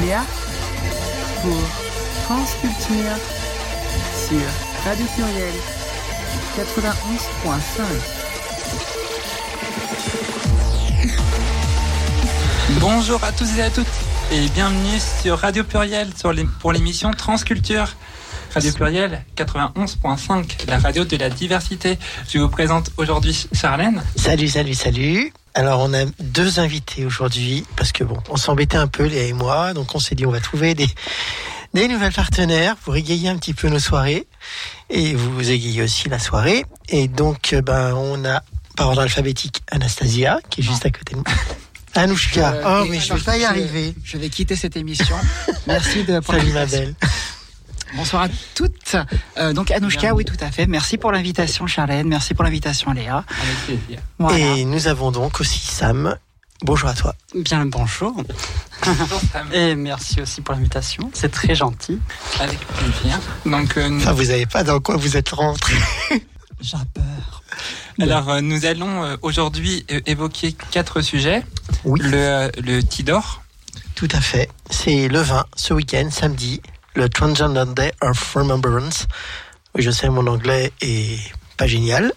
Léa pour France Culture sur Radio Pluriel 91.5. Bonjour à tous et à toutes et bienvenue sur Radio Pluriel sur les- pour l'émission Transculture. Radio Pluriel 91.5, la radio de la diversité. Je vous présente aujourd'hui Charlène. Salut, salut, salut. Alors, on a deux invités aujourd'hui parce que bon, on s'embêtait un peu, Léa et moi, donc on s'est dit on va trouver des, des nouvelles partenaires pour égayer un petit peu nos soirées et vous égayer aussi la soirée. Et donc, euh, ben, on a par ordre alphabétique Anastasia qui est juste à côté de moi. Anouchka. Euh, oh, mais je vais pas y arriver. Je vais quitter cette émission. Merci de Salut ma belle. Bonsoir à toutes. Euh, donc Anouchka, oui tout à fait. Merci pour l'invitation Charlène, merci pour l'invitation Léa. Avec plaisir. Voilà. Et nous avons donc aussi Sam. Bonjour à toi. Bien le bonjour. Bonjour Sam. Et merci aussi pour l'invitation. C'est très gentil. Avec plaisir. Donc, euh, nous- Enfin, vous avez pas dans quoi vous êtes rentrés. J'ai peur. alors euh, nous allons euh, aujourd'hui euh, évoquer quatre sujets. Oui. Le, euh, le Tidor, Tout à fait. C'est le 20, ce week-end, samedi, le Transgender Day of Remembrance. Oui, je sais, mon anglais est pas génial.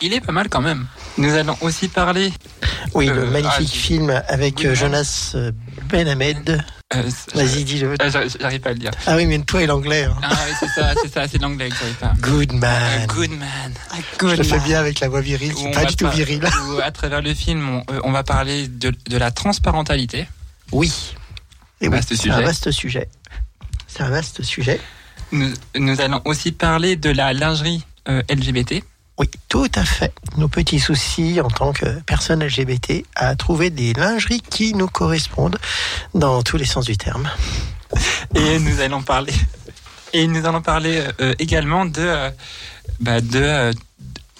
il est pas mal quand même. Nous allons aussi parler. Oui, Euh, le magnifique ah, film avec oui. Jonas euh, Ben Hamed. Euh, Vas-y, dis-le. euh, j'arrive- pas à le dire. Ah oui, mais toi et l'anglais. hein. Ah oui, c'est ça, c'est ça, c'est l'anglais que j'arrive pas. Good Euh, man. good man. Je le fais bien avec la voix virile, qui pas du tout virile. où, à travers le film, on, euh, on va parler de, de la transparentalité. Oui. Et oui, c'est un vaste sujet. C'est un vaste sujet. Nous, nous allons aussi parler de la lingerie euh, LGBT. Oui, tout à fait. Nos petits soucis en tant que personnes LGBT à trouver des lingeries qui nous correspondent dans tous les sens du terme. Et nous allons parler. Et nous allons parler euh, également de, euh, bah, de, euh,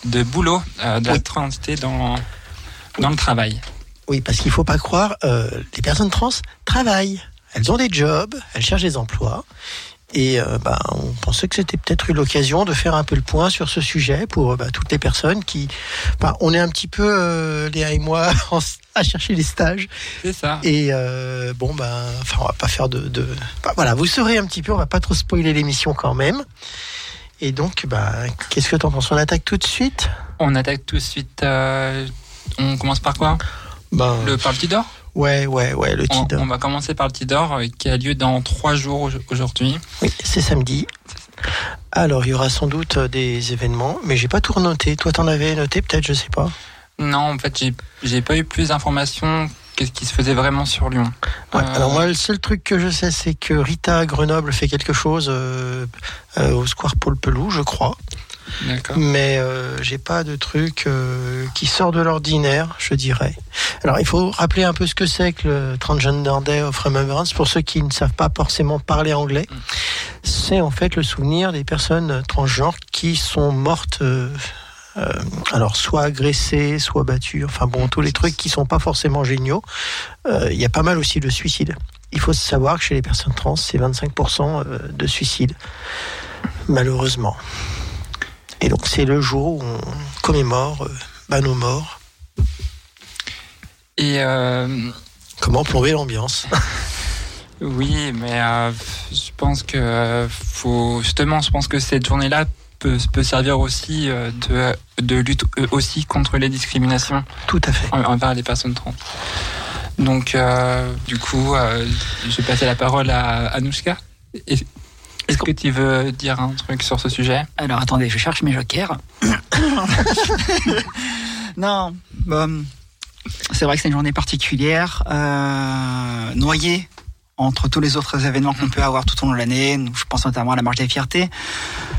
de boulot, de la Oui. transidentité dans, dans le travail. Oui, parce qu'il faut pas croire, les personnes trans travaillent. Elles ont des jobs, elles cherchent des emplois. Et euh, bah, on pensait que c'était peut-être eu l'occasion de faire un peu le point sur ce sujet pour euh, bah, toutes les personnes qui... bah, on est un petit peu, euh, Léa et moi, en- à chercher les stages. C'est ça. Et euh, bon, ben, enfin, on va pas faire de... de... voilà, vous saurez un petit peu, on va pas trop spoiler l'émission quand même. Et donc, bah, qu'est-ce que t'en penses? On attaque tout de suite? On attaque tout de suite. euh, on commence par quoi? Ben, Le par le Tidor Ouais, ouais, ouais, le on, titre. on va commencer par le Tidor euh, qui a lieu dans trois jours au- aujourd'hui. Oui, c'est samedi. Alors, il y aura sans doute euh, des événements, mais j'ai pas tout renoté. Toi, t'en avais noté, peut-être, je sais pas. Non, en fait, j'ai- j'ai pas eu plus d'informations qu'est-ce qui se faisait vraiment sur Lyon. Ouais, Euh, Alors moi, le seul truc que je sais, c'est que Rita à Grenoble fait quelque chose euh, euh, au Square Paul Pelou, je crois. Mais euh, j'ai pas de truc euh, qui sort de l'ordinaire, je dirais. Alors, il faut rappeler un peu ce que c'est que le Transgender Day of Remembrance pour ceux qui ne savent pas forcément parler anglais. C'est en fait le souvenir des personnes transgenres qui sont mortes. euh, euh, alors soit agressées, soit battues, enfin bon, tous les trucs qui sont pas forcément géniaux. Euh, Il y a pas mal aussi de suicides. Il faut savoir que chez les personnes trans, c'est 25% euh, de suicides, malheureusement. Et donc c'est le jour où on commémore bah, nos morts. Et euh, Comment plomber l'ambiance oui, mais euh, je pense que euh, faut justement, je pense que cette journée-là peut, peut servir aussi euh, de, de lutte aussi contre les discriminations Tout à fait. en- envers les personnes trans. Donc, du coup, je vais passer la parole à Anouchka. Est- Est-ce que tu veux dire un truc sur ce sujet? Alors attendez, je cherche mes jokers. non, bon, c'est vrai que c'est une journée particulière, euh, noyée entre tous les autres événements qu'on peut avoir tout au long de l'année. Je pense notamment à la marche des fiertés.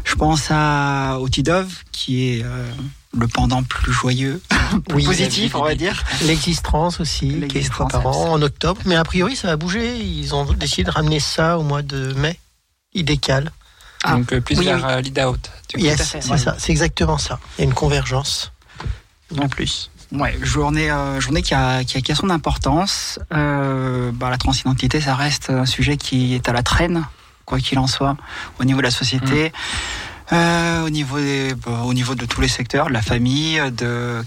Je pense à au Tidov, qui est euh, le pendant plus joyeux, plus Oui, positif, on va dire. L'existence aussi, qui est par an, en octobre. Mais a priori, ça va bouger. Ils ont décidé de ramener ça au mois de mai. Ils décalent. Ah, Donc, euh, plus oui, vers oui. euh, Lead Out. Yes, c'est ouais. ça. C'est exactement ça. Il y a une convergence. Non plus. Ouais, journée, euh, journée qui a, qui a, qui a son importance. Euh, bah, la transidentité, ça reste un sujet qui est à la traîne, quoi qu'il en soit, au niveau de la société, euh, au niveau des, bah, au niveau de tous les secteurs, de la famille, de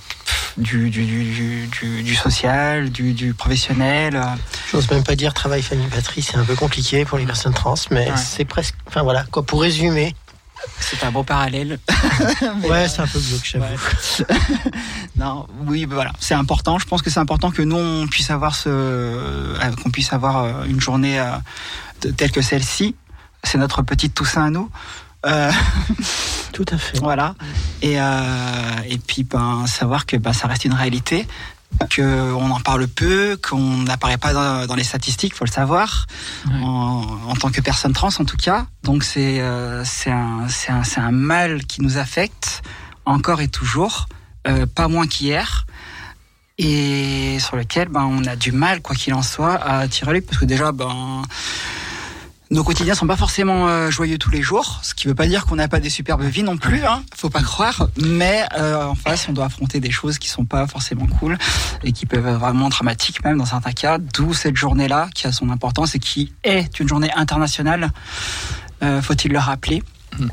du, du, du, du, du social, du, du professionnel. J'ose même pas dire travail, famille, patrie, c'est un peu compliqué pour les personnes trans, mais Ouais. c'est presque. Enfin voilà, quoi. Pour résumer, C'est un beau parallèle. Ouais, euh, c'est un peu glauque, j'avoue. Ouais. non, oui, bah voilà, c'est important. Je pense que c'est important que nous on puisse avoir ce, euh, qu'on puisse avoir euh, une journée euh, telle que celle-ci. C'est notre petite Toussaint à nous. Euh, Tout à fait. voilà. Et euh, et puis ben savoir que ben ça reste une réalité, que on en parle peu, qu'on n'apparaît pas dans, dans les statistiques, faut le savoir. Ouais. En, en tant que personne trans en tout cas. Donc c'est euh, un un un mal qui nous affecte encore et toujours, pas moins qu'hier. Et sur lequel ben, on a du mal, quoi qu'il en soit, à tirer le parce que déjà, ben, nos quotidiens sont pas forcément euh, joyeux tous les jours, ce qui veut pas dire qu'on n'a pas des superbes vies non plus, hein, faut pas croire. Mais euh, en face, on doit affronter des choses qui sont pas forcément cool et qui peuvent être vraiment dramatiques même dans certains cas. D'où cette journée-là qui a son importance et qui est une journée internationale. Euh, Faut-il le rappeler Mm.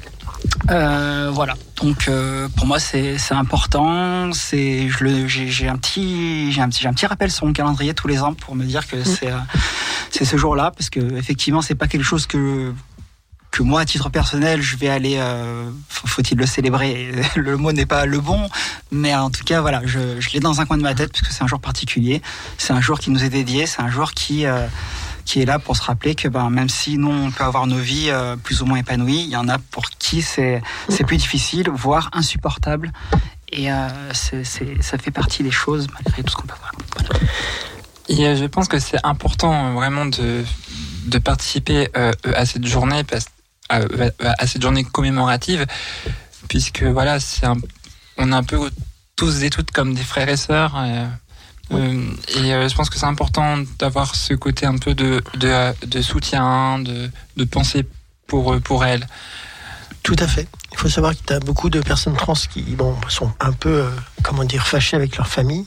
Euh, voilà. Donc euh, pour moi c'est important. C'est j'ai un petit j'ai un petit j'ai un petit rappel sur mon calendrier tous les ans pour me dire que c'est euh, c'est ce jour-là parce que effectivement c'est pas quelque chose que que moi à titre personnel je vais aller euh, faut- faut-il le célébrer? Le mot n'est pas le bon mais en tout cas voilà je, je l'ai dans un coin de ma tête parce que c'est un jour particulier c'est un jour qui nous est dédié c'est un jour qui euh, qui est là pour se rappeler que ben, même si nous on peut avoir nos vies euh, plus ou moins épanouies, il y en a pour qui c'est plus difficile, voire insupportable. Et euh, ça fait partie des choses malgré tout ce qu'on peut voir. Euh, je pense que c'est important vraiment de, de participer à cette journée, à, cette journée commémorative, puisque voilà, on est un peu tous et toutes comme des frères et sœurs. Euh, euh, et euh, je pense que c'est important d'avoir ce côté un peu de, de, de soutien, de, de penser pour, eux, pour elles. Tout à fait. Il faut savoir que tu as beaucoup de personnes trans qui bon, sont un peu, euh, comment dire, fâchées avec leur famille.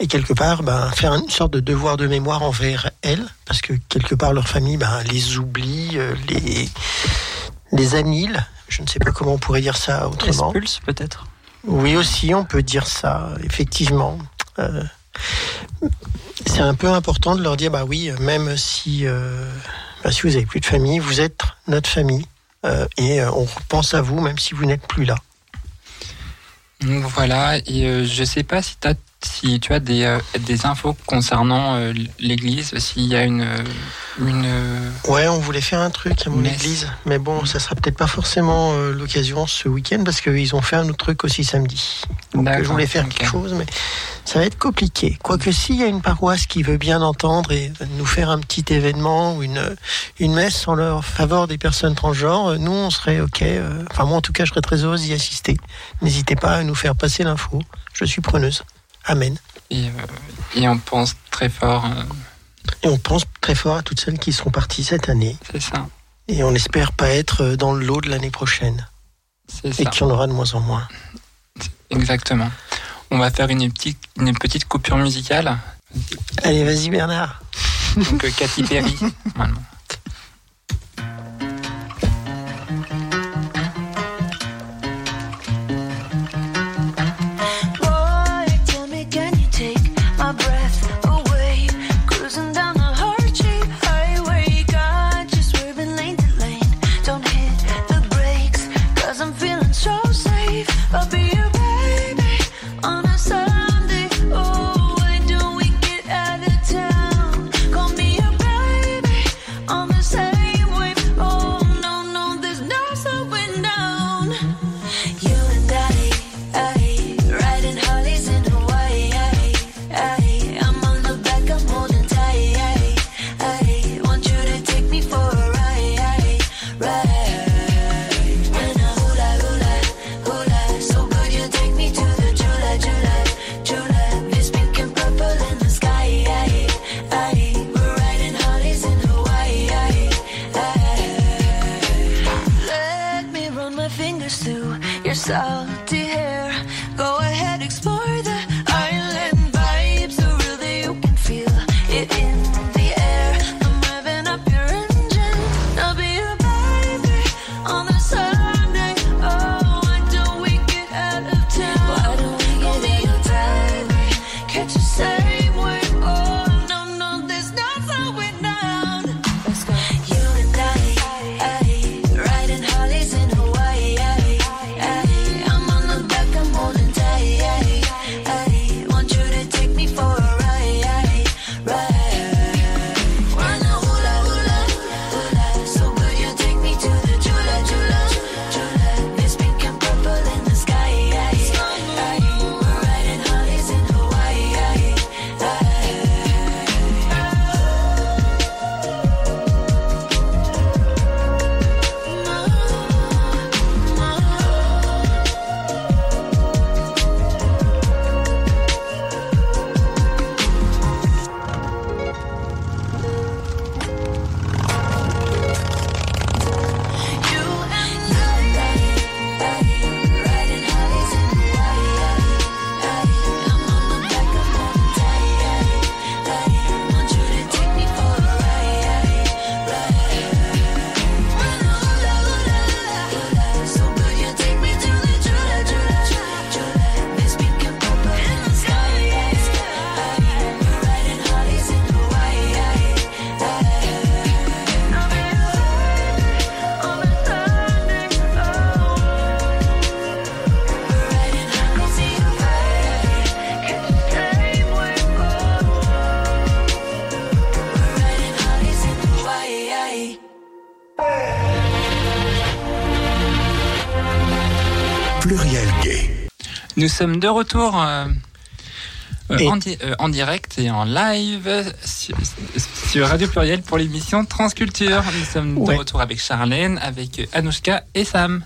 Et quelque part, ben, faire une sorte de devoir de mémoire envers elles, parce que quelque part, leur famille ben, les oublie, euh, les, les annihile. Je ne sais pas comment on pourrait dire ça autrement. Expulse peut-être. Oui, aussi, on peut dire ça, effectivement. Euh, c'est un peu important de leur dire, bah oui, même si, euh, bah, vous avez plus de famille, vous êtes notre famille. Euh, et euh, on pense à vous, même si vous n'êtes plus là. Voilà, et je sais pas si, as, si tu as des, euh, des infos concernant euh, l'église, s'il y a une. euh, une Ouais, on voulait faire un truc à mon Messe. église, mais bon, ça sera peut-être pas forcément euh, l'occasion ce week-end parce qu'ils ont fait un autre truc aussi samedi. Donc, je voulais faire quelque chose, mais ça va être compliqué. Quoique s'il y a une paroisse qui veut bien entendre et nous faire un petit événement ou une, une messe en leur faveur des personnes transgenres, nous on serait ok. Enfin moi en tout cas je serais très heureuse d'y assister. N'hésitez pas à nous faire passer l'info. Je suis preneuse. Amen. et, euh, et on pense très fort, euh, Et on pense très fort à toutes celles qui sont parties cette année. c'est ça. Et on espère pas être euh, dans le lot de l'année prochaine. C'est Et ça, qu'il y en aura de moins en moins. exactement. On va faire une petite, une petite coupure musicale. Allez, vas-y Bernard. Donc Katy Perry, normalement. Sommes de retour euh, euh, Et- en, di- euh, en direct et en live sur, sur Radio Pluriel pour l'émission Transculture. Nous sommes Ouais. de retour avec Charlène, avec Anouchka et Sam.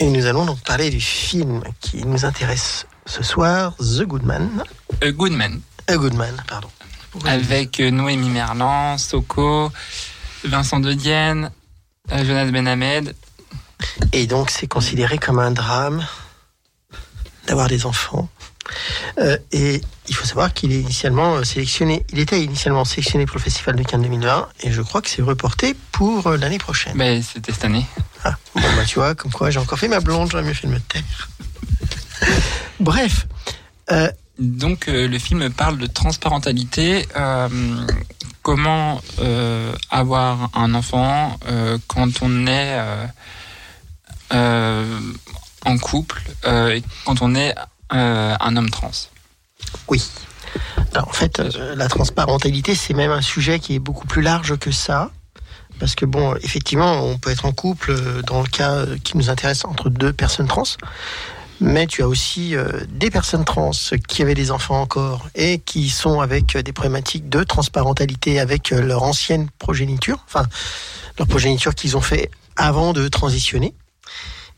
Et nous allons donc parler du film qui nous intéresse ce soir, The Goodman. Euh, Goodman, A Goodman, pardon. avec Noémie Merlan, Soko, Vincent De Dienne, Jonas Benhamed. Et donc, c'est considéré comme un drame d'avoir des enfants. Euh, et il faut savoir qu'il est initialement euh, sélectionné. Il était initialement sélectionné pour le Festival de Cannes 2020, et je crois que c'est reporté pour euh, l'année prochaine. Ben, C'était cette année. Ah, bon, bah, tu vois, comme quoi j'ai encore fait ma blonde, j'aurais mieux fait de me taire. Bref, euh, Donc euh, le film parle de transparentalité, comment avoir un enfant quand on est en couple, euh, quand on est euh, un homme trans. oui. Alors, en fait, euh, la transparentalité, c'est même un sujet qui est beaucoup plus large que ça. Parce que, bon, effectivement, on peut être en couple dans le cas qui nous intéresse entre deux personnes trans. Mais tu as aussi des personnes trans qui avaient des enfants encore et qui sont avec des problématiques de transparentalité avec leur ancienne progéniture, enfin, leur progéniture qu'ils ont fait avant de transitionner.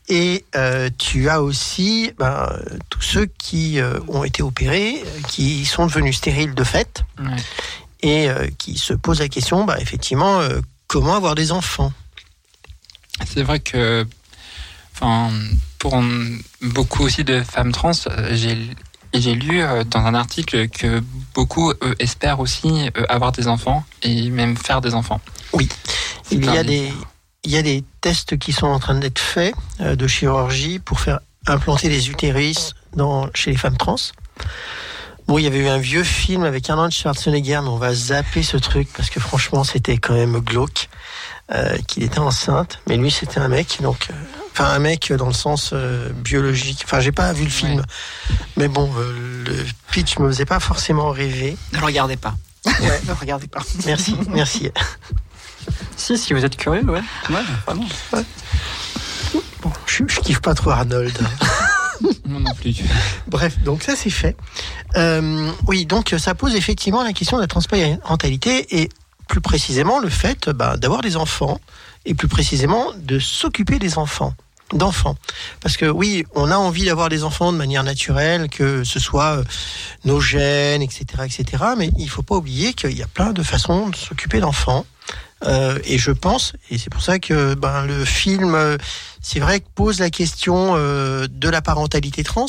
Et euh, tu as aussi ben, tous ceux qui euh, ont été opérés, euh, qui sont devenus stériles de fait Ouais. et euh, qui se posent la question, bah, effectivement, comment avoir des enfants? C'est vrai que, enfin, pour beaucoup aussi de femmes trans, j'ai j'ai lu dans un article que beaucoup espèrent aussi avoir des enfants et même faire des enfants. Oui. Il y, a des. Il y a des tests qui sont en train d'être faits euh, de chirurgie pour faire implanter des utérus dans, chez les femmes trans. Bon, il y avait eu un vieux film avec Arnold Schwarzenegger, mais on va zapper ce truc parce que franchement, c'était quand même glauque euh, qu'il était enceinte. Mais lui, c'était un mec, donc, euh, enfin un mec dans le sens euh, biologique. Enfin, j'ai pas vu le film, Ouais. mais bon, euh, le pitch me faisait pas forcément rêver. Ne le regardez pas. ne le regardez pas. Merci, merci. Si, si vous êtes curieux, ouais. Ouais, vraiment. Bon, je, je kiffe pas trop Arnold. Moi non plus. Bref, donc ça c'est fait. Euh, oui, donc ça pose effectivement la question de la transparentalité et plus précisément le fait bah, d'avoir des enfants et plus précisément de s'occuper des enfants d'enfants parce que oui on a envie d'avoir des enfants de manière naturelle que ce soit euh, nos gènes etc etc mais il faut pas oublier qu'il y a plein de façons de s'occuper d'enfants Euh, et je pense et c'est pour ça que ben le film euh, c'est vrai que pose la question euh, de la parentalité trans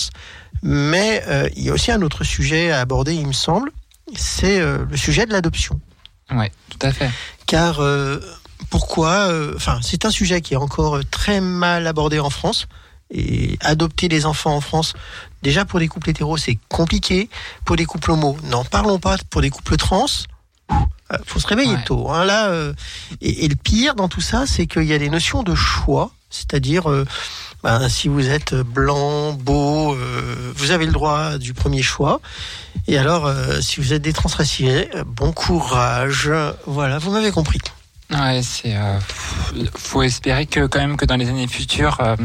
mais euh, il y a aussi un autre sujet à aborder, il me semble, c'est le sujet de l'adoption. Ouais, tout à fait. car pourquoi Enfin, c'est un sujet qui est encore très mal abordé en France. Et adopter les enfants en France, déjà pour des couples hétéros, c'est compliqué. Pour des couples homo, n'en parlons pas. Pour des couples trans, faut se réveiller Ouais. tôt. Hein, là, euh, et, et le pire dans tout ça, c'est qu'il y a des notions de choix, c'est-à-dire euh, ben, si vous êtes blanc, beau, euh, vous avez le droit du premier choix. Et alors, euh, si vous êtes des transraciés, euh, bon courage. Voilà, vous m'avez compris. Ouais, c'est. euh, faut espérer que quand même que dans les années futures, euh,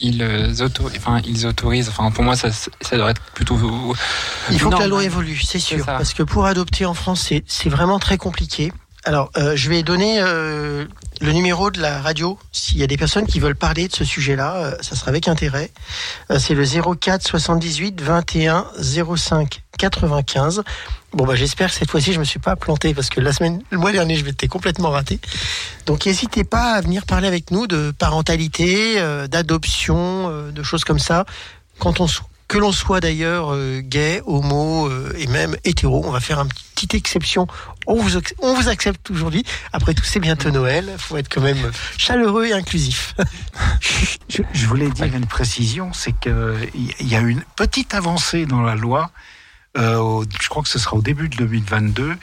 ils euh, auto, enfin ils autorisent. Enfin pour moi ça, ça devrait être plutôt. Il faut que la loi évolue, c'est sûr. Parce que pour adopter en France, c'est- c'est vraiment très compliqué. Alors, euh, je vais donner euh, le numéro de la radio. S'il y a des personnes qui veulent parler de ce sujet-là, euh, ça sera avec intérêt. C'est le 04 78 21 05 95. Bon, bah, j'espère que cette fois-ci, je me suis pas planté parce que la semaine, le mois dernier, je m'étais complètement raté. Donc, n'hésitez pas à venir parler avec nous de parentalité, d'adoption, de choses comme ça. Quand on que l'on soit d'ailleurs gay, homo et même hétéro, on va faire une petite exception. On vous, on vous accepte aujourd'hui. Après tout, c'est bientôt Noël. faut être quand même chaleureux et inclusif. Je, voulais dire une précision, c'est qu'il y a une petite avancée dans la loi, euh, je crois que ce sera au début de 2022,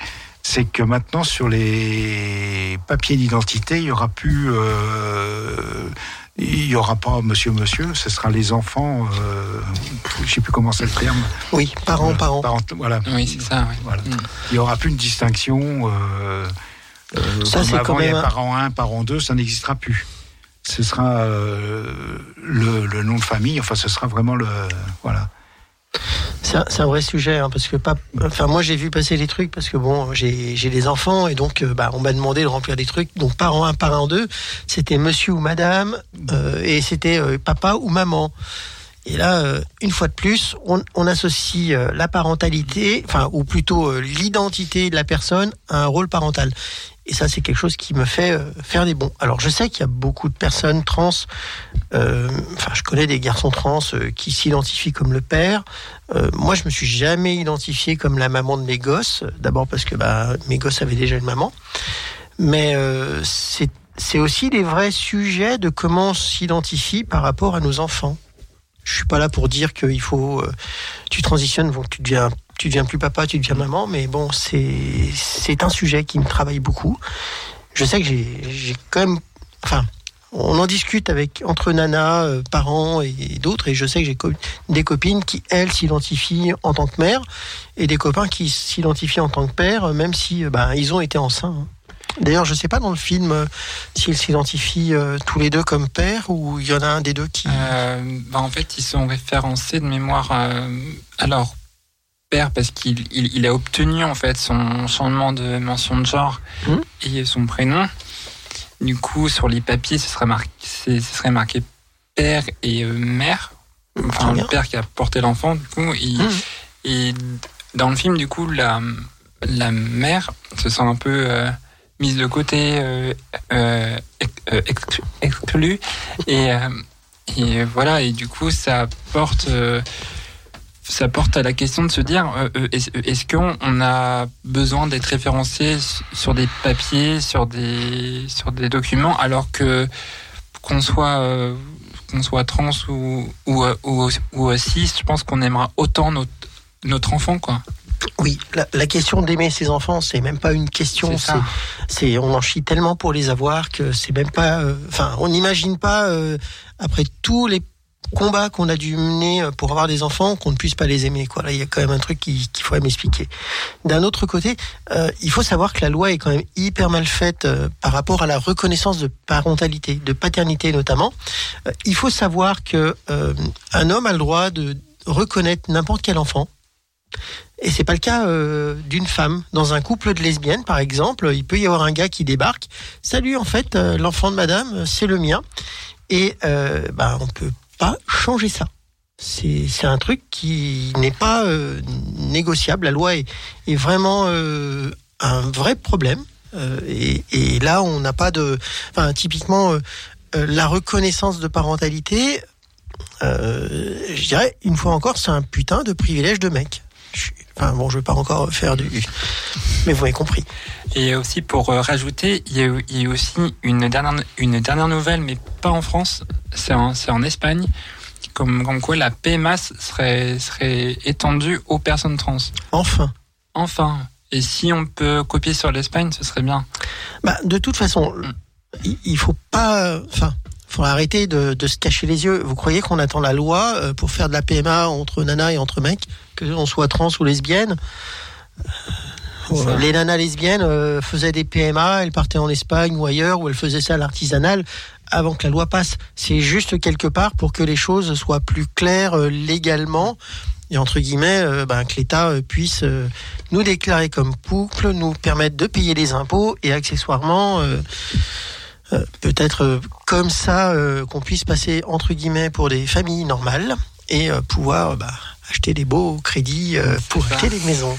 c'est que maintenant sur les papiers d'identité, il y aura plus... euh, il y aura pas monsieur, monsieur, ce sera les enfants, euh, je sais plus comment c'est le terme. Oui, parents, parents. Parent- voilà. Oui, c'est ça. Voilà. Mm. Il n'y aura plus une distinction. Euh, euh, Ça, comme c'est avant, quand même a un- parent 1, parent 2, ça n'existera plus. Ce sera euh, le, le nom de famille, enfin, ce sera vraiment le. Voilà. C'est un, un vrai sujet, hein, parce que pas. Enfin, moi, j'ai vu passer les trucs parce que bon, j'ai des enfants et donc, euh, bah, on m'a demandé de remplir des trucs. Donc, parent 1, parent 2, c'était monsieur ou madame euh, et c'était euh, papa ou maman. Et là, une fois de plus, on, on associe la parentalité, enfin, ou plutôt l'identité de la personne à un rôle parental. Et ça, c'est quelque chose qui me fait euh, faire des bons. Alors, je sais qu'il y a beaucoup de personnes trans. euh, Enfin, je connais des garçons trans euh, qui s'identifient comme le père. Moi, je me suis jamais identifié comme la maman de mes gosses. D'abord parce que bah, mes gosses avaient déjà une maman. Mais euh, c'est aussi des vrais sujets de comment on s'identifie par rapport à nos enfants. Je suis pas là pour dire qu'il faut tu transitionnes, donc tu deviens tu deviens plus papa, tu deviens maman, mais bon, c'est un sujet qui me travaille beaucoup. Je sais que j'ai quand même, enfin, on en discute avec entre nanas, euh, parents et, d'autres, et je sais que j'ai des copines qui elles s'identifient en tant que mère et des copains qui s'identifient en tant que père, euh, même si euh, ben ils ont été enceints. hein. D'ailleurs, je sais pas dans le film s'ils s'identifient tous les deux comme père ou il y en a un des deux qui. Euh, bah, en fait, ils sont référencés de mémoire. alors, père, parce qu'il il, il a obtenu en fait son changement de mention de genre Mhm. et son prénom. Du coup, sur les papiers, ce serait marqué, ce serait marqué père et euh, mère. Très Enfin, le père qui a porté l'enfant, du coup. Et, Mhm. et dans le film, du coup, la, la mère se sent un peu euh, mise de côté, euh, ex- exclu- exclue. Et, et voilà, et du coup, ça porte, ça porte à la question de se dire euh, euh, est-ce est-ce qu'on on a besoin d'être référencé sur des papiers, sur des, sur des documents, alors que qu'on soit, euh, qu'on soit trans ou, ou, ou, ou cis, je pense qu'on aimera autant notre, notre enfant, quoi. Oui, la, la question d'aimer ses enfants, c'est même pas une question. C'est ça. C'est, c'est- on en chie tellement pour les avoir que c'est même pas. euh, Enfin, on n'imagine pas euh, après tous les combats qu'on a dû mener euh, pour avoir des enfants qu'on ne puisse pas les aimer. Quoi. Il y a quand même un truc qui- qu'il faudrait m'expliquer. D'un autre côté, euh, il faut savoir que la loi est quand même hyper mal faite euh, par rapport à la reconnaissance de parentalité, de paternité notamment. Il faut savoir que un homme a le droit de reconnaître n'importe quel enfant. Et c'est pas le cas d'une femme. Dans un couple de lesbiennes, par exemple, il peut y avoir un gars qui débarque. Salut, en fait, l'enfant de madame, c'est le mien. Et euh, bah, on peut pas changer ça. C'est un truc qui n'est pas euh, négociable. La loi est, est vraiment euh, un vrai problème. Euh, et, et là, on n'a pas de. Enfin, typiquement, la reconnaissance de parentalité, je dirais, une fois encore, c'est un putain de privilège de mec. Enfin bon, je vais pas encore faire du, mais vous m'avez compris. Et aussi pour euh, rajouter, il y, a, eu- il y a eu aussi une dernière, une dernière nouvelle, mais pas en France, c'est en, c'est en Espagne, comme, comme quoi la PMA serait, serait étendue aux personnes trans. Enfin. Enfin. Et si on peut copier sur l'Espagne, ce serait bien. Bah, de toute façon, il, il faut pas, enfin, faut arrêter de, de se cacher les yeux. Vous croyez qu'on attend la loi euh, pour faire de la PMA entre nanas et entre mecs, que on soit trans ou lesbienne. Euh, Les nanas lesbiennes euh, faisaient des PMA, elles partaient en Espagne ou ailleurs, où elles faisaient ça à l'artisanal avant que la loi passe. C'est juste quelque part pour que les choses soient plus claires euh, légalement et entre guillemets, euh, ben, que l'État puisse nous déclarer comme couple, nous permettre de payer les impôts et accessoirement peut-être comme ça qu'on puisse passer entre guillemets pour des familles normales et pouvoir bah, acheter des beaux crédits euh, pour ça. acheter des maisons.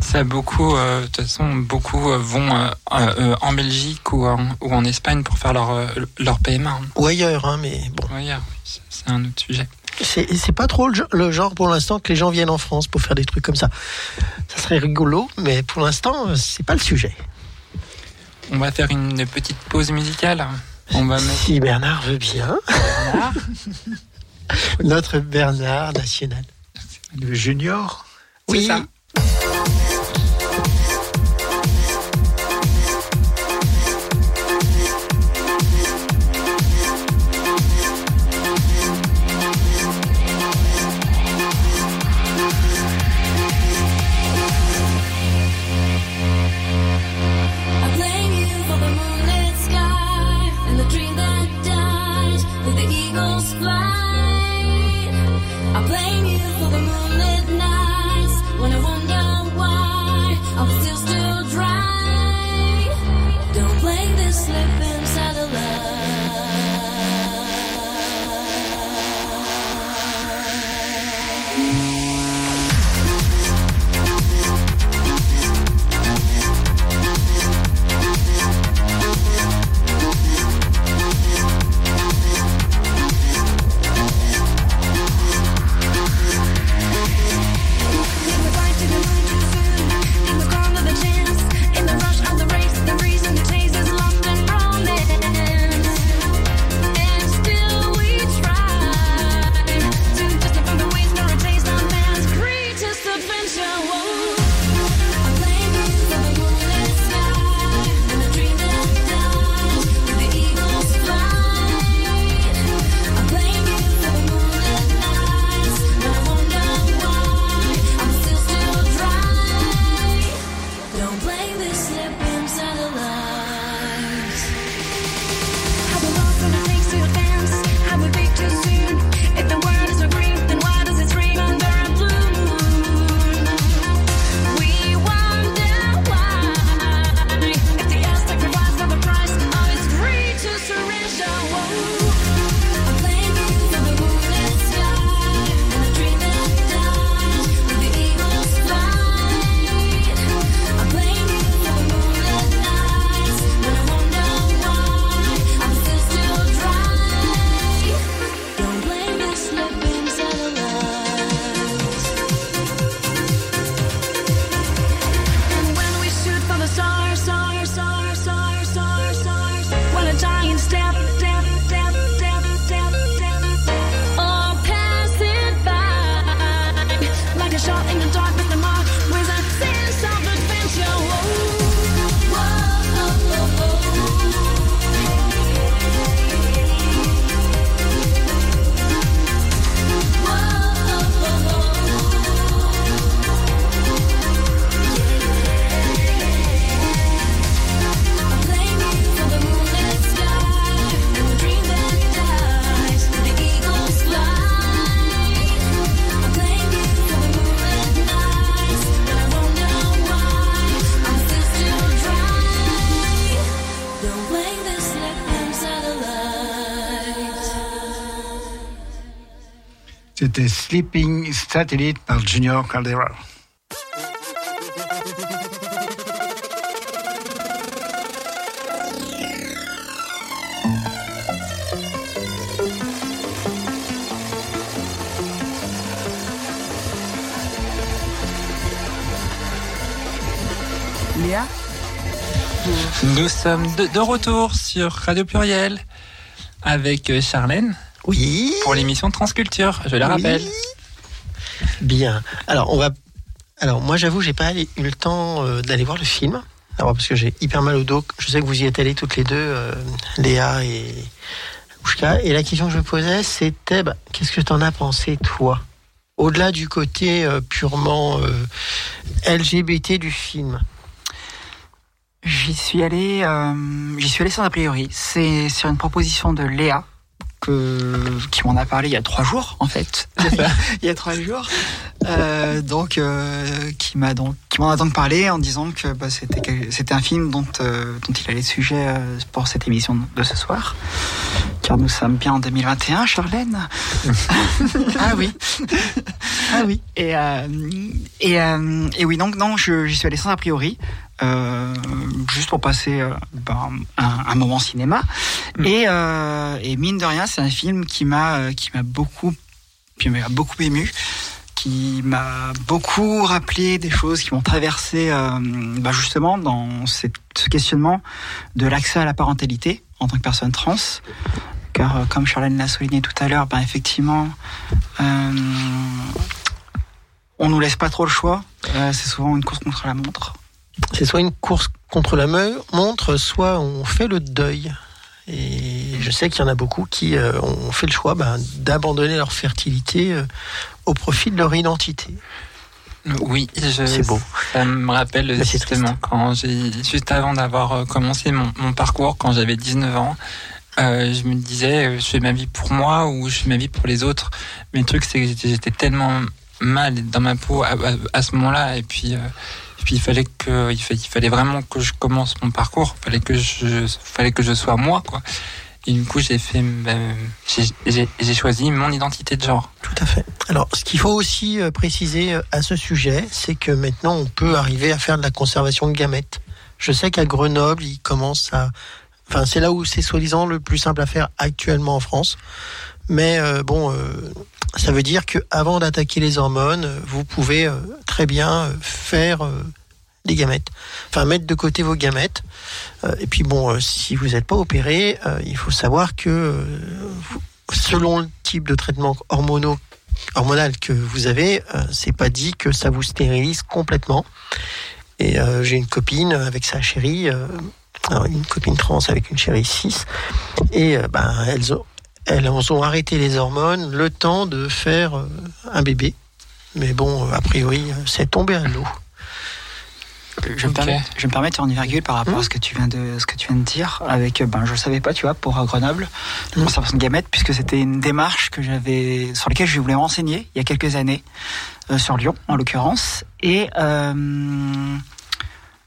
Ça, beaucoup, euh, de toute façon, beaucoup euh, vont euh, en Belgique ou en, ou en Espagne pour faire leur, leur PMA. Ou ailleurs, hein, mais bon. Oui, c'est- un autre sujet. C'est pas trop le, ge- le genre pour l'instant que les gens viennent en France pour faire des trucs comme ça. Ça serait rigolo, mais pour l'instant, c'est pas le sujet. On va faire une petite pause musicale. On va mettre Si Bernard veut bien. Notre Bernard national. Le junior Oui. ça. c'était Sleeping Satellite par Junior Caldera. Léa Nous sommes de, de retour sur Radio Pluriel avec euh, Charlène oui. pour l'émission Transculture, je le Oui. rappelle. Bien. Alors, on va. Alors, moi, j'avoue, j'ai pas eu le temps euh, d'aller voir le film. Alors, parce que j'ai hyper mal au dos. Je sais que vous y êtes allés toutes les deux, euh, Léa et Oushka. Et la question que je me posais, c'était bah, qu'est-ce que tu en as pensé, toi Au-delà du côté euh, purement euh, LGBT du film? J'y suis allé, euh, j'y suis allé sans a priori. C'est sur une proposition de Léa que, qui m'en a parlé il y a trois jours en fait. il y a trois jours. Euh, donc, euh, qui m'a donc, qui m'en a donc parlé en disant que bah, c'était un film dont euh, dont il allait le sujet pour cette émission de ce soir. Car nous sommes bien en 2021, Charlène. Ah oui. ah oui. Et, et, et oui, donc non, je- j'y suis allé sans a priori, euh, juste pour passer euh, ben, un, un moment cinéma. Et, euh, et mine de rien, c'est un film qui m'a qui m'a beaucoup qui m'a beaucoup ému, qui m'a beaucoup rappelé des choses qui m'ont traversé euh, ben, justement dans cette- ce questionnement de l'accès à la parentalité en tant que personne trans. Car euh, comme Charlène l'a souligné tout à l'heure, ben, effectivement, euh, on nous laisse pas trop le choix. C'est souvent une course contre la montre. C'est soit une course contre la montre, soit on fait le deuil. Et je sais qu'il y en a beaucoup qui euh, ont fait le choix ben, d'abandonner leur fertilité euh, au profit de leur identité. Oui, C'est beau. Ça me rappelle Mais c'est justement quand j'ai juste avant d'avoir euh, commencé mon, mon parcours quand j'avais 19 ans, euh, je me disais je fais ma vie pour moi ou je fais ma vie pour les autres. Mais le truc c'est que j'étais- tellement mal dans ma peau à, à- à ce moment-là et puis et puis il fallait que il, fa- il fallait vraiment que je commence mon parcours, il fallait que je fallait que je sois moi quoi. Et du coup j'ai fait j'ai j'ai choisi mon identité de genre. Tout à fait. Alors, ce qu'il faut aussi euh, préciser euh, à ce sujet, c'est que maintenant, on peut arriver à faire de la conservation de gamètes. Je sais qu'à Grenoble, ils commencent à... Enfin, c'est là où c'est soi-disant le plus simple à faire actuellement en France. Mais euh, bon, euh, ça veut dire que avant d'attaquer les hormones, euh, vous pouvez très bien faire des gamètes. Enfin, mettre de côté vos gamètes. Et puis bon, si vous n'êtes pas opéré, il faut savoir que selon le type de traitement hormonaux hormonal que vous avez, c'est pas dit que ça vous stérilise complètement. Et j'ai une copine avec sa chérie, une copine trans avec une chérie 6, et ben elles ont, elles ont arrêté les hormones le temps de faire euh, un bébé. Mais bon, a priori, c'est tombé à l'eau. Je, me permets, je me permets de faire une virgule par rapport à ce que tu viens de ce que tu viens de dire. Avec, euh, ben, je savais pas, tu vois, pour Grenoble, la Mm. conservation de gamètes, puisque c'était une démarche que j'avais, sur laquelle je voulais m'enseigner il y a quelques années, euh, sur Lyon en l'occurrence, et euh,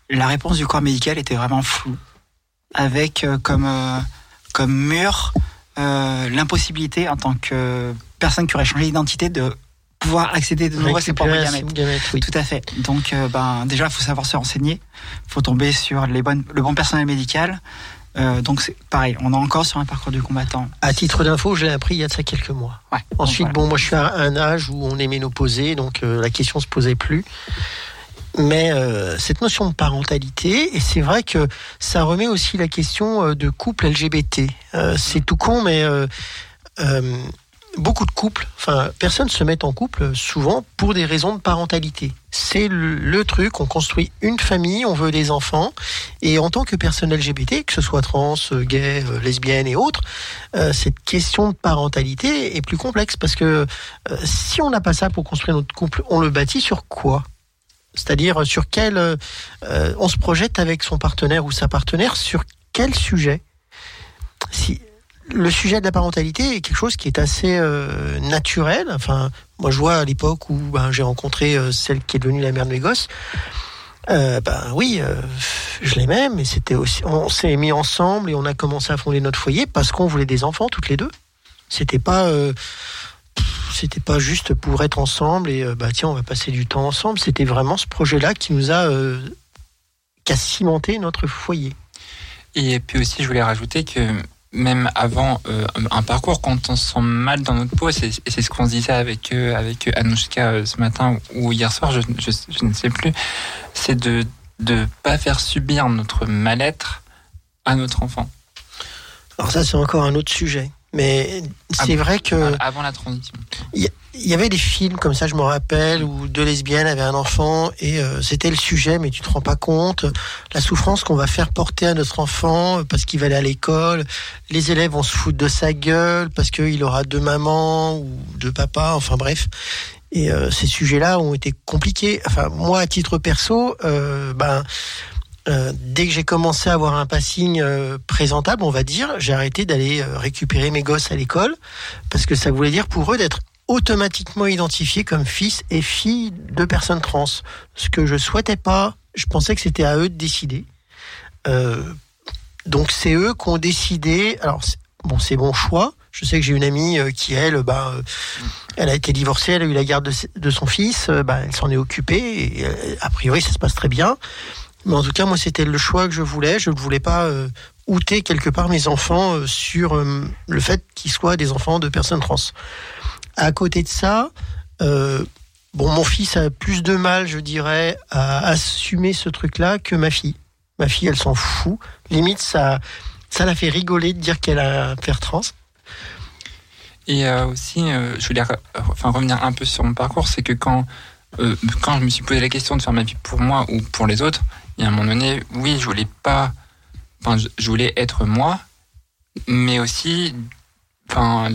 la réponse du corps médical était vraiment floue, avec euh, comme euh, comme mur euh, l'impossibilité en tant que personne qui aurait changé d'identité de pouvoir accéder de nouveau à ses propres gamètes. oui. Tout à fait. Donc, euh, ben, déjà, il faut savoir se renseigner. Il faut tomber sur les bonnes, le bon personnel médical. Euh, donc, c'est pareil. On est encore sur un parcours du combattant. À titre d'info, je l'ai appris il y a de ça quelques mois. Ouais. Ensuite, bon, moi je suis à un âge où on est ménopausé, donc euh, la question se posait plus. Mais euh, cette notion de parentalité, et c'est vrai que ça remet aussi la question euh, de couple LGBT. Euh, c'est tout con, mais euh, euh, beaucoup de couples, enfin, personne se met en couple souvent pour des raisons de parentalité. C'est le, le truc, on construit une famille, on veut des enfants, et en tant que personne LGBT, que ce soit trans, euh, gay, euh, lesbienne et autres, euh, cette question de parentalité est plus complexe parce que euh, si on n'a pas ça pour construire notre couple, on le bâtit sur quoi? C'est-à-dire sur quel euh, on se projette avec son partenaire ou sa partenaire sur quel sujet? Si le sujet de la parentalité est quelque chose qui est assez euh, naturel. Enfin, moi je vois à l'époque où ben, j'ai rencontré euh, celle qui est devenue la mère de mes gosses. Ben oui, euh, je l'aimais, mais c'était aussi, on s'est mis ensemble et on a commencé à fonder notre foyer parce qu'on voulait des enfants toutes les deux. C'était pas, c'était pas juste pour être ensemble et euh, bah tiens on va passer du temps ensemble. C'était vraiment ce projet-là qui nous a, euh, qui a cimenté notre foyer. Et puis aussi, je voulais rajouter que même avant euh, un parcours, quand on se sent mal dans notre peau, c'est c'est ce qu'on se disait avec euh, avec Anouchka ce matin ou hier soir, je, je, je ne sais plus, c'est de de pas faire subir notre mal-être à notre enfant Alors ça, c'est encore un autre sujet. Mais c'est Ah, vrai que avant la transition. il y avait des films comme ça, je me rappelle, où deux lesbiennes avaient un enfant et euh, c'était le sujet, mais tu te rends pas compte la souffrance qu'on va faire porter à notre enfant euh, parce qu'il va aller à l'école. Les élèves vont se foutre de sa gueule parce qu'il aura deux mamans ou deux papas, enfin bref. Et euh, ces sujets-là ont été compliqués. Enfin, moi, à titre perso, euh, ben, euh, dès que j'ai commencé à avoir un passing euh, présentable, on va dire, j'ai arrêté d'aller euh, récupérer mes gosses à l'école parce que ça voulait dire pour eux d'être automatiquement identifiés comme fils et filles de personnes trans. Ce que je souhaitais pas, je pensais que c'était à eux de décider. Donc c'est eux qui ont décidé. Alors bon, c'est mon choix. Je sais que j'ai une amie qui elle, bah, elle a été divorcée, elle a eu la garde de, son fils, bah, elle s'en est occupée. Et, a priori, ça se passe très bien. Mais en tout cas, moi, c'était le choix que je voulais. Je ne voulais pas euh, outer quelque part mes enfants euh, sur euh, le fait qu'ils soient des enfants de personnes trans. À côté de ça, euh, bon, mon fils a plus de mal, je dirais, à assumer ce truc-là que ma fille. Ma fille, elle s'en fout. Limite, ça, ça la fait rigoler de dire qu'elle a un père trans. Et aussi, je voulais revenir un peu sur mon parcours, c'est que quand, quand je me suis posé la question de faire ma vie pour moi ou pour les autres, y a un moment donné, oui, je voulais pas, enfin, je, voulais être moi, mais aussi, enfin,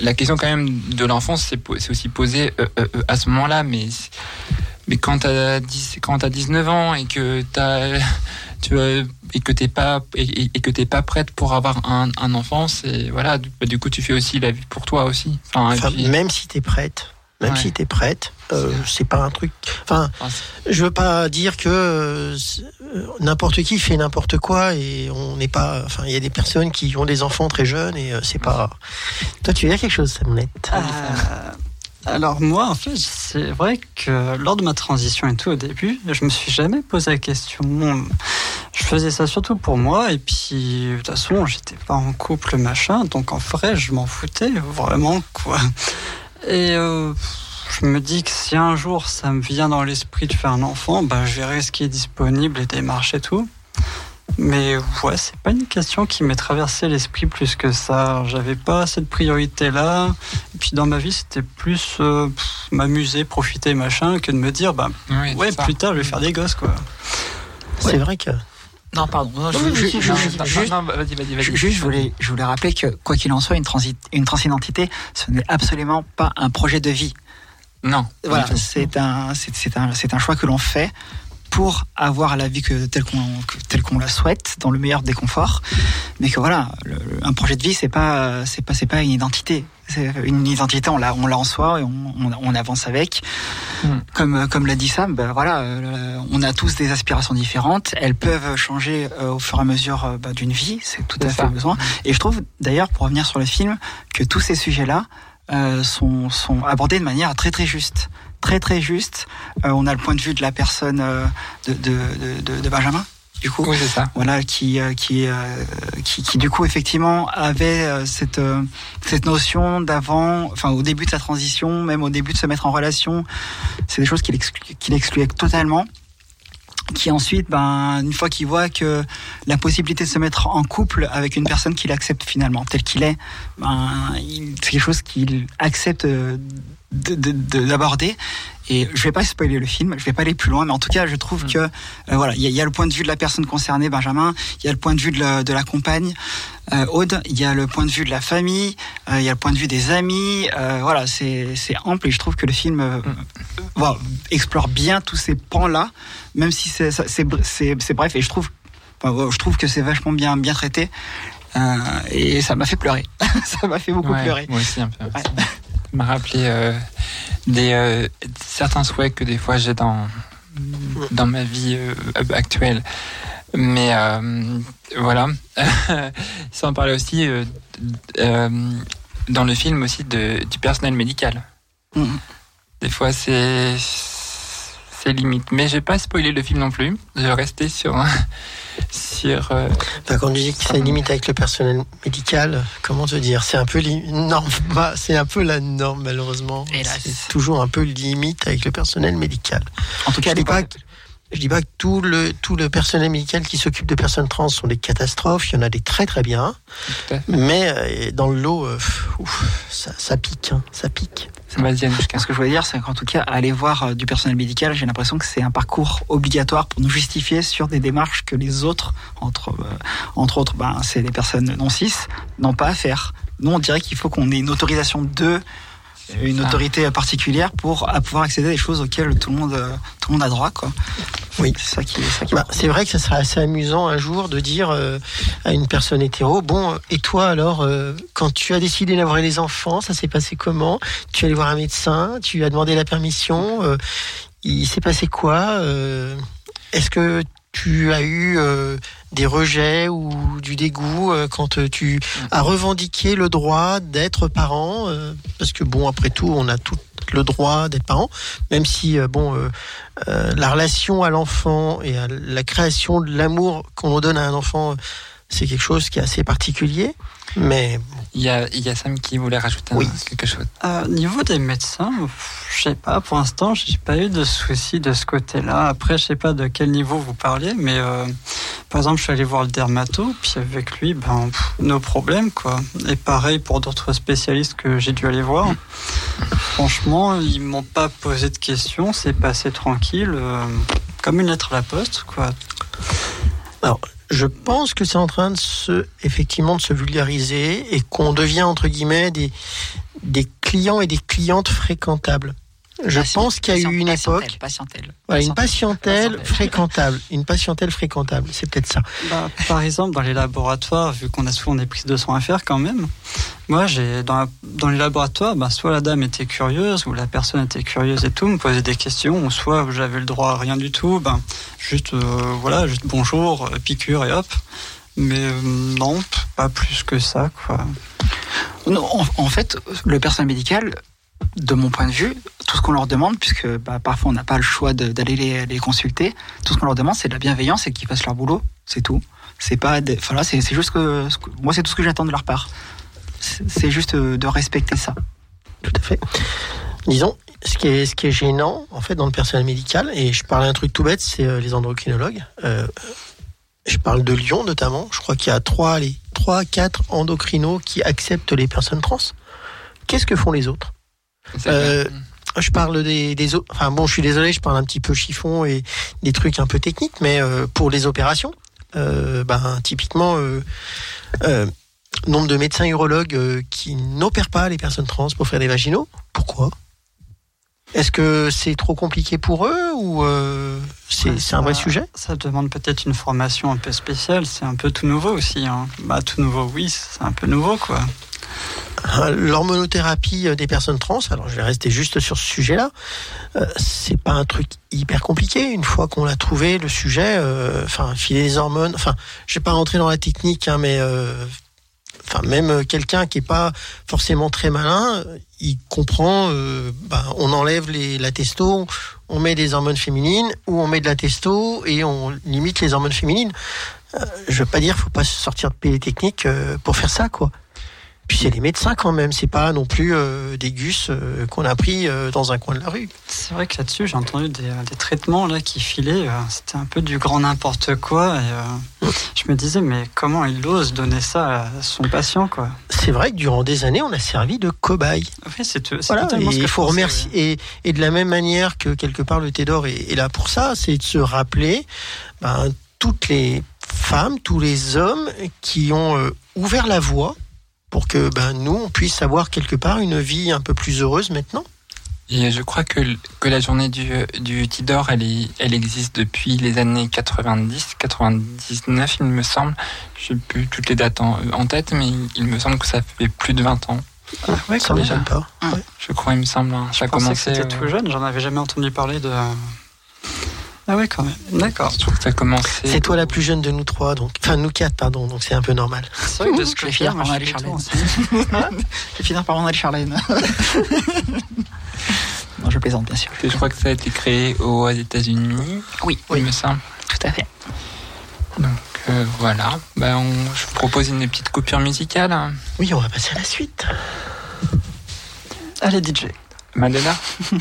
la question quand même de l'enfance, c'est aussi posée euh, euh, euh, à ce moment-là, mais mais quand t'as 10 quand t'as 19 ans et que t'as tu et que t'es pas et, et- que t'es pas prête pour avoir un, un enfant, c'est voilà, du, bah, du coup tu fais aussi la vie pour toi aussi. Enfin, et Enfin, puis- même si t'es prête, même Ouais. si t'es prête, euh, c'est pas un truc. Enfin, je veux pas dire que euh, euh, n'importe qui fait n'importe quoi et on n'est pas. Enfin, il y a des personnes qui ont des enfants très jeunes et euh, c'est pas. Toi, tu veux dire quelque chose, Samnette alors moi, en fait, c'est vrai que lors de ma transition et tout au début, je me suis jamais posé la question. Je faisais ça surtout pour moi et puis de toute façon, j'étais pas en couple machin, donc en vrai, je m'en foutais vraiment quoi. Et euh, je me dis que si un jour ça me vient dans l'esprit de faire un enfant, bah, je verrai ce qui est disponible, les démarches et tout. Mais ouais, c'est pas une question qui m'est traversé l'esprit plus que ça. J'avais pas cette priorité-là. Et puis dans ma vie, c'était plus euh, pff, m'amuser, profiter, machin, que de me dire, bah oui, ouais, ça. plus tard, je vais faire des gosses, quoi. C'est vrai que. Non, pardon. Non, je- juste- voulais, je voulais rappeler que, quoi qu'il en soit, une, transi- une transidentité, ce n'est absolument pas un projet de vie. Non. Voilà, c'est un, c'est, c'est un, c'est un choix que l'on fait pour avoir la vie que, telle qu'on, que- telle qu'on la souhaite, dans le meilleur des conforts. Mais que voilà, le- un projet de vie, c'est pas, c'est pas, c'est pas une identité. C'est une identité, on l'a, on l'a en soi et on, on, on avance avec. Mm. Comme, comme l'a dit Sam, ben voilà, euh, on a tous des aspirations différentes. Elles peuvent changer euh, au fur et à mesure euh, bah, d'une vie. C'est tout à C'est fait ça. besoin. Et je trouve d'ailleurs, pour revenir sur le film, que tous ces sujets-là euh, sont, sont abordés de manière très très juste. Très très juste. Euh, on a le point de vue de la personne euh, de, de, de- de Benjamin, du coup. Oui, c'est ça. Voilà, qui, euh, qui, euh, qui, qui du coup effectivement avait euh, cette, cette notion d'avant, enfin au début de sa transition, même au début de se mettre en relation, c'est des choses qu'il exclu- qu'il excluait totalement qui ensuite, ben, une fois qu'il voit que la possibilité de se mettre en couple avec une personne qu'il accepte finalement tel qu'il est, ben, c'est quelque chose qu'il accepte de- de- de- d'aborder. Et je vais pas spoiler le film, je vais pas aller plus loin, mais en tout cas, je trouve que euh, voilà, il y, a- il y a le point de vue de la personne concernée, Benjamin, il y a le point de vue de la, de la compagne, euh, Aude, il y a le point de vue de la famille, euh, il y a le point de vue des amis. voilà, c'est ample et je trouve que le film voilà, explore bien tous ces pans-là, même si c'est bref. Et je trouve, enfin, je trouve que c'est vachement bien bien traité. Et ça m'a fait pleurer. ça m'a fait beaucoup Ouais, pleurer. Moi aussi, un peu. Ouais. M'a rappelé euh, des, euh, certains souhaits que des fois j'ai dans, dans ma vie euh, actuelle. Mais voilà. Sans parler aussi dans le film aussi de, du personnel médical. Mhm. Des fois, c'est c'est limite. Mais j'ai pas spoilé le film non plus. Je vais rester sur sur. Euh, Enfin, quand tu dis que c'est limite avec le personnel médical, comment te dire? C'est un peu norme, bah, c'est un peu la norme malheureusement. C'est toujours un peu limite avec le personnel médical. En tout cas, Je à dis pas. Je dis pas que tout le, tout le personnel médical qui s'occupe de personnes trans sont des catastrophes. Il y en a des très très bien. Mais euh, dans le lot, euh, ouf, ça, ça pique, hein, ça pique. Ce que je voulais dire, c'est qu'en tout cas, aller voir euh, du personnel médical, j'ai l'impression que c'est un parcours obligatoire pour nous justifier sur des démarches que les autres, entre, euh, entre autres, ben, c'est les personnes non cis, n'ont pas à faire. Nous, on dirait qu'il faut qu'on ait une autorisation de une ça. autorité particulière pour à pouvoir accéder à des choses auxquelles tout le monde, euh, tout le monde a droit, quoi. Oui. C'est ça qui, c'est ça qui Bah, c'est vrai que ça serait assez amusant un jour de dire euh, à une personne hétéro, bon, euh, et toi alors, euh, quand tu as décidé d'avoir les enfants, ça s'est passé comment? Tu es allé voir un médecin, tu as demandé la permission, euh, il s'est passé quoi Euh, Est-ce que tu as eu euh, des rejets ou du dégoût euh, quand euh, tu as revendiqué le droit d'être parent euh, Parce que bon, après tout, on a tout le droit d'être parent, même si bon, la relation à l'enfant et à la création de l'amour qu'on donne à un enfant, c'est quelque chose qui est assez particulier. Mais Il y a, il y a Sam qui voulait rajouter un- Oui. quelque chose. Euh, niveau des médecins, je sais pas, pour l'instant, j'ai pas eu de soucis de ce côté-là. Après, je sais pas de quel niveau vous parlez, mais euh, par exemple, je suis allé voir le dermato, puis avec lui, ben, pff, nos problèmes, quoi. Et pareil pour d'autres spécialistes que j'ai dû aller voir. Franchement, ils m'ont pas posé de questions, c'est passé tranquille, euh, comme une lettre à la poste, quoi. Je pense que c'est en train de se, effectivement, de se vulgariser et qu'on devient entre guillemets des des clients et des clientes fréquentables. Je Patient- pense qu'il y a eu une patientèle, époque, Patientèle. voilà, une patientèle fréquentable, une patientèle fréquentable, c'est peut-être ça. Bah, par exemple, dans les laboratoires, vu qu'on a souvent des prises de sang à faire quand même, moi, j'ai dans, la- dans les laboratoires, bah, soit la dame était curieuse, ou la personne était curieuse et tout, me posait des questions, ou soit j'avais le droit à rien du tout, ben, juste, euh, voilà, juste bonjour, euh, piqûre et hop. Mais euh, non, pas plus que ça, quoi. Non, en, en fait, le personnel médical, de mon point de vue, tout ce qu'on leur demande, puisque bah, parfois on n'a pas le choix d'aller les, les consulter, tout ce qu'on leur demande, c'est de la bienveillance et qu'ils fassent leur boulot. C'est tout. C'est pas, voilà, c'est juste que, moi, c'est tout ce que j'attends de leur part. C'est juste euh, de respecter ça. Tout à fait. Disons, ce qui est, ce qui est gênant, en fait, dans le personnel médical, et je parlais un truc tout bête, c'est euh, les endocrinologues. Euh, je parle de Lyon, notamment. Je crois qu'il y a trois, allez, trois, quatre endocrinos qui acceptent les personnes trans. Qu'est-ce que font les autres? Euh, bien. Je parle des, enfin bon, je suis désolé, je parle un petit peu chiffon et des trucs un peu techniques, mais euh, pour les opérations, euh, ben typiquement, euh, euh, nombre de médecins urologues euh, qui n'opèrent pas les personnes trans pour faire des vaginaux. Pourquoi? Est-ce que c'est trop compliqué pour eux ou euh, c'est Ouais, un vrai sujet? Ça demande peut-être une formation un peu spéciale, c'est un peu tout nouveau aussi. Hein. Bah, tout nouveau, oui, c'est un peu nouveau, quoi. Hein, L'hormonothérapie euh, des personnes trans, alors je vais rester juste sur ce sujet-là, euh, c'est pas un truc hyper compliqué. Une fois qu'on a trouvé le sujet, euh, enfin, filer les hormones, enfin, je vais pas rentrer dans la technique, hein, mais même quelqu'un qui est pas forcément très malin, il comprend, ben, on enlève les, la testo, on met des hormones féminines, ou on met de la testo et on limite les hormones féminines. Je veux pas dire, faut pas sortir de les techniques euh, pour faire ça, quoi. Puis c'est les médecins quand même, c'est pas non plus euh, des gus euh, qu'on a pris euh, dans un coin de la rue. C'est vrai que là-dessus, j'ai entendu des, des traitements là qui filaient. C'était un peu du grand n'importe quoi. Et je me disais, mais comment il ose donner ça à son patient, quoi? C'est vrai que durant des années, on a servi de cobaye. C'est Voilà, totalement et ce que faut remercier. Et, et de la même manière que quelque part le Tédor est, est là pour ça, c'est de se rappeler ben, toutes les femmes, tous les hommes qui ont ouvert la voie pour que ben, nous, on puisse avoir quelque part une vie un peu plus heureuse maintenant. Et je crois que, que la journée du, du Tidor, elle, est, elle existe depuis les années 90, 99, il me semble. Je n'ai plus toutes les dates en, en tête, mais il me semble que ça fait plus de 20 ans. Ouais, ça quand m'étonne pas. Ouais. Je crois, il me semble. hein. Ça a commencé. c'était euh, tout jeune, j'en avais jamais entendu parler de. Ah ouais, quand même. D'accord. je trouve que ça a commencé. C'est toi la plus jeune de nous trois, donc enfin nous quatre, pardon, donc c'est un peu normal. C'est vrai que de ce Je vais finir par suis Charlène. Je vais finir par mon aller Charlène. non, je plaisante, bien sûr. Je crois que ça a été créé aux États-Unis, Oui, il me semble. tout à fait. Donc euh, voilà. Ben, on, je vous propose une petite coupure musicale. hein. Oui, on va passer à la suite. Allez, DJ. Madonna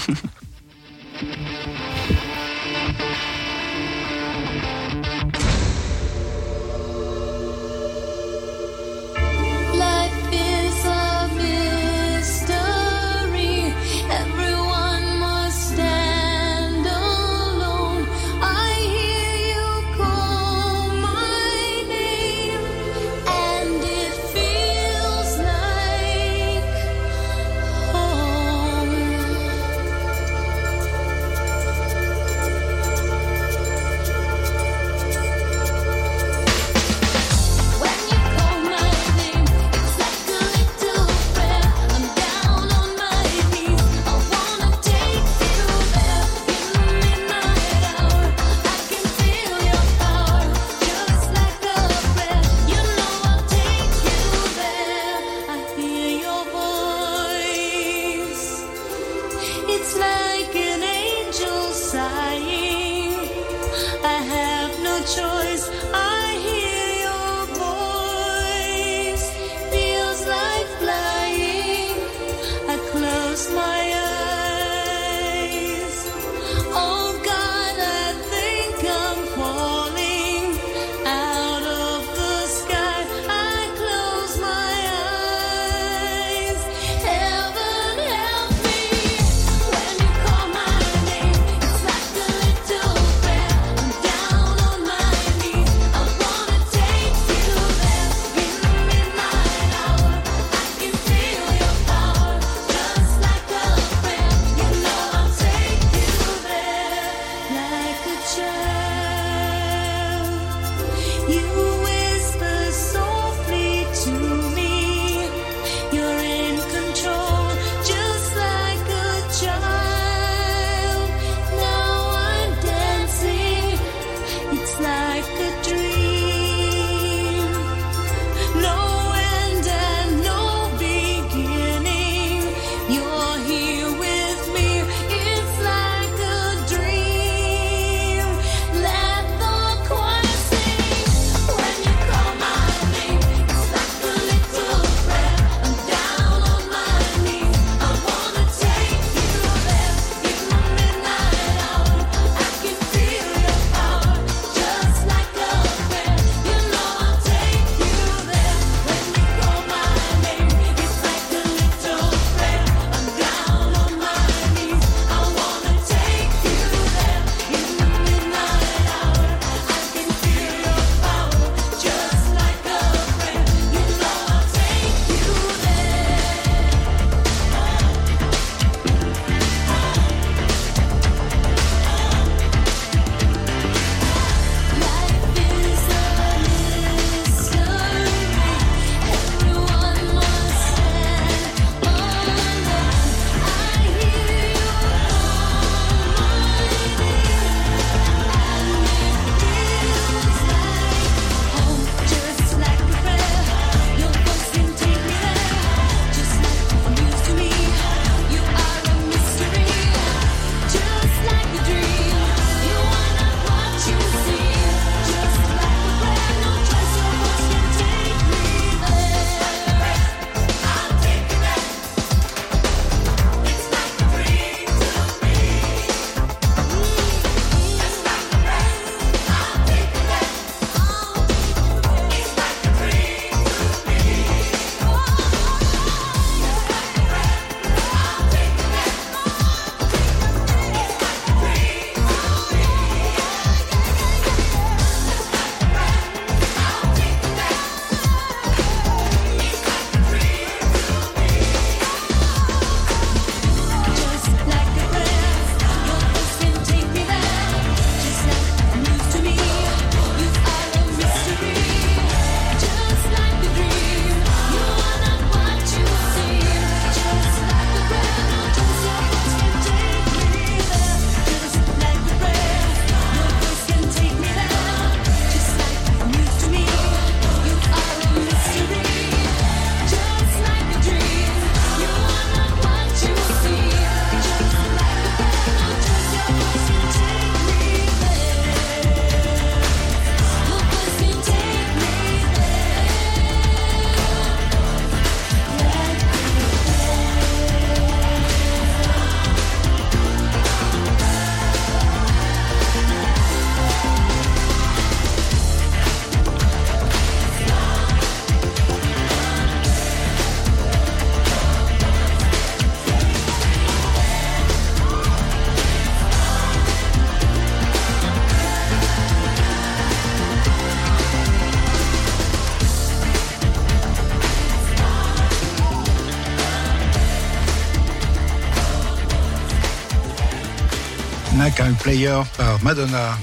Player par Madonna.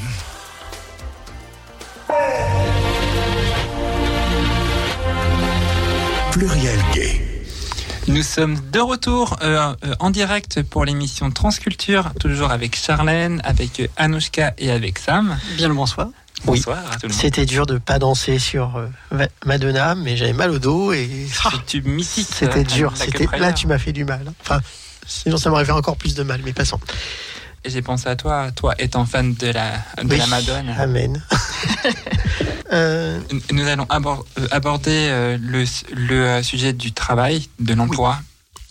Pluriel gay. Nous sommes de retour euh, euh, en direct pour l'émission Transculture, toujours avec Charlène, avec Anouchka et avec Sam. Bien le bonsoir. Oui. Bonsoir à tout le monde. C'était dur de pas danser sur euh, Madonna, mais j'avais mal au dos et ah, tube mythique. c'était dur. C'était là tu m'as fait du mal. Enfin, sinon ça m'aurait fait encore plus de mal. Mais passons. J'ai pensé à toi, toi étant fan de la, de Oui. la Madone. Amen. Euh, Nous allons abor- euh, aborder euh, le, le sujet du travail, de l'emploi.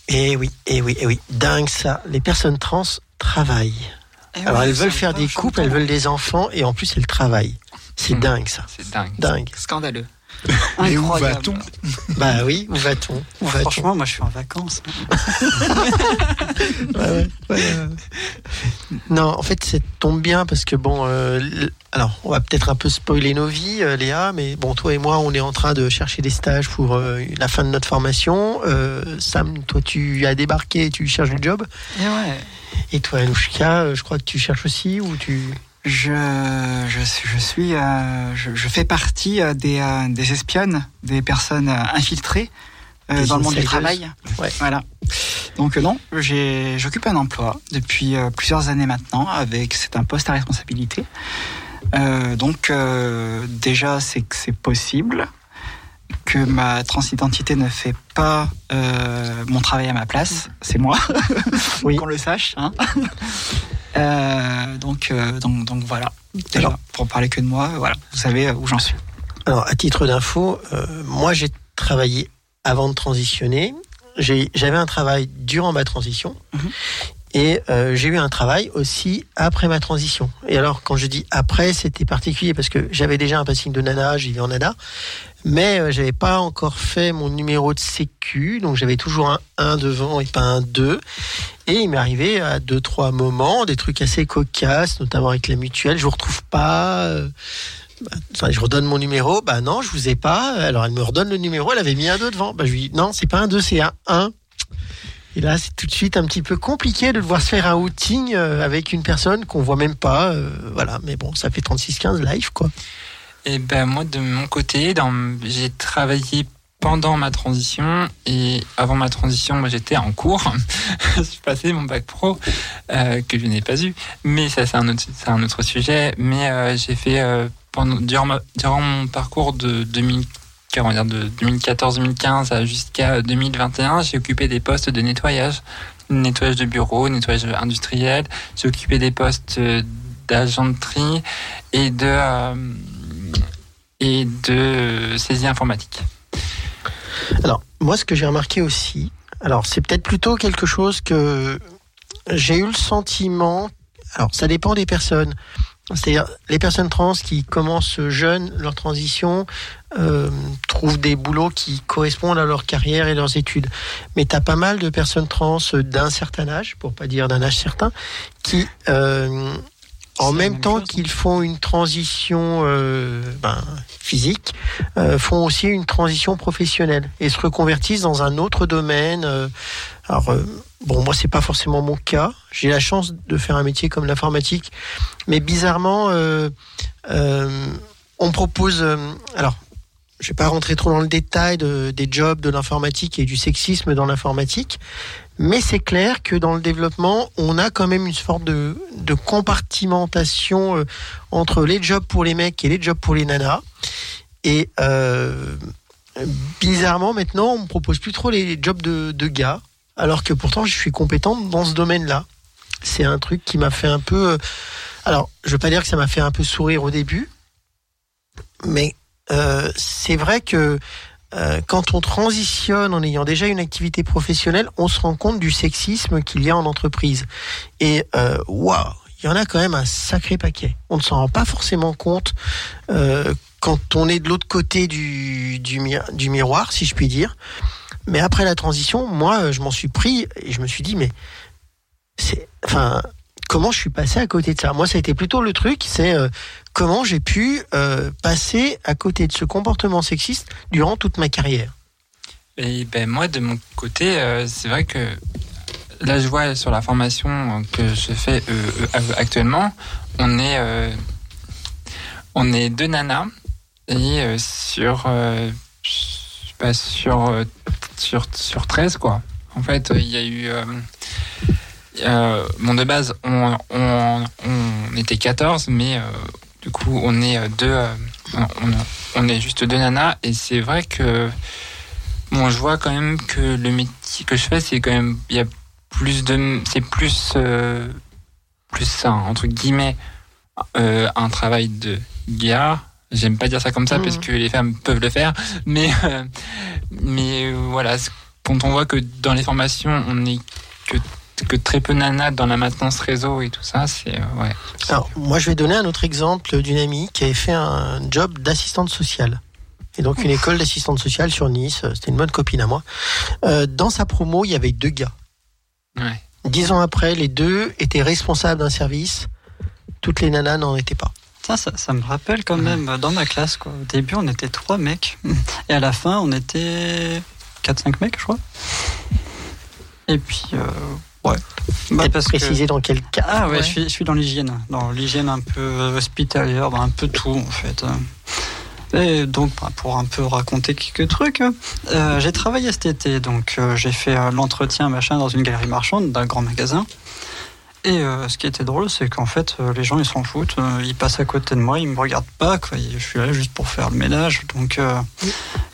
et oui, et oui, et oui. Dingue ça. Les personnes trans travaillent. Alors elles veulent faire des couples, elles veulent des enfants et en plus elles travaillent. C'est Mhm. dingue ça. C'est dingue. Dingue. Scandaleux. Et où va-t-on Bah oui, où va-t-on? Franchement, moi je suis en vacances. Ouais, ouais, ouais, ouais. Non, en fait, ça tombe bien parce que bon, euh, alors on va peut-être un peu spoiler nos vies, euh, Léa, mais bon, toi et moi, on est en train de chercher des stages pour euh, la fin de notre formation. Euh, Sam, toi, tu as débarqué, tu cherches du job. Et ouais. Et toi, euh, je crois que tu cherches aussi ou tu Je, je, suis- je suis, euh, je, je fais partie euh, des, euh, des espionnes, des personnes infiltrées euh, dans le monde du travail. Ouais. Voilà. Donc non, j'ai, j'occupe un emploi depuis plusieurs années maintenant. Avec, c'est un poste à responsabilité. Donc déjà, c'est que c'est possible que ma transidentité ne fait pas mon travail à ma place. C'est moi. Oui. Qu'on le sache. Hein. Euh, donc, euh, donc, donc voilà. Déjà, Alors. pour parler que de moi, voilà, vous savez où j'en suis. Alors, à titre d'info, euh, moi, j'ai travaillé avant de transitionner. J'avais un travail durant ma transition. Mhm. Et euh, j'ai eu un travail aussi après ma transition. Et alors, quand je dis après, c'était particulier parce que j'avais déjà un passing de nana, j'y vais en nana, mais euh, j'avais pas encore fait mon numéro de sécu, donc j'avais toujours un 1 devant et pas un 2. Et il m'est arrivé à deux, trois moments, des trucs assez cocasses, notamment avec la mutuelle. Je vous retrouve pas. euh, bah, je redonne mon numéro. Bah non, je vous ai pas. Alors elle me redonne le numéro. Elle avait mis un 2 devant. Bah je lui dis non, c'est pas un 2, c'est un 1. Et là, c'est tout de suite un petit peu compliqué de devoir se faire un outing euh, avec une personne qu'on voit même pas. euh, voilà, mais bon, ça fait 36-15 live, quoi. Et ben moi de mon côté, j'ai travaillé pendant ma transition et avant ma transition, moi j'étais en cours. je passé mon bac pro euh, que je n'ai pas eu, mais ça c'est un un autre sujet. Mais euh, j'ai fait euh, pendant durant, durant mon parcours de 2000 on va dire de 2014-2015 à jusqu'à 2021, j'ai occupé des postes de nettoyage, nettoyage de bureaux, nettoyage industriel. J'ai occupé des postes d'agent de tri et de et de saisie informatique. Alors, moi, ce que j'ai remarqué aussi, alors c'est peut-être plutôt quelque chose que j'ai eu le sentiment. Alors, ça dépend des personnes. C'est-à-dire, les personnes trans qui commencent jeunes leur transition euh, trouvent des boulots qui correspondent à leur carrière et leurs études. Mais tu as pas mal de personnes trans d'un certain âge, pour pas dire d'un âge certain, qui, euh, en même même temps qu'ils font une transition euh, ben, physique, euh, font aussi une transition professionnelle et se reconvertissent dans un autre domaine. euh, alors, euh, bon, moi, c'est pas forcément mon cas. J'ai la chance de faire un métier comme l'informatique, mais bizarrement, euh, euh, on propose. euh, alors, je vais pas rentrer trop dans le détail de- des jobs de l'informatique et du sexisme dans l'informatique, mais c'est clair que dans le développement, on a quand même une sorte de, de compartimentation euh, entre les jobs pour les mecs et les jobs pour les nanas. Et euh, bizarrement, maintenant, on me propose plus trop les jobs de, gars, alors que pourtant, je suis compétente dans ce domaine-là. C'est un truc qui m'a fait un peu. euh, Alors, je veux pas dire que ça m'a fait un peu sourire au début, mais euh, c'est vrai que euh, quand on transitionne en ayant déjà une activité professionnelle, on se rend compte du sexisme qu'il y a en entreprise. Et euh, waouh, il y en a quand même un sacré paquet. On ne s'en rend pas forcément compte quand on est de l'autre côté du, du, mi- du miroir, si je puis dire. Mais après la transition, moi, je m'en suis pris et je me suis dit, mais c'est, enfin, comment je suis passé à côté de ça? Moi, ça a été plutôt le truc, c'est comment j'ai pu euh, passer à côté de ce comportement sexiste durant toute ma carrière. Et ben moi de mon côté, euh, c'est vrai que là, je vois sur la formation que je fais euh, euh, actuellement, on est, euh, on est deux nanas et euh, sur, euh, sur, euh, sur, sur 13, quoi. En fait, euh, il y a eu. Euh, euh, bon, de base, on, on, on était 14, mais euh, du coup, on est euh, deux. euh, on, on est juste deux nanas, et c'est vrai que. Bon, je vois quand même que le métier que je fais, c'est quand même. Il y a plus de. C'est plus. euh, plus ça, entre guillemets, euh, un travail de gars. J'aime pas dire ça comme ça Mhm. parce que les femmes peuvent le faire, mais euh, mais voilà, quand on voit que dans les formations on est que que très peu nanas dans la maintenance réseau et tout ça, c'est euh, ouais. Alors, moi, je vais donner un autre exemple d'une amie qui avait fait un job d'assistante sociale. Et donc, une école d'assistante sociale sur Nice. C'était une bonne copine à moi. Euh, dans sa promo, il y avait deux gars. Ouais. Dix ans après, les deux étaient responsables d'un service. Toutes les nanas n'en étaient pas. Ça, ça, ça me rappelle quand même euh, dans ma classe. Quoi. Au début, on était trois mecs. Et à la fin, on était 4-5 mecs, je crois. Et puis, euh, ouais. Bah, Peut-être parce que- préciser dans quel cas. Ah ouais, Ouais. Je, suis, je suis dans l'hygiène. Dans l'hygiène un peu hospitalière, un peu tout en fait. Et donc, bah, pour un peu raconter quelques trucs, euh, j'ai travaillé cet été. Donc, euh, j'ai fait euh, l'entretien machin dans une galerie marchande d'un grand magasin. Et euh, ce qui était drôle, c'est qu'en fait, euh, les gens, ils s'en foutent. Euh, ils passent à côté de moi, ils me regardent pas. Je suis là juste pour faire le ménage. Donc,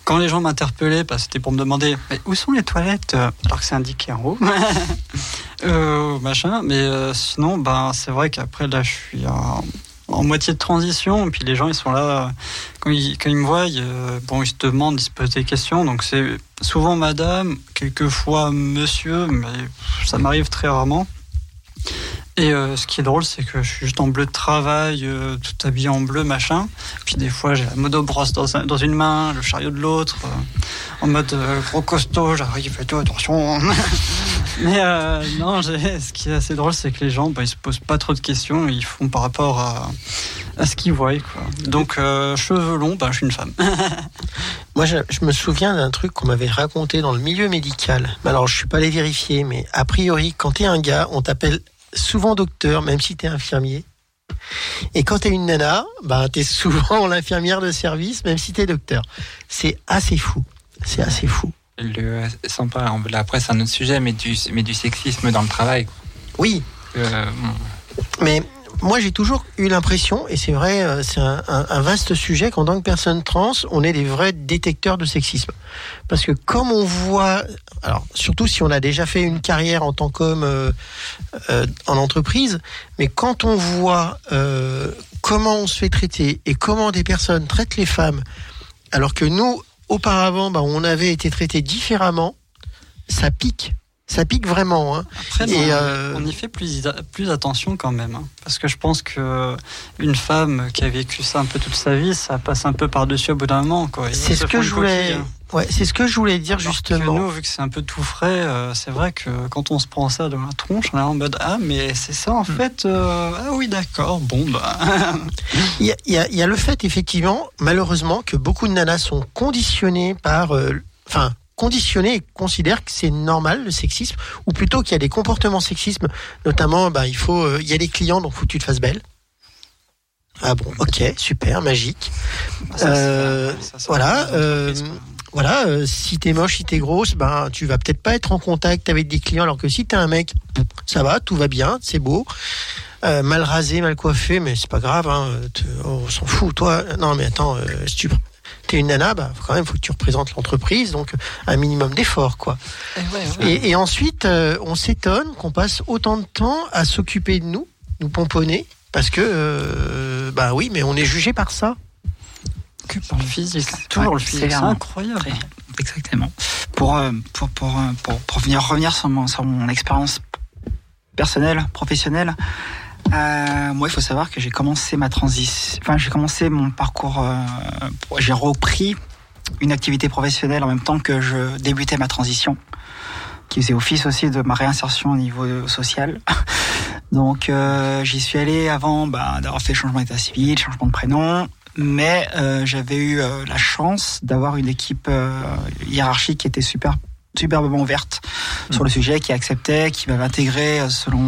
quand les gens m'interpellaient, bah, c'était pour me demander mais où sont les toilettes Alors que c'est indiqué en haut. machin. Mais sinon, ben, c'est vrai qu'après, là, je suis en, moitié de transition. Et puis les gens, ils sont là. Quand ils, me voient, bon, ils se demandent, ils se posent des questions. Donc, c'est souvent madame, quelquefois monsieur, mais ça m'arrive très rarement. Et euh, ce qui est drôle, c'est que je suis juste en bleu de travail, euh, tout habillé en bleu, machin. Puis des fois, j'ai la motobrosse dans, dans une main, le chariot de l'autre, euh, en mode gros costaud, j'arrive, fais toi, attention. Mais non, ce qui est assez drôle, c'est que les gens, bah, ils se posent pas trop de questions, ils font par rapport à, ce qu'ils voient. Donc, cheveux longs, bah, je suis une femme. Moi, je, je me souviens d'un truc qu'on m'avait raconté dans le milieu médical. Alors, je suis pas allé vérifier, mais a priori, quand t'es un gars, on t'appelle souvent docteur, même si t'es infirmier. Et quand t'es une nana, bah, t'es souvent l'infirmière de service, même si t'es docteur. C'est assez fou. C'est assez fou. Le pas après c'est un autre sujet, mais du mais du sexisme dans le travail. Oui, Euh, bon, Mais moi, j'ai toujours eu l'impression, et c'est vrai, euh, c'est un, vaste sujet, qu'en tant que personne trans, on est des vrais détecteurs de sexisme. Parce que comme on voit, alors surtout si on a déjà fait une carrière en tant qu'homme euh, euh, en entreprise, mais quand on voit comment on se fait traiter et comment des personnes traitent les femmes, alors que nous, auparavant, bah, on avait été traités différemment, ça pique. Ça pique vraiment. Hein. Après, Et, on, euh, on y fait plus, plus attention quand même. hein. parce que je pense que une femme qui a vécu ça un peu toute sa vie, ça passe un peu par-dessus au bout d'un moment. C'est ce que je voulais. coquille, hein. Ouais, c'est ce que je voulais dire Alors que justement. nous, vu que c'est un peu tout frais, euh, c'est vrai que quand on se prend ça dans la tronche, on est en mode Ah, mais c'est ça en fait. euh, ah oui, d'accord. Bon, bah. Il y, a, il y a- il y a le fait effectivement, malheureusement, que beaucoup de nanas sont conditionnées par, enfin, conditionnées et considèrent que c'est normal le sexisme, ou plutôt qu'il y a des comportements sexisme, notamment, bah, il faut, euh, il y a des clients donc faut que tu te fasses belle. Ah bon, ok, super, magique. ça, Euh, ça, ça, ça, voilà, euh, Voilà, si t'es moche, si t'es grosse, ben tu vas peut-être pas être en contact avec des clients, alors que si t'es un mec, ça va, tout va bien, c'est beau. Euh, mal rasé, mal coiffé, mais c'est pas grave, hein, te- on s'en fout. Toi, non mais attends, euh, tu t'es une nana, bah quand même faut que tu représentes l'entreprise, donc un minimum d'effort, quoi. Eh ouais, ouais. Et, et ensuite, euh, on s'étonne qu'on passe autant de temps à s'occuper de nous, nous pomponner, parce que, euh, bah oui, mais on est jugé par ça. que par le physique. Toujours Ouais, le physique. C'est incroyable. Très- Exactement. Pour, euh, pour, pour, pour, pour venir revenir sur mon, sur mon expérience personnelle, professionnelle, euh, moi, il faut savoir que j'ai commencé ma transition, enfin, j'ai commencé mon parcours, euh, j'ai repris une activité professionnelle en même temps que je débutais ma transition, qui faisait office aussi de ma réinsertion au niveau social. Donc, euh, j'y suis allé avant bah, d'avoir fait changement d'état civil, changement de prénom, mais euh, j'avais eu euh, la chance d'avoir une équipe euh, hiérarchique qui était super superbement ouverte sur le sujet, qui acceptait, qui m'avait intégré selon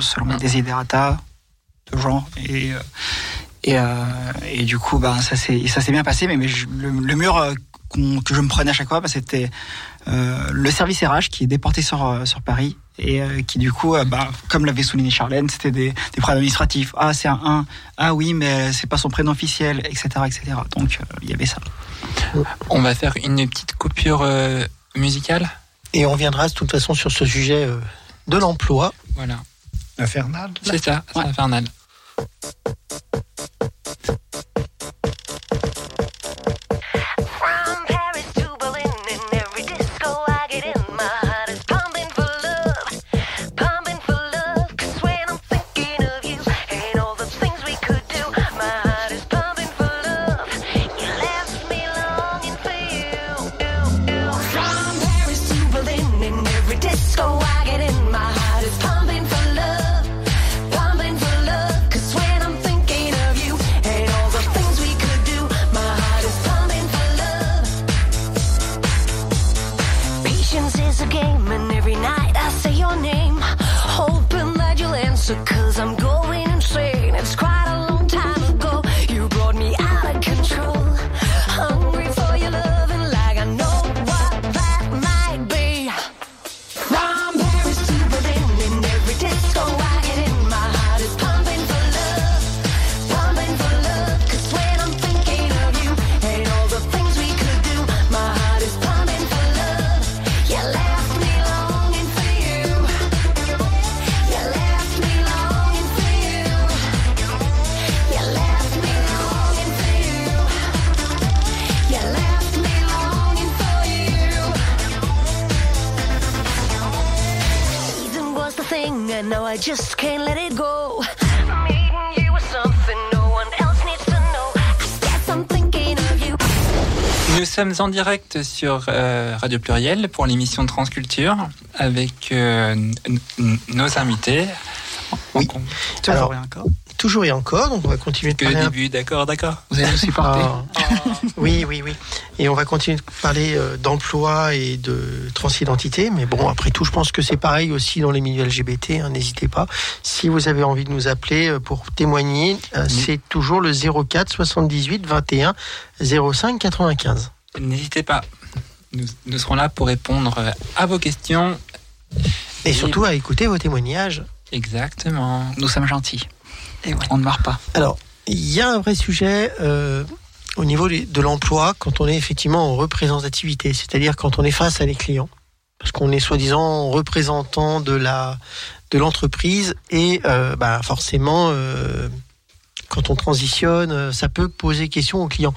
selon mes desiderata de genre et euh, et, euh, et du coup bah ça s'est ça s'est bien passé mais, mais je- le, le mur euh, que je me prenais à chaque fois bah, c'était euh, le service RH qui est déporté sur sur Paris et euh, qui du coup euh, bah, comme l'avait souligné Charlène c'était des, des problèmes administratifs ah c'est un 1 ah oui mais c'est pas son prénom officiel etc etc donc euh, il y avait ça On va faire une petite coupure euh, musicale. Et on reviendra de toute façon sur ce sujet euh, de l'emploi. Voilà. Infernal. C'est ça, c'est infernal. I just can't let it go. Meeting you was something no one else needs to know. I guess I'm thinking of you. Nous sommes en direct sur euh, Radio Pluriel pour l'émission Transculture avec euh, nos invités. Oui. Donc, toujours Alors, rien encore Toujours et encore, donc on va continuer de Que le parler début, d'accord, d'accord. vous allez nous supporter Ah. Oui, oui, oui. Et on va continuer de parler euh, d'emploi et de transidentité. Mais bon, après tout, je pense que c'est pareil aussi dans les milieux LGBT. hein, N'hésitez pas. Si vous avez envie de nous appeler euh, pour témoigner, euh, c'est toujours le 04 78 21 05 95. N'hésitez pas. Nous, nous serons là pour répondre à vos questions. Et surtout à écouter vos témoignages. Exactement. nous sommes gentils Et on ne meurt pas Alors, il y a un vrai sujet euh, au niveau des- de l'emploi quand on est effectivement en représentativité, c'est-à-dire quand on est face à les clients, parce qu'on est soi-disant représentant de la de l'entreprise et euh, bah, forcément euh, quand on transitionne, ça peut poser question aux clients.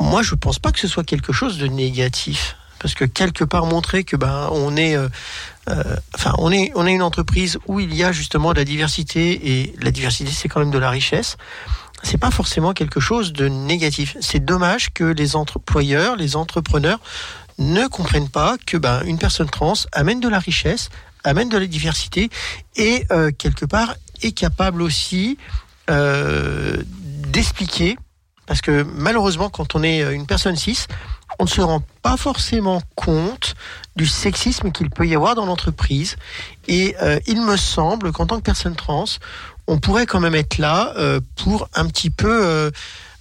Moi, je pense pas que ce soit quelque chose de négatif. Parce que quelque part montrer que ben on est, euh, euh, enfin on est, on est une entreprise où il y a justement de la diversité et la diversité c'est quand même de la richesse. C'est pas forcément quelque chose de négatif. C'est dommage que les employeurs, les entrepreneurs ne comprennent pas que ben une personne trans amène de la richesse, amène de la diversité et euh, quelque part est capable aussi d'expliquer parce que malheureusement quand on est une personne cis, on ne se rend pas forcément compte du sexisme qu'il peut y avoir dans l'entreprise. Et euh, il me semble qu'en tant que personne trans, on pourrait quand même être là euh, pour un petit peu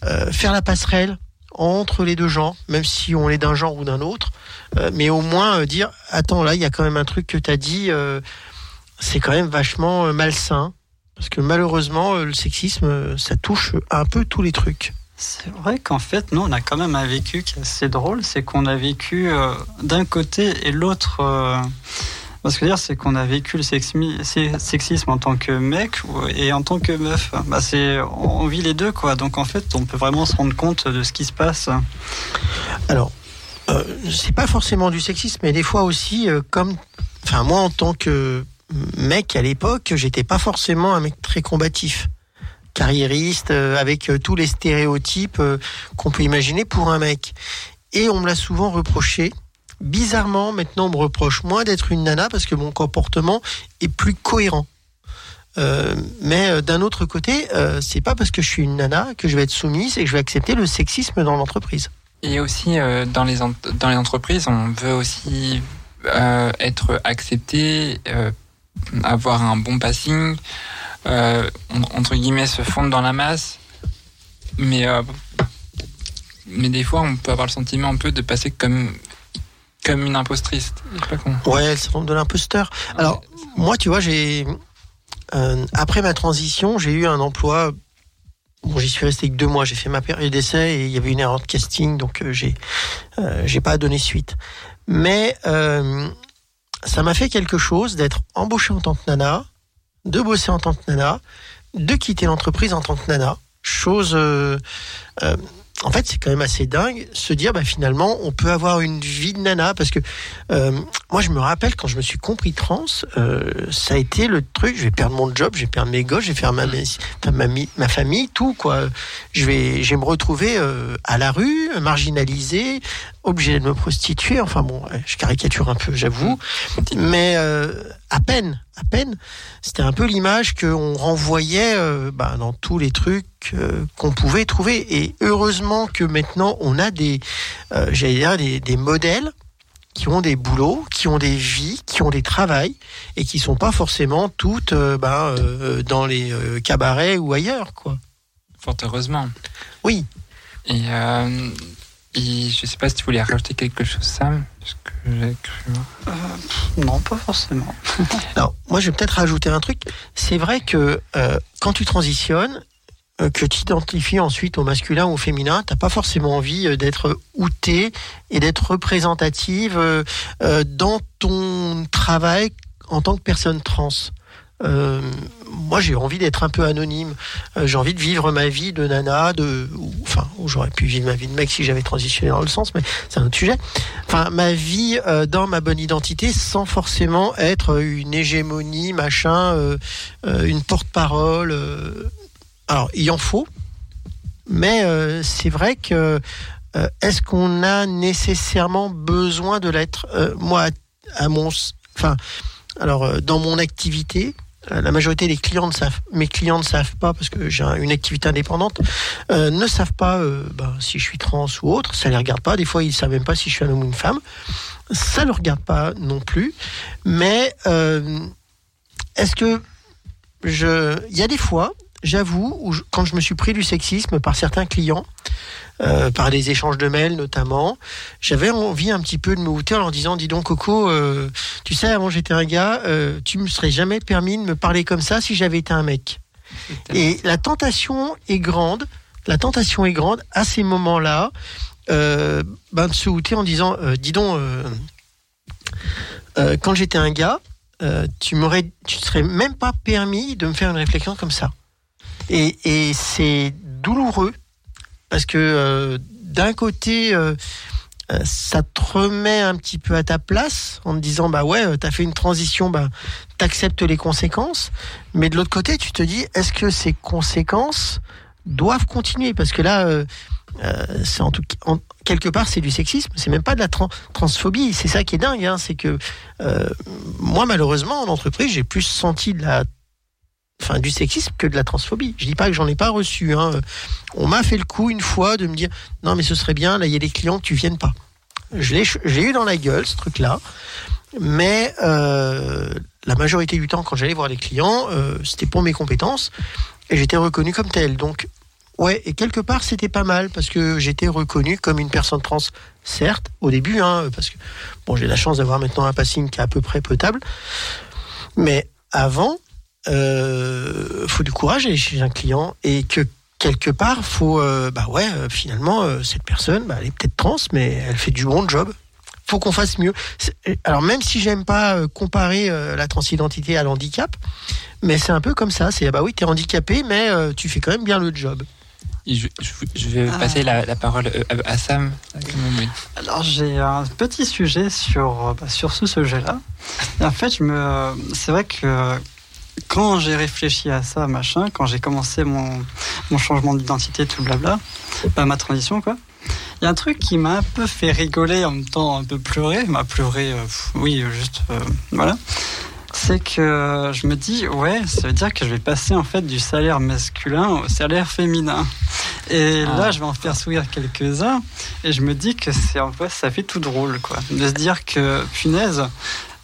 euh, faire la passerelle entre les deux genres, même si on est d'un genre ou d'un autre, mais au moins dire attends là, il y a quand même un truc que tu as dit, c'est quand même vachement malsain. Parce que malheureusement, le sexisme, ça touche un peu tous les trucs. C'est vrai qu'en fait, nous, on a quand même un vécu qui est assez drôle, c'est qu'on a vécu euh, d'un côté et l'autre. Euh, ce que je veux dire, c'est qu'on a vécu le sexisme en tant que mec et en tant que meuf. Bah, c'est, on vit les deux, quoi. Donc en fait, on peut vraiment se rendre compte de ce qui se passe. Alors, euh, c'est pas forcément du sexisme, mais des fois aussi, euh, comme, enfin moi en tant que mec à l'époque, j'étais pas forcément un mec très combatif, carriériste, euh, avec euh, tous les stéréotypes euh, qu'on peut imaginer pour un mec. Et on me l'a souvent reproché. Bizarrement, maintenant, on me reproche moins d'être une nana parce que mon comportement est plus cohérent. Mais d'un autre côté, euh, c'est pas parce que je suis une nana que je vais être soumise et que je vais accepter le sexisme dans l'entreprise. Et aussi, dans, les dans les entreprises, on veut aussi être accepté, avoir un bon passing, euh, en- entre guillemets, se fondre dans la masse. Mais, euh, mais des fois, on peut avoir le sentiment un peu de passer comme, comme une impostrice. Pas. Ouais, le syndrome de l'imposteur. Alors, moi, tu vois, j'ai. euh, après ma transition, j'ai eu un emploi. Bon, j'y suis resté que deux mois. J'ai fait ma période d'essai et il y avait une erreur de casting, donc j'ai j'ai pas donné suite. Mais ça m'a fait quelque chose d'être embauché en tant que nana, de bosser en tant que nana, de quitter l'entreprise en tant que nana. Chose. euh, euh, en fait, c'est quand même assez dingue se dire, bah, finalement, on peut avoir une vie de nana parce que euh, moi, je me rappelle quand je me suis compris trans, euh, ça a été le truc. Je vais perdre mon job, je vais perdre mes gosses, je vais faire ma, ma, ma, mi- ma famille, tout quoi. Je vais, me retrouver euh, à la rue, marginalisé, obligé de me prostituer. Enfin bon, je caricature un peu, j'avoue, mais à peine, à peine. C'était un peu l'image qu'on renvoyait bah, dans tous les trucs euh, qu'on pouvait trouver. Et heureusement que maintenant on a des, euh, j'allais dire des, des modèles qui ont des boulots, qui ont des vies, qui ont des travails et qui sont pas forcément toutes euh, ben, euh, dans les euh, cabarets ou ailleurs, quoi. Fort heureusement. Oui. Et, euh, et je sais pas si tu voulais rajouter quelque chose, Sam, parce que j'ai cru. voir. Non, pas forcément. Alors, moi, je vais peut-être rajouter un truc. C'est vrai que euh, quand tu transitionnes, que tu t'identifies ensuite au masculin ou au féminin, t'as pas forcément envie euh, d'être outé et d'être représentative euh, euh, dans ton travail en tant que personne trans. Euh, moi, j'ai envie d'être un peu anonyme. Euh, j'ai envie de vivre ma vie de nana, de, ou- enfin, j'aurais pu vivre ma vie de mec si j'avais transitionné dans le sens, mais c'est un autre sujet. Enfin, ma vie euh, dans ma bonne identité, sans forcément être une hégémonie, machin, euh, euh, une porte-parole. Alors, il en faut, mais euh, c'est vrai que euh, est-ce qu'on a nécessairement besoin de l'être? Euh, Moi, à, mon, enfin, alors dans mon activité, la majorité des clients ne savent, mes clients ne savent pas parce que j'ai un- une activité indépendante, ne savent pas ben, si je suis trans ou autre. Ça les regarde pas. Des fois, ils savent même pas si je suis un homme ou une femme. Ça le regarde pas non plus. Mais est-ce que je, il y a des fois, j'avoue, quand je me suis pris du sexisme par certains clients, euh, par des échanges de mails notamment, j'avais envie un petit peu de me outer en leur disant, dis donc Coco, euh, tu sais, avant j'étais un gars, euh, tu me serais jamais permis de me parler comme ça si j'avais été un mec. Et la tentation est grande, la tentation est grande à ces moments-là, euh, ben, de se outer en disant, dis donc, quand j'étais un gars, tu m'aurais, tu ne serais même pas permis de me faire une réflexion comme ça. Et, c'est douloureux parce que euh, d'un côté, euh, ça te remet un petit peu à ta place en te disant bah ouais, t'as fait une transition, bah t'acceptes les conséquences. Mais de l'autre côté, tu te dis est-ce que ces conséquences doivent continuer? Parce que là, euh, c'est en tout quelque part c'est du sexisme. C'est même pas de la tran- transphobie. C'est ça qui est dingue, hein, c'est que moi malheureusement en entreprise j'ai plus senti de la Enfin, du sexisme que de la transphobie. Je dis pas que j'en ai pas reçu. Hein. On m'a fait le coup une fois de me dire non mais ce serait bien là il y a des clients tu viennes pas. Je l'ai eu dans la gueule ce truc là. Mais euh, la majorité du temps quand j'allais voir les clients euh, c'était pour mes compétences et j'étais reconnu comme tel. Donc ouais et quelque part c'était pas mal parce que j'étais reconnu comme une personne trans certes au début hein, parce que bon j'ai la chance d'avoir maintenant un passing qui est à peu près potable. Mais avant euh, faut du courage aller chez un client et que quelque part faut euh, bah ouais euh, finalement euh, cette personne bah, elle est peut-être trans mais elle fait du bon job faut qu'on fasse mieux alors même si j'aime pas comparer euh, la transidentité à l'handicap mais c'est un peu comme ça c'est bah oui t'es handicapé mais euh, tu fais quand même bien le job je, je- je vais Ah. passer la, la parole à, à Sam. Alors j'ai un petit sujet sur, bah, sur ce sujet-là. Et en fait, je me, c'est vrai que quand j'ai réfléchi à ça, machin, quand j'ai commencé mon, mon changement d'identité, tout blabla, bah, ma transition, quoi, il y a un truc qui m'a un peu fait rigoler, en même temps un peu pleurer, m'a pleuré, euh, pff, oui, juste, euh, voilà. C'est que je me dis, ouais, ça veut dire que je vais passer en fait du salaire masculin au salaire féminin. Et Ah. là, je vais en faire sourire quelques-uns. Et je me dis que c'est en vrai, ça fait tout drôle, quoi. De se dire que, punaise,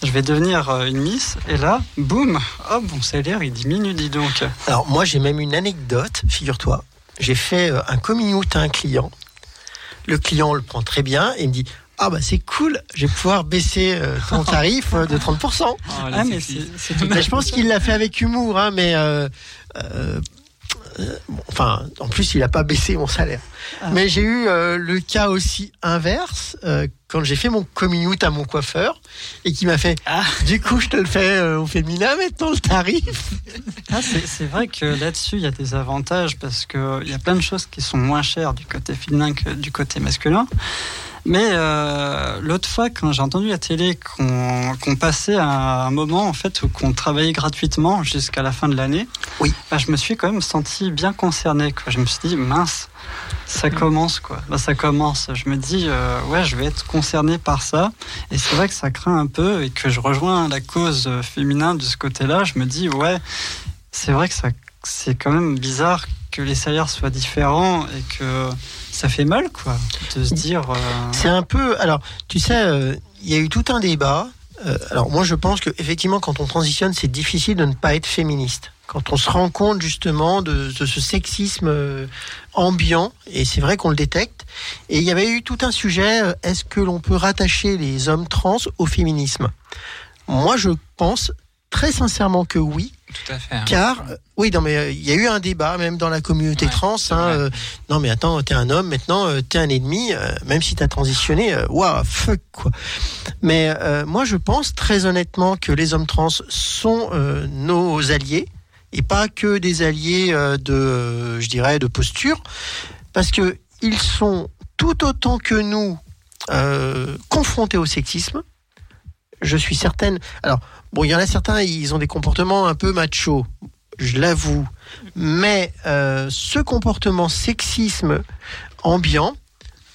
je vais devenir euh, une Miss. Et là, boum, hop, mon salaire, il diminue, dis donc. Alors moi j'ai même une anecdote, figure-toi. J'ai fait euh, un coming out à un client. Le client le prend très bien et il me dit ah bah c'est cool, je vais pouvoir baisser euh, ton tarif de 30%. Oh, Ah, mais c'est c'est tout Mais je pense qu'il l'a fait avec humour, hein, mais euh, euh, euh, enfin, en plus, il n'a pas baissé mon salaire. Ah. Mais j'ai eu euh, le cas aussi inverse euh, quand j'ai fait mon coming out à mon coiffeur et qui m'a fait. Ah. Du coup, je te le fais euh, au féminin maintenant le tarif. Ah, c'est c'est vrai que là-dessus, il y a des avantages parce qu'il y a plein de choses qui sont moins chères du côté féminin que du côté masculin. Mais euh, l'autre fois, quand j'ai entendu la télé qu'on passait à un moment en fait où qu'on travaillait gratuitement jusqu'à la fin de l'année, Oui. bah, je me suis quand même senti bien concerné. Quoi. Je me suis dit mince, ça commence quoi. Bah, ça commence. Je me dis euh, ouais, je vais être concerné par ça. Et c'est vrai que ça craint un peu et que je rejoins la cause féminine de ce côté-là. Je me dis ouais, c'est vrai que ça, c'est quand même bizarre que les salaires soient différents et que ça fait mal quoi de se dire. euh, C'est un peu. Alors, tu sais, euh, il y a eu tout un débat. Euh, alors, moi, je pense que effectivement, quand on transitionne, c'est difficile de ne pas être féministe. Quand on se rend compte justement de, ce sexisme ambiant, et c'est vrai qu'on le détecte. Et il y avait eu tout un sujet. Est-ce que l'on peut rattacher les hommes trans au féminisme? Moi, je pense très sincèrement que oui. Tout à fait. hein. Car, euh, oui, non, mais euh, il y a eu un débat, même dans la communauté Ouais, trans. hein, euh, non, mais attends, t'es un homme, maintenant, t'es un ennemi, euh, même si t'as transitionné, waouh, fuck, quoi. Mais euh, moi, je pense très honnêtement que les hommes trans sont nos alliés, et pas que des alliés de, je dirais, de posture, parce que ils sont tout autant que nous confrontés au sexisme. Je suis certaine. Alors, bon, il y en a certains, ils ont des comportements un peu machos, je l'avoue. Mais euh, ce comportement sexisme ambiant,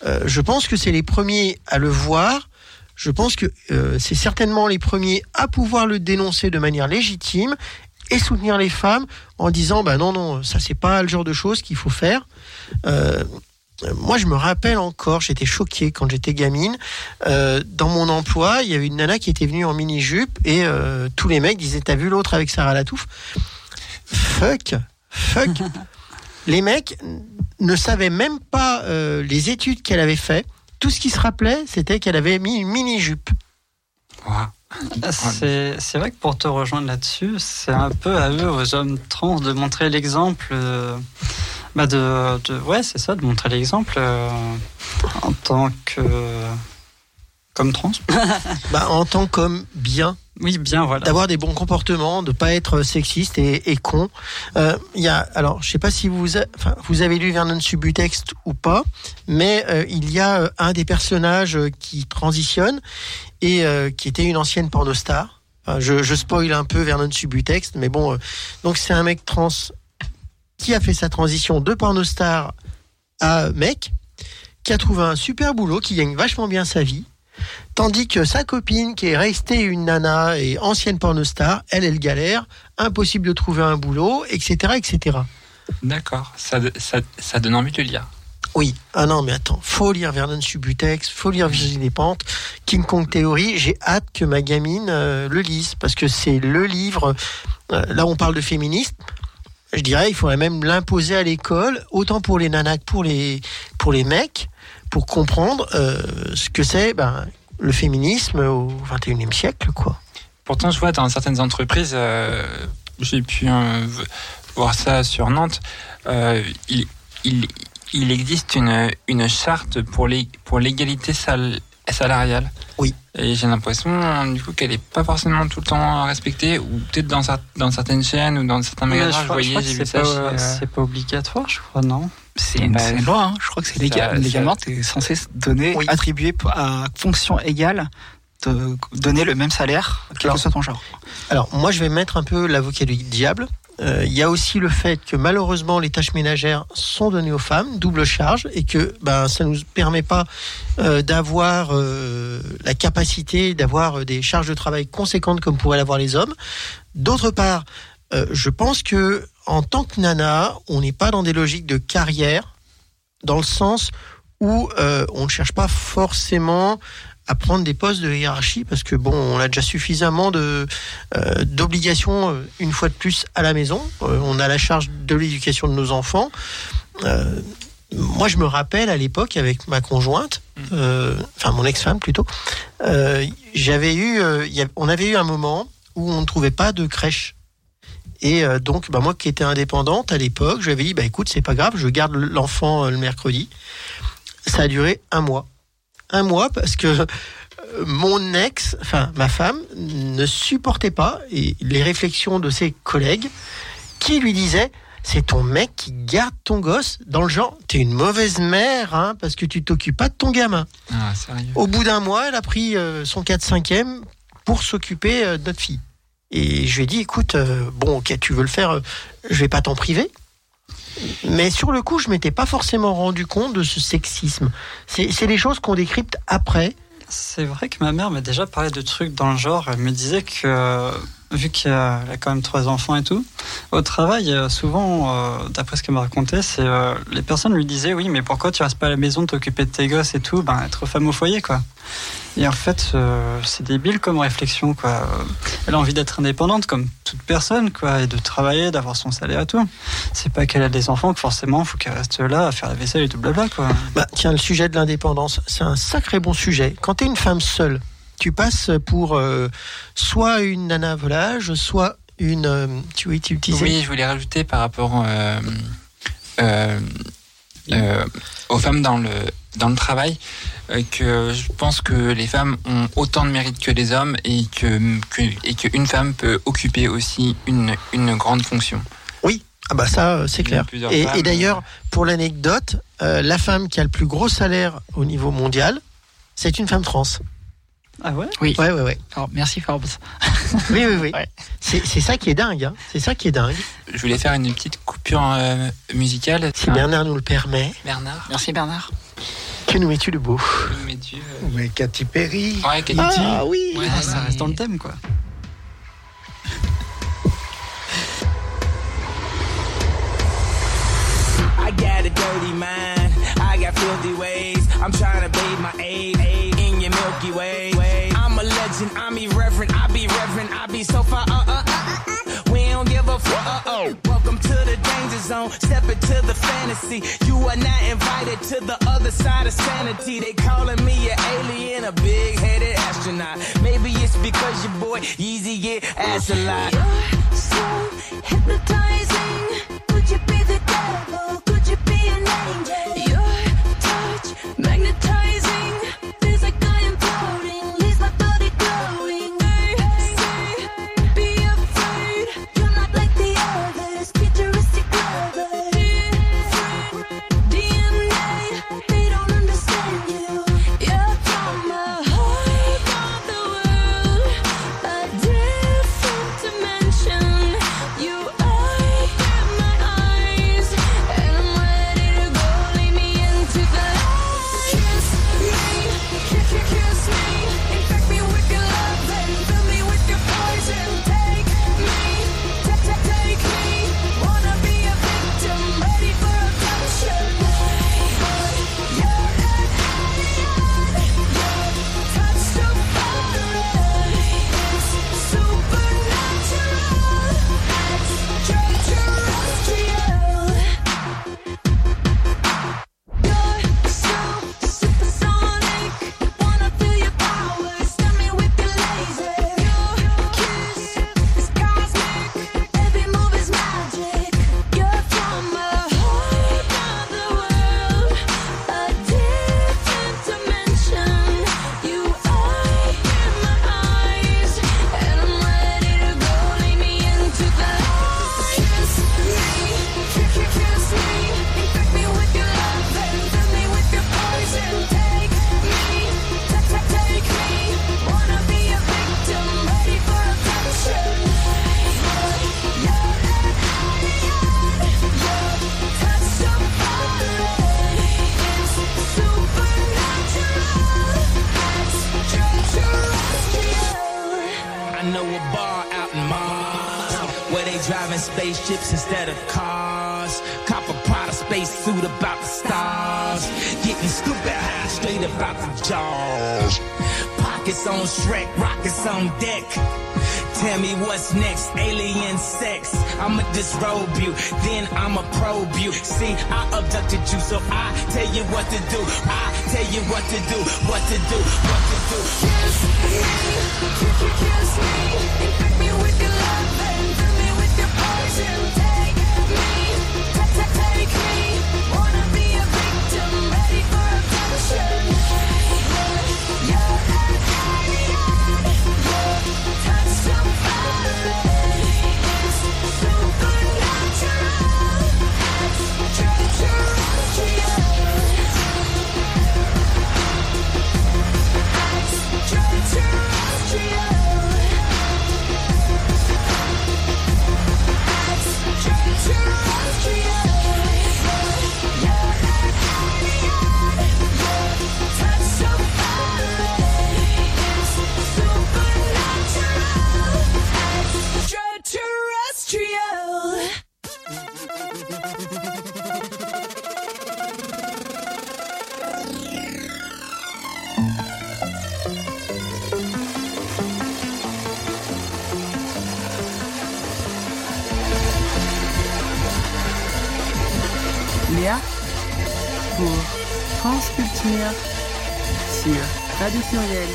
euh, je pense que c'est les premiers à le voir. Je pense que euh, c'est certainement les premiers à pouvoir le dénoncer de manière légitime et soutenir les femmes en disant bah non non ça c'est pas le genre de choses qu'il faut faire. Moi, je me rappelle encore, j'étais choqué quand j'étais gamine. Euh, dans mon emploi, il y avait une nana qui était venue en mini-jupe et euh, tous les mecs disaient T'as vu l'autre avec Sarah Latouf? Fuck Fuck Les mecs ne savaient même pas euh, les études qu'elle avait fait. Tout ce qui se rappelait, c'était qu'elle avait mis une mini-jupe. Ouah. C'est c'est vrai que pour te rejoindre là-dessus, c'est un peu à eux, aux hommes trans, de montrer l'exemple. Bah de, de, ouais, c'est ça, de montrer l'exemple euh, en tant que. comme trans. Bah, en tant qu'homme bien, Oui, bien, voilà. d'avoir des bons comportements, de pas être sexiste et, et con. Euh, Il y a, alors, je sais pas si vous, a- enfin, vous avez lu Vernon Subutex ou pas, mais euh, il y a euh, un des personnages qui transitionne et qui était une ancienne pornostar. Enfin, je, je spoil un peu Vernon Subutex, mais bon, donc c'est un mec trans qui a fait sa transition de pornostar à mec, qui a trouvé un super boulot, qui gagne vachement bien sa vie. Tandis que sa copine, qui est restée une nana et ancienne pornostar, elle, elle galère, impossible de trouver un boulot, etc., etc. D'accord. Ça, ça, ça donne envie de le lire. Oui, ah non, mais attends, faut lire Vernon Subutex, faut lire Virginie Despentes, King Kong Theory. J'ai hâte que ma gamine euh, le lise parce que c'est le livre. euh, là, on parle de féminisme. Je dirais, il faudrait même l'imposer à l'école, autant pour les nanas que pour les pour les mecs, pour comprendre euh, ce que c'est ben, le féminisme au 21e siècle, quoi. Pourtant, je vois dans certaines entreprises, euh, j'ai pu euh, voir ça sur Nantes, il, il, existe une, une charte pour les- pour l'égalité sal- salariale. Oui. Et j'ai l'impression, du coup, qu'elle n'est pas forcément tout le temps respectée, ou peut-être dans, cer- dans certaines chaînes ou dans certains magasins, je je, crois, je voyais, j'ai ça. euh, c'est pas obligatoire, je crois, non? C'est une, Bah, une loi, hein. je crois que c'est légal. légalement, tu es censé donner, Oui. attribuer à fonction égale, te donner le même salaire, quel Alors, que soit ton genre. Alors, moi, je vais mettre un peu l'avocat du diable. Euh, Il y a aussi le fait que malheureusement les tâches ménagères sont données aux femmes, double charge, et que ben ça nous permet pas euh, d'avoir euh, la capacité d'avoir euh, des charges de travail conséquentes comme pourraient l'avoir les hommes. D'autre part, euh, je pense que en tant que nana, on n'est pas dans des logiques de carrière. dans le sens où euh, on ne cherche pas forcément à prendre des postes de hiérarchie parce que bon, on a déjà suffisamment de euh, d'obligations euh, une fois de plus à la maison. Euh, on a la charge de l'éducation de nos enfants. Euh, moi, je me rappelle à l'époque avec ma conjointe, euh, enfin mon ex-femme plutôt, j'avais eu, il y a- on avait eu un moment où on ne trouvait pas de crèche. Et donc, bah, moi qui étais indépendante à l'époque, je lui avais dit, bah écoute, c'est pas grave, je garde l'enfant le mercredi. Ça a duré un mois. Un mois parce que euh, mon ex, enfin ma femme, ne supportait pas les réflexions de ses collègues qui lui disaient c'est ton mec qui garde ton gosse dans le genre t'es une mauvaise mère hein, parce que tu t'occupes pas de ton gamin. Ah. Au bout d'un mois, elle a pris euh, son 4-5e pour s'occuper euh, de notre fille. Et je lui ai dit, écoute, euh, bon, ok, tu veux le faire, euh, je vais pas t'en priver. Mais sur le coup, je m'étais pas forcément rendu compte de ce sexisme. C'est des choses qu'on décrypte après. C'est vrai que ma mère m'a déjà parlé de trucs dans le genre. Elle me disait que, euh, vu qu'elle a quand même trois enfants et tout, au travail, euh, souvent, euh, d'après ce qu'elle m'a raconté, c'est les personnes lui disaient Oui, mais pourquoi tu restes pas à la maison t'occuper de tes gosses et tout? Ben, être femme au foyer, quoi. Et en fait, euh, c'est débile comme réflexion, quoi. Elle a envie d'être indépendante comme toute personne, quoi, et de travailler, d'avoir son salaire et tout. C'est pas qu'elle a des enfants que forcément, faut qu'elle reste là à faire la vaisselle et tout blabla, quoi. Bah, tiens, le sujet de l'indépendance, c'est un sacré bon sujet. Quand tu es une femme seule, tu passes pour euh, soit une nana volage, soit une. euh, tu, oui, tu utilisais. Oui, je voulais rajouter par rapport euh, euh, euh, aux femmes dans le, dans le travail euh, que je pense que les femmes ont autant de mérite que les hommes et que, que et qu'une femme peut occuper aussi une, une grande fonction. Ah bah ça, euh, c'est clair. Et, d'ailleurs, pour l'anecdote, euh, la femme qui a le plus gros salaire au niveau mondial, c'est une femme trans. Ah ouais Oui. Ouais, ouais, ouais. Alors, merci Forbes. Oui, oui, oui. Ouais. C'est ça qui est dingue. Hein. C'est ça qui est dingue. Je voulais faire une petite coupure euh, musicale. Si Bernard nous le permet, Bernard, Merci Bernard. que nous mets-tu de beau nous mets Dieu. euh, Mais Katy Perry. Ouais, Katy. Ah oui Ouais, Ah, ça reste dans le thème, quoi. I got a dirty mind. I got filthy ways. I'm trying to bathe my aid in your Milky Way. I'm a legend. I'm irreverent. I be reverent. I be so far. Uh, uh, uh, uh. We don't give a fuck. Uh, oh. Welcome to the danger zone. Step into the fantasy. You are not invited to the other side of sanity. They calling me an alien, a big headed astronaut. Maybe it's because your boy Yeezy get ass a lot. You're so hypnotizing. Could you be the devil? changes. Spaceships instead of cars. Cop a Prada space suit about the stars. Getting stupid high straight about the Jaws. Pockets on Shrek, rockets on deck. Tell me what's next, alien sex. I'ma disrobe you, then I'ma probe you. See, I abducted you, so I tell you what to do. I tell you what to do, what to do, what to do. Kiss me, kiss me, infect me with your love Rising France Culture sur Radio Pluriel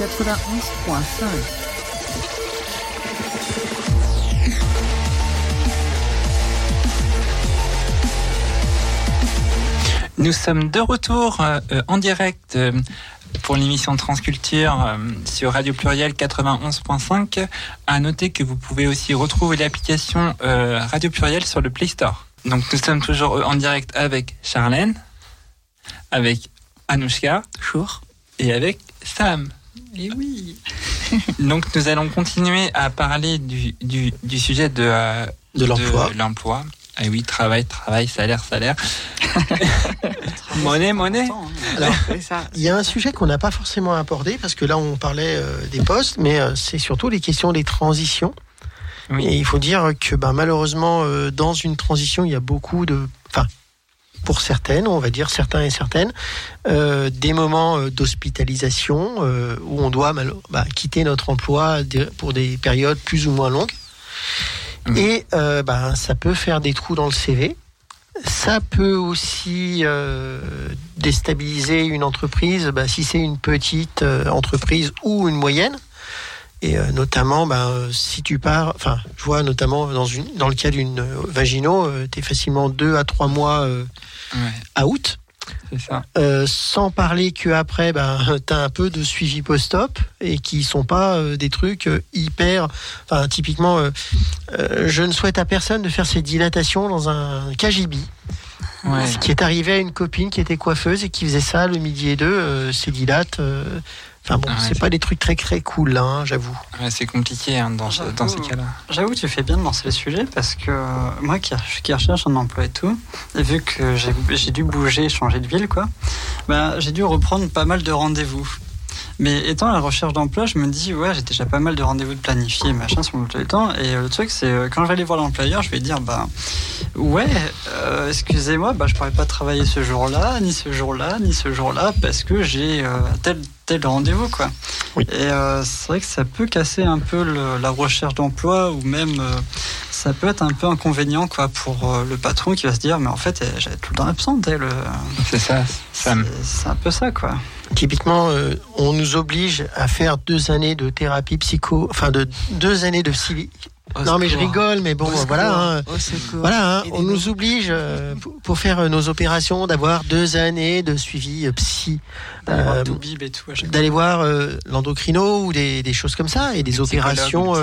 91.5. Nous sommes de retour euh, en direct euh, pour l'émission Transculture euh, sur Radio Pluriel 91.5. À noter que vous pouvez aussi retrouver l'application Radio Pluriel sur le Play Store. Donc nous sommes toujours en direct avec Charlène, avec Anouchka Toujours. et avec Sam. Et oui. Donc nous allons continuer à parler du, du, du sujet de, euh, De l'emploi. l'emploi. Ah oui, travail, travail, salaire, salaire. monnaie, monnaie. Alors, C'est ça. Il y a un sujet qu'on n'a pas forcément abordé parce que là on parlait euh, des postes, mais euh, c'est surtout les questions des transitions. Oui. Et il faut dire que ben, malheureusement, euh, dans une transition, il y a beaucoup de... Enfin, pour certaines, on va dire certains et certaines, euh, des moments euh, d'hospitalisation euh, où on doit bah, quitter notre emploi pour des périodes plus ou moins longues. Mhm. Et euh, ben, ça peut faire des trous dans le CV. Ça peut aussi déstabiliser une entreprise, bah, si c'est une petite entreprise ou une moyenne. Et notamment, ben, euh, si tu pars, enfin, je vois notamment dans, une, dans le cas d'une vagino, tu es facilement deux à trois mois Ouais, out. c'est ça. Euh, sans parler que après, ben, tu as un peu de suivi post-op et qui sont pas euh, des trucs euh, hyper. Enfin, typiquement, je ne souhaite à personne de faire ses dilatations dans un KGB. Ouais. Ce qui est arrivé à une copine qui était coiffeuse et qui faisait ça le midi et deux, ses dilates. Enfin bon, Ah ouais, c'est pas des trucs très très cool, hein, j'avoue. Ouais, c'est compliqué hein, dans, ce- dans ces cas-là. J'avoue, tu fais bien de lancer le sujet parce que euh, moi qui, qui recherche un emploi et tout, et vu que j'ai j'ai dû bouger, changer de ville, quoi, bah, j'ai dû reprendre pas mal de rendez-vous. Mais étant à la recherche d'emploi, je me dis, ouais, j'ai déjà pas mal de rendez-vous de planifier, machin, sur du temps. Et le truc, c'est euh, quand je vais aller voir l'employeur, je vais dire, bah, ouais, euh, excusez-moi, bah, je pourrais pas travailler ce jour-là, ni ce jour-là, ni ce jour-là, parce que j'ai euh, tel, tel rendez-vous, quoi. Oui. Et euh, c'est vrai que ça peut casser un peu le- la recherche d'emploi, ou même euh, ça peut être un peu inconvénient, quoi, pour euh, le patron qui va se dire, mais en fait, j'avais tout le temps absente, euh, C'est ça, Sam. c'est- C'est un peu ça, quoi. Typiquement, euh, on nous oblige à faire deux années de thérapie psycho, enfin de deux années de non mais je rigole, mais bon, voilà. hein. Voilà, hein, on nous oblige euh, pour- faire euh, nos opérations d'avoir deux années de suivi euh, psy, D'aller voir Euh, d'aller voir euh, l'endocrino ou des, des choses comme ça et des opérations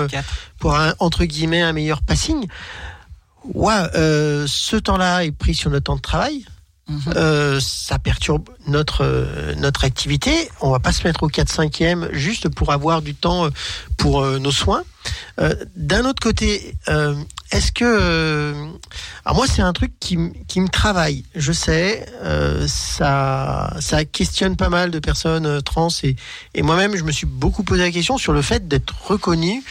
pour un, entre guillemets un meilleur passing. Ouais, ce temps-là est pris sur notre temps de travail. Mhm. Euh, ça perturbe notre euh, notre activité. On va pas se mettre au 4 5 e juste pour avoir du temps euh, pour euh, nos soins. Euh, D'un autre côté, euh, est-ce que euh, alors moi c'est un truc qui, qui me travaille. Je sais, euh, ça ça questionne pas mal de personnes trans et, et moi-même je me suis beaucoup posé la question sur le fait d'être reconnue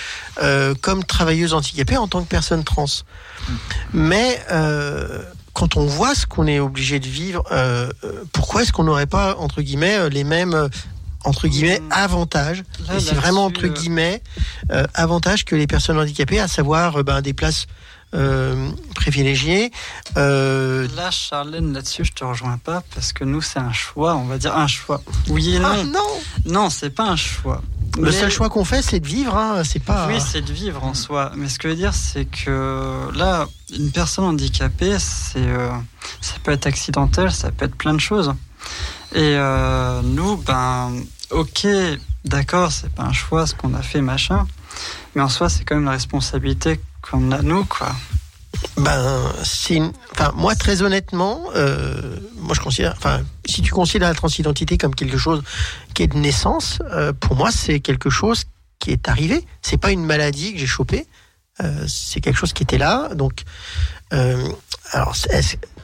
euh, comme travailleuse handicapée en tant que personne trans. Mais euh, quand on voit ce qu'on est obligé de vivre, euh, euh, pourquoi est-ce qu'on n'aurait pas entre guillemets euh, les mêmes entre guillemets Mm. avantages Là, Et c'est vraiment entre guillemets euh, avantages que les personnes handicapées, à savoir ben, des places euh, privilégiées. Euh, Là, Charlène, là-dessus, je te rejoins pas parce que nous, c'est un choix, on va dire un choix. Oui et non. ah, non, Non, c'est pas un choix. Le seul choix qu'on fait, c'est de vivre. Hein, c'est pas. Oui, c'est de vivre en soi. Mais ce que je veux dire, c'est que là, une personne handicapée, c'est, euh, ça peut être accidentel, ça peut être plein de choses. Et euh, nous, ben, ok, d'accord, c'est pas un choix ce qu'on a fait, machin. Mais en soi, c'est quand même la responsabilité qu'on a, nous, quoi. Ben, c'est enfin, moi, très honnêtement, euh, moi, je considère, enfin, si tu considères la transidentité comme quelque chose qui est de naissance, euh, pour moi, c'est quelque chose qui est arrivé. C'est pas une maladie que j'ai chopée. Euh, c'est quelque chose qui était là. Donc, euh, alors,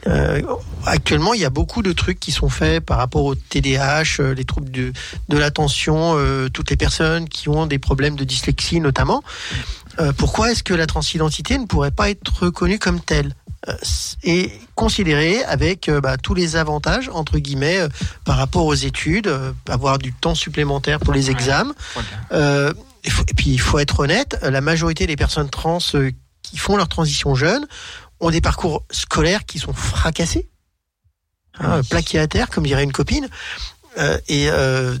euh, actuellement, il y a beaucoup de trucs qui sont faits par rapport au TDAH, euh, les troubles de, de l'attention, euh, toutes les personnes qui ont des problèmes de dyslexie notamment. Euh, pourquoi est-ce que la transidentité ne pourrait pas être reconnue comme telle Euh, et considérée avec euh, bah, tous les avantages entre guillemets par rapport aux études, avoir du temps supplémentaire pour les examens. Faut- et puis il faut être honnête, la majorité des personnes trans qui font leur transition jeune ont des parcours scolaires qui sont fracassés, hein, Oui. plaqués à terre, comme dirait une copine. Euh, et euh,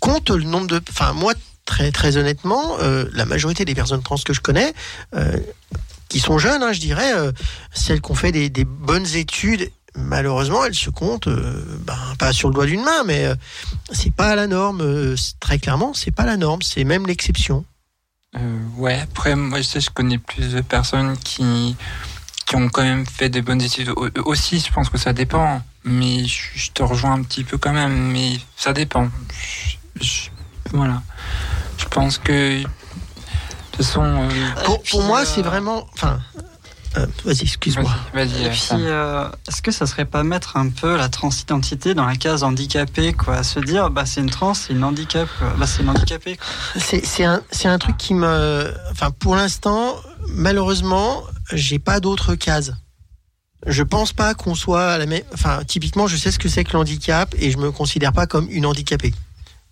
compte le nombre de, enfin moi très très honnêtement, euh, la majorité des personnes trans que je connais, euh, qui sont jeunes, hein, je dirais, euh, celles qui ont fait des, bonnes études. Malheureusement, elles se comptent, ben, pas sur le doigt d'une main, mais c'est pas la norme. très clairement, c'est pas la norme, c'est même l'exception. Ouais, après, moi, je sais, je connais plus de personnes qui, qui ont quand même fait des bonnes études. Au- Aussi, je pense que ça dépend. Mais je, te rejoins un petit peu quand même. Mais ça dépend. Voilà. Je pense que. De toute façon. euh, Pour, moi, euh, c'est vraiment. Enfin, euh, vas-y, excuse-moi. Vas-y, vas-y. Et euh, euh, est-ce que ça serait pas mettre un peu la transidentité dans la case handicapée, quoi? Se dire, bah, c'est une trans, c'est une handicap, quoi. Bah, c'est une handicapée. C'est c'est un, c'est un truc qui me. Enfin, pour l'instant, malheureusement, j'ai pas d'autres cases. Je pense pas qu'on soit à la même. Enfin, typiquement, je sais ce que c'est que le handicap et je me considère pas comme une handicapée.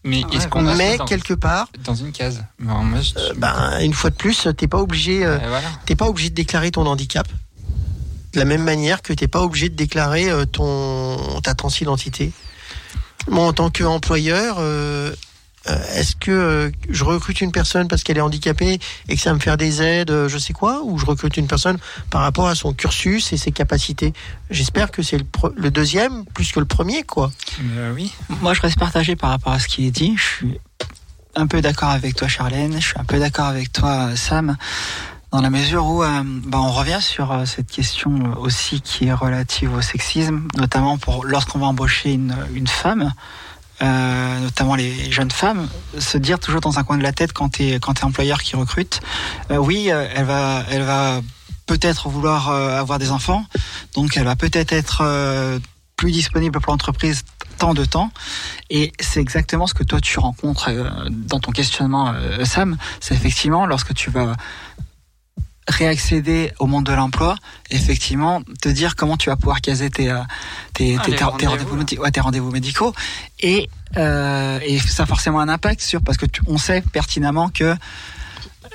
Mais Ouais, est-ce qu'on dans, quelque part, dans une case Ben, moi, je- euh, ben, une fois de plus, t'es pas obligé. euh, voilà. t'es pas obligé de déclarer ton handicap. De la même manière que t'es pas obligé de déclarer euh, ton ta transidentité. Moi, en tant qu'employeur, euh, est-ce que euh, je recrute une personne parce qu'elle est handicapée et que ça va me faire des aides, euh, je sais quoi, ou je recrute une personne par rapport à son cursus et ses capacités? J'espère que c'est le, deuxième plus que le premier, quoi. Euh, oui. Moi, je reste partagé par rapport à ce qui est dit. Je suis un peu d'accord avec toi, Charlène. Je suis un peu d'accord avec toi, Sam, dans la mesure où euh, bah, on revient sur euh, cette question aussi qui est relative au sexisme, notamment pour lorsqu'on va embaucher une, une femme. Euh, notamment les jeunes femmes, se dire toujours dans un coin de la tête quand t'es quand t'es employeur qui recrute, euh, oui, euh, elle va elle va peut-être vouloir avoir des enfants, donc elle va peut-être être euh, plus disponible pour l'entreprise tant de temps. Et c'est exactement ce que toi tu rencontres dans ton questionnement, Sam. C'est effectivement lorsque tu vas réaccéder au monde de l'emploi, effectivement, te dire comment tu vas pouvoir caser tes, tes, Ah, tes, les tes rendez-vous, ouais, médicaux. Et, euh, et ça a forcément un impact sur, parce que tu- on sait pertinemment que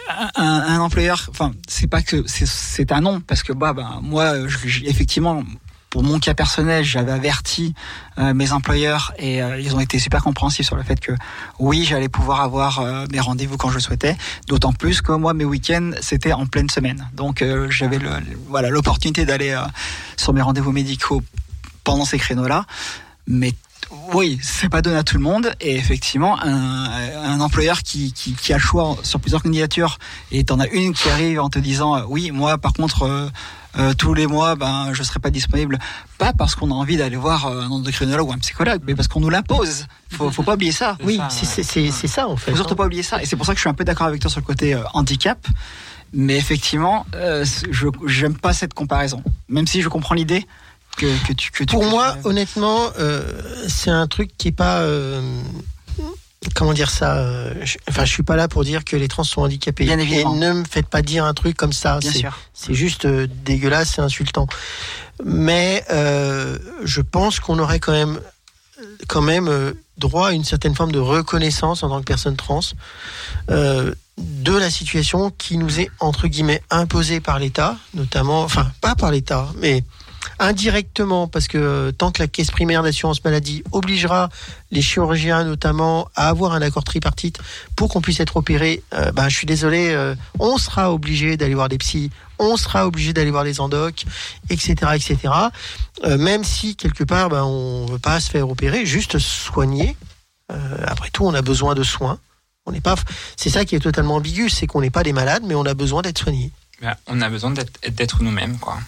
un, un employeur, enfin, c'est pas que c'est- un non, parce que bah, bah moi, je- je- effectivement, pour mon cas personnel, j'avais averti euh, mes employeurs et euh, ils ont été super compréhensifs sur le fait que oui, j'allais pouvoir avoir euh, mes rendez-vous quand je souhaitais. D'autant plus que moi, mes week-ends, c'était en pleine semaine, donc j'avais voilà l'opportunité d'aller sur mes rendez-vous médicaux pendant ces créneaux-là. Mais oui, c'est pas donné à tout le monde. Et effectivement, un, employeur qui, qui, qui a le choix sur plusieurs candidatures et t'en as une qui arrive en te disant oui, moi par contre euh, tous les mois, ben je serai pas disponible. Pas parce qu'on a envie d'aller voir euh, un endocrinologue ou un psychologue, mais parce qu'on nous l'impose. Faut, faut pas oublier ça. C'est Oui, ça, c'est ça en fait. Faut surtout hein. pas oublier ça. Et c'est pour ça que je suis un peu d'accord avec toi sur le côté euh, handicap. Mais effectivement, euh, je j'aime pas cette comparaison. Même si je comprends l'idée que, que tu que tu Pour moi, honnêtement, euh, c'est un truc qui est pas. Comment dire ça euh, je, Enfin, je suis pas là pour dire que les trans sont handicapés. Bien évidemment. Et ne me faites pas dire un truc comme ça. Bien C'est- sûr. C'est juste euh, dégueulasse, c'est insultant. Mais euh, je pense qu'on aurait quand même, quand même euh, droit à une certaine forme de reconnaissance en tant que personne trans de la situation qui nous est entre guillemets imposée par l'État, notamment, enfin pas par l'État, mais indirectement, parce que euh, tant que la caisse primaire d'assurance maladie obligera les chirurgiens notamment à avoir un accord tripartite pour qu'on puisse être opéré, euh, ben, je suis désolé, euh, on sera obligé d'aller voir des psys, on sera obligé d'aller voir les endocs, etc., etc. Même si quelque part, ben, on veut pas se faire opérer, juste soigner. Après tout, on a besoin de soins. On n'est pas. C'est ça qui est totalement ambigu, c'est qu'on n'est pas des malades, mais on a besoin d'être soignés. Ben, on a besoin d'être nous-mêmes, quoi.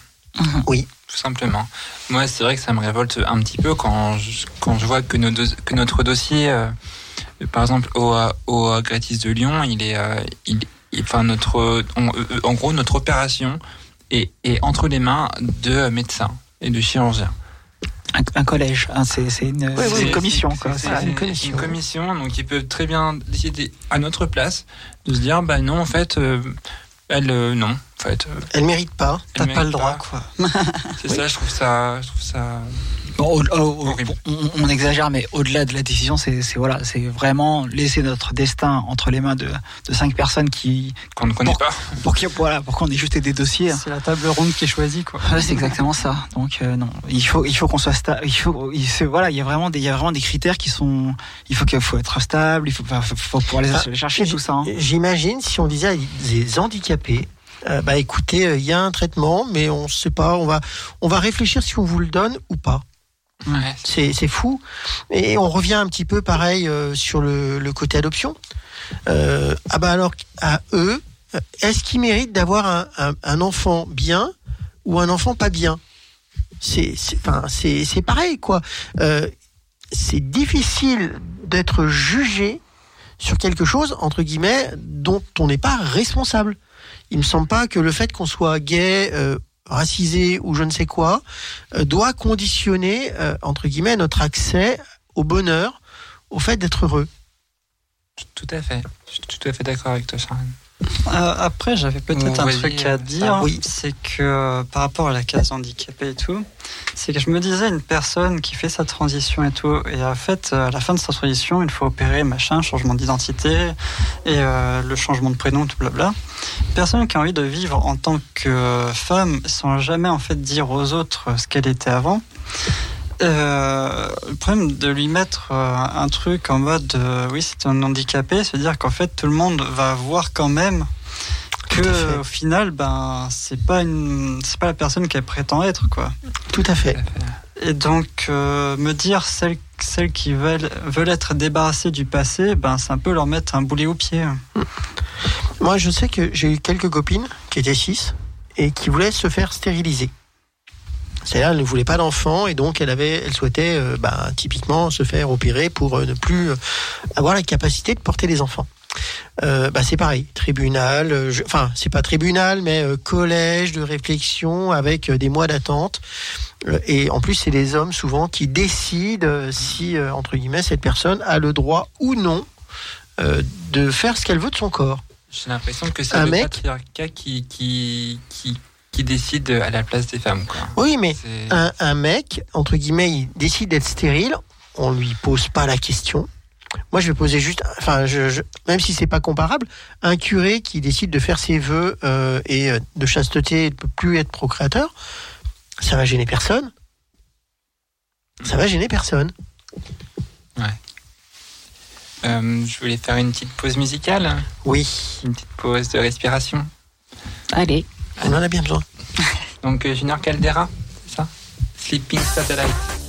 Oui. Tout simplement. Moi, c'est vrai que ça me révolte un petit peu quand je, quand je vois que, nos dos- que notre dossier, euh, par exemple, au, au Gratis de Lyon, il est, euh, il, il- enfin, notre, on- euh, en gros, notre opération est, est entre les mains de médecins et de chirurgiens. Un, un collège, hein, c'est une, Ouais, c'est ouais, une ouais. commission. C'est- une une commission. Donc ils peuvent très bien décider à notre place de se dire, bah non, en fait, euh, elle, euh, non, fait. euh, Elle mérite pas. T'as pas le droit, quoi. C'est ça, je trouve ça, je trouve ça. Bon, au- au- Horrible. on, on exagère, mais au-delà de la décision, c'est voilà, c'est vraiment laisser notre destin entre les mains de, de cinq personnes qui, qu'on ne connaît Pour- pas. pour qui, voilà, pour qu'on ait juste des dossiers. C'est la table ronde qui est choisie, quoi. Voilà, c'est exactement ça. Donc euh, non, il faut il faut qu'on soit stable. Il faut il faut- voilà, il y a vraiment des il y a vraiment des critères qui sont il faut qu'il faut être stable, il faut faut, faut pouvoir les, Ah, les chercher tout ça. hein. J'imagine si on disait à des handicapés, euh, bah écoutez, euh, il y a un traitement, mais on sait pas, on va, on va réfléchir si on vous le donne ou pas. Ouais, C'est fou. Et on revient un petit peu pareil euh, sur le, le côté adoption. Ah bah alors, à eux, est-ce qu'ils méritent d'avoir un, un, un enfant bien ou un enfant pas bien? C'est enfin, pareil, quoi. C'est difficile d'être jugé sur quelque chose, entre guillemets, dont on n'est pas responsable. Il me semble pas que le fait qu'on soit gay, euh, racisé ou je ne sais quoi, euh, doit conditionner, euh, entre guillemets, notre accès au bonheur, au fait d'être heureux. tout à fait. Je suis tout à fait d'accord avec toi, Sharon. Euh, après, j'avais peut-être un truc à dire. oui. C'est que euh, par rapport à la case handicapée et tout, c'est que je me disais, une personne qui fait sa transition et tout, et en fait, euh, à la fin de sa transition, il faut opérer, machin, changement d'identité, et euh, le changement de prénom, tout blabla. Personne qui a envie de vivre en tant que femme sans jamais en fait dire aux autres ce qu'elle était avant. Euh, le problème de lui mettre euh, un truc en mode euh, oui c'est un handicapé, c'est à dire qu'en fait tout le monde va voir quand même que au final ben c'est pas une c'est pas la personne qu'elle prétend être quoi. Tout à fait. Et donc me dire celles celles qui veulent veulent être débarrassées du passé, ben c'est un peu leur mettre un boulet au pied. Moi, je sais que j'ai eu quelques copines qui étaient cis et qui voulaient se faire stériliser. C'est-à-dire, elle ne voulait pas d'enfant et donc elle avait, elle souhaitait, euh, bah, typiquement, se faire opérer pour euh, ne plus euh, avoir la capacité de porter des enfants. Euh, bah, c'est pareil, tribunal, je- enfin, c'est pas tribunal, mais collège de réflexion avec des mois d'attente. Et en plus, c'est les hommes souvent qui décident si, entre guillemets, cette personne a le droit ou non de faire ce qu'elle veut de son corps. J'ai l'impression que c'est Un le mec- patriarcat qui, qui, qui, qui décide à la place des femmes. Quoi. Oui, mais un, un mec, entre guillemets, il décide d'être stérile, on lui pose pas la question. Moi, je vais poser juste, enfin, je, je- même si c'est pas comparable, un curé qui décide de faire ses vœux euh, et euh, de chasteté et ne peut plus être procréateur, ça va gêner personne. Ça va gêner personne. Euh, je voulais faire une petite pause musicale, Oui, une petite pause de respiration. Allez. On en a bien besoin. Donc euh, Junior Caldera, c'est ça? Sleeping Satellite.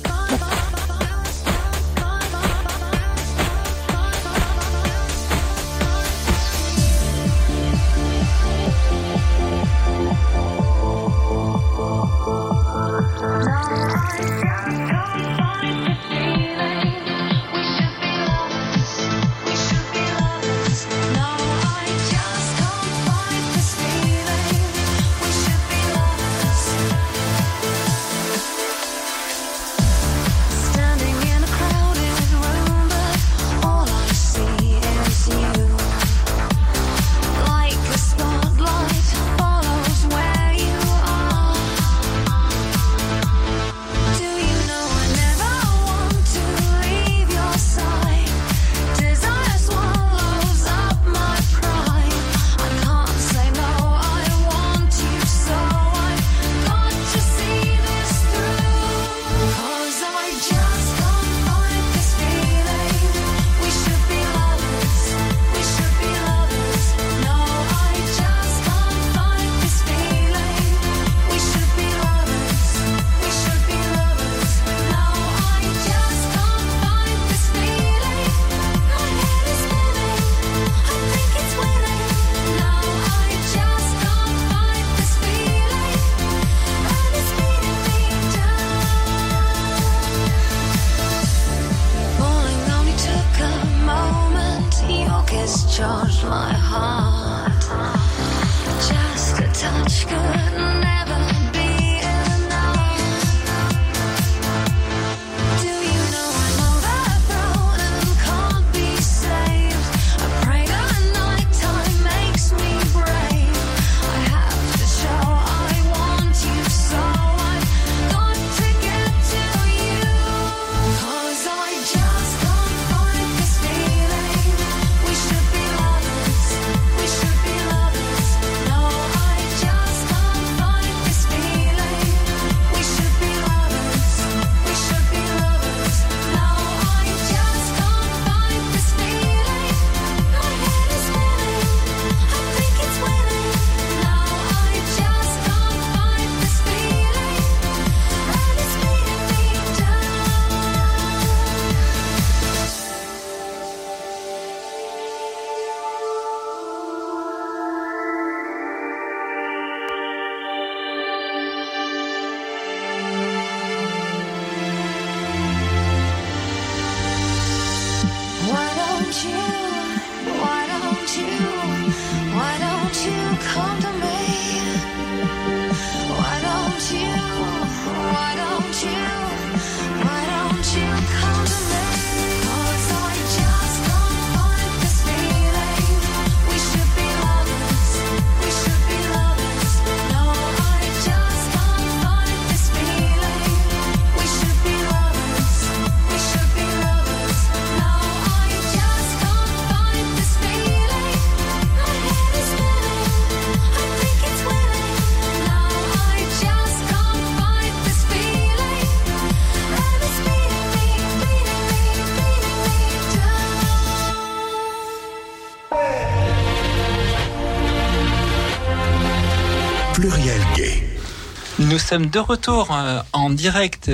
Sommes de retour euh, en direct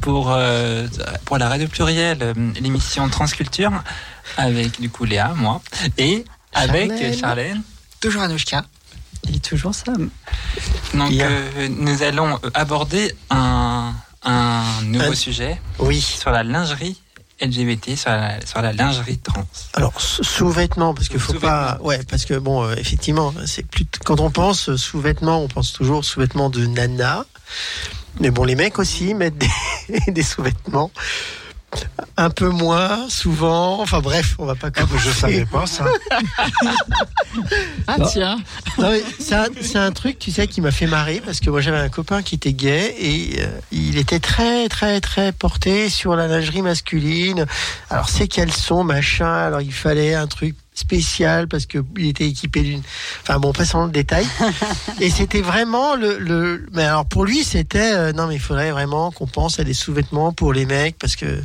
pour, euh, pour la radio plurielle, euh, l'émission Transculture, avec du coup Léa, moi, et avec Charlène. Charlène. Toujours Anouchka. Et toujours Sam. Donc euh, nous allons aborder un, un nouveau Un- sujet Oui. sur la lingerie LGBT, sur la, sur la lingerie trans. Alors sous- sous-vêtements parce que faut pas ouais parce que bon euh, effectivement c'est plus quand on pense sous-vêtements on pense toujours sous-vêtements de nana. Mais bon les mecs aussi mettent des, des sous-vêtements un peu moins souvent enfin bref on va pas Ah, bah, je commencer. savais pas ça. Ah Non. tiens Non, mais c'est un, c'est un truc, tu sais, qui m'a fait marrer parce que moi j'avais un copain qui était gay et euh, il était très, très, très porté sur la lingerie masculine. Alors, ses caleçons, machin, alors il fallait un truc spécial parce que il était équipé d'une. Enfin bon, passons le détail. et c'était vraiment le, le. Mais alors pour lui, c'était euh, non, mais il faudrait vraiment qu'on pense à des sous-vêtements pour les mecs parce que euh,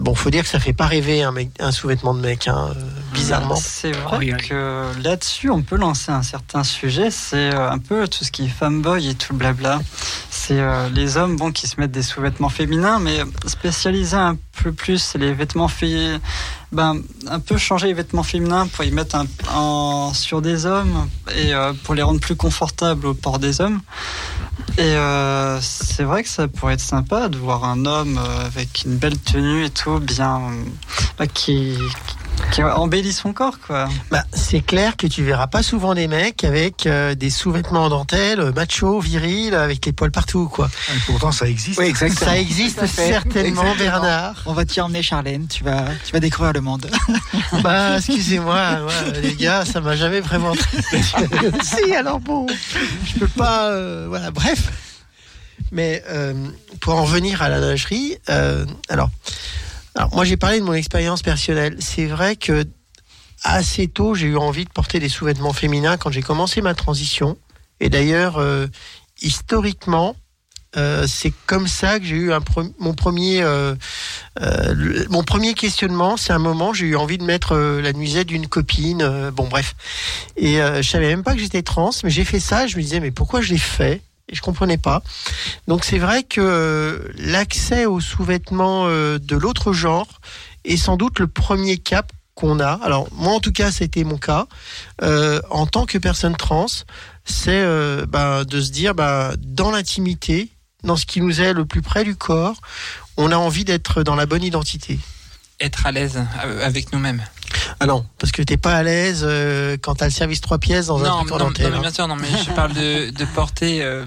bon, faut dire que ça fait pas rêver un mec, un sous-vêtement de mec, hein, euh, bizarrement. C'est Oh, vrai oui, oui. que là-dessus, on peut lancer un certain sujet. C'est un peu tout ce qui est fanboy et tout le blabla. C'est euh, les hommes bon, qui se mettent des sous-vêtements féminins, mais spécialiser un peu plus les vêtements féminins. Ben, un peu changer les vêtements féminins pour y mettre un, en- sur des hommes et euh, pour les rendre plus confortables au port des hommes. Et euh, c'est vrai que ça pourrait être sympa de voir un homme avec une belle tenue et tout, bien. bah, qui, qui embellit son corps, quoi. Bah, c'est clair que tu verras pas souvent des mecs avec euh, des sous-vêtements en dentelle, euh, macho, viril, avec les poils partout, quoi. Et pourtant, ça existe. Oui, exactement. Ça existe certainement, Exactement. Bernard. On va t'y emmener Charlène, tu vas, tu vas découvrir le monde. Bah, excusez-moi, ouais, les gars, ça m'a jamais vraiment si, alors bon, je peux pas, euh, voilà, bref. Mais euh, pour en revenir à la lingerie, euh, alors, alors moi j'ai parlé de mon expérience personnelle. C'est vrai que assez tôt j'ai eu envie de porter des sous-vêtements féminins quand j'ai commencé ma transition. Et d'ailleurs, euh, historiquement, euh, c'est comme ça que j'ai eu un pre- mon premier euh, euh, le- mon premier questionnement. C'est un moment j'ai eu envie de mettre euh, la nuisette d'une copine. euh, bon bref, et je savais même pas que j'étais trans, mais j'ai fait ça. Je me disais mais pourquoi je l'ai fait? Et je comprenais pas. Donc c'est vrai que euh, l'accès aux sous-vêtements euh, de l'autre genre est sans doute le premier cap qu'on a. Alors moi en tout cas c'était mon cas euh, en tant que personne trans, c'est bah, de se dire bah, dans l'intimité, dans ce qui nous est le plus près du corps, on a envie d'être dans la bonne identité. Être à l'aise avec nous-mêmes. Ah non, parce que t'es pas à l'aise euh, quand t'as le service trois pièces dans un Non, truc non, non, mais hein. bien sûr, non, mais je parle de, de porter euh,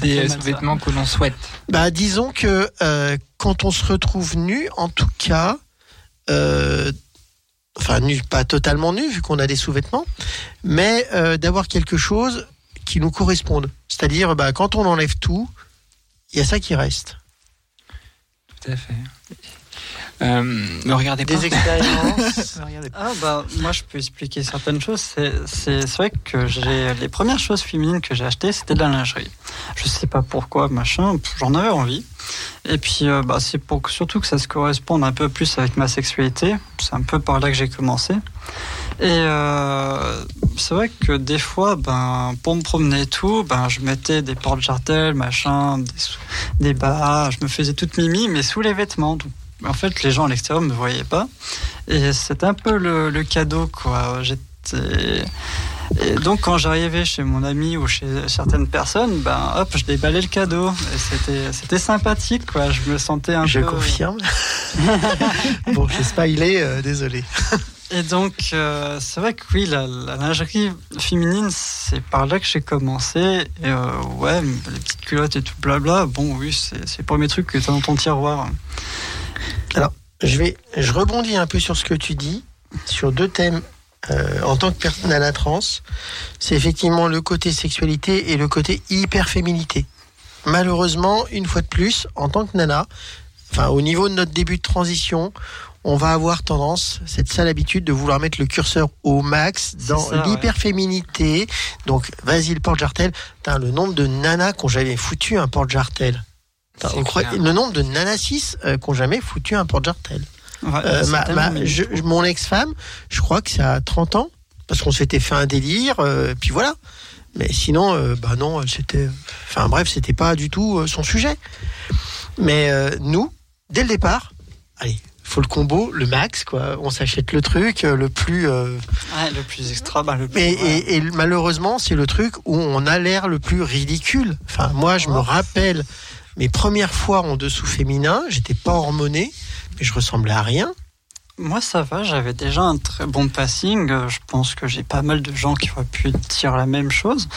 des sous-vêtements que l'on souhaite. Bah, disons que euh, quand on se retrouve nu, en tout cas, euh, enfin nu, pas totalement nu vu qu'on a des sous-vêtements, mais euh, d'avoir quelque chose qui nous corresponde. C'est-à-dire, bah, quand on enlève tout, il y a ça qui reste. Tout à fait. Euh, Me regardez pas. Des expériences. Ah bah moi je peux expliquer certaines choses. C'est vrai que j'ai les premières choses féminines que j'ai achetées c'était de la lingerie. Je sais pas pourquoi machin, j'en avais envie. Et puis euh, bah c'est pour surtout que ça se corresponde un peu plus avec ma sexualité. C'est un peu par là que j'ai commencé. Et euh, c'est vrai que des fois, ben, pour me promener et tout, ben, je mettais des porte-jartelles, machin, des, des bas, je me faisais toute mimi, mais sous les vêtements. Donc, en fait, les gens à l'extérieur me voyaient pas. Et c'était un peu le, le cadeau, quoi. J'étais. Et donc, quand j'arrivais chez mon ami ou chez certaines personnes, ben, hop, je déballais le cadeau. Et c'était, sympathique, quoi. Je me sentais un Je peu. confirme. bon, je sais pas, il est, euh, désolé. Et donc, euh, c'est vrai que oui, la, la lingerie féminine, c'est par là que j'ai commencé. Et euh, ouais, les petites culottes et tout blabla, bon, oui, c'est les premiers trucs que tu as dans ton tiroir. Je vais, je rebondis un peu sur ce que tu dis, sur deux thèmes euh, en tant que personne à la trans. C'est effectivement le côté sexualité et le côté hyperféminité. Malheureusement, une fois de plus, en tant que nana, enfin au niveau de notre début de transition, on va avoir tendance, cette sale habitude de vouloir mettre le curseur au max dans ça, ouais. l'hyperféminité. Donc, vas-y le porte-jartel. Le nombre de nanas qu'on j'avais foutu un porte-jartel. On croit-. Le nombre de nanas 6 qu'on jamais foutu un porte-jartel. Euh, mon ex-femme, je crois que c'est à 30 ans, parce qu'on s'était fait un délire, euh, puis voilà. Mais sinon, euh, bah non, euh, c'était. Enfin bref, c'était pas du tout euh, son sujet. Mais euh, nous, dès le départ, allez, faut le combo, le max, quoi. On s'achète le truc euh, le plus. euh, Ouais, le plus extra, bah, le plus. ouais. et, et malheureusement, c'est le truc où on a l'air le plus ridicule. Enfin, moi, je me rappelle mes premières fois en dessous féminin, j'étais pas hormoné, mais je ressemblais à rien. Moi, ça va, j'avais déjà un très bon passing. Euh, Je pense que j'ai pas mal de gens qui auraient pu dire la même chose.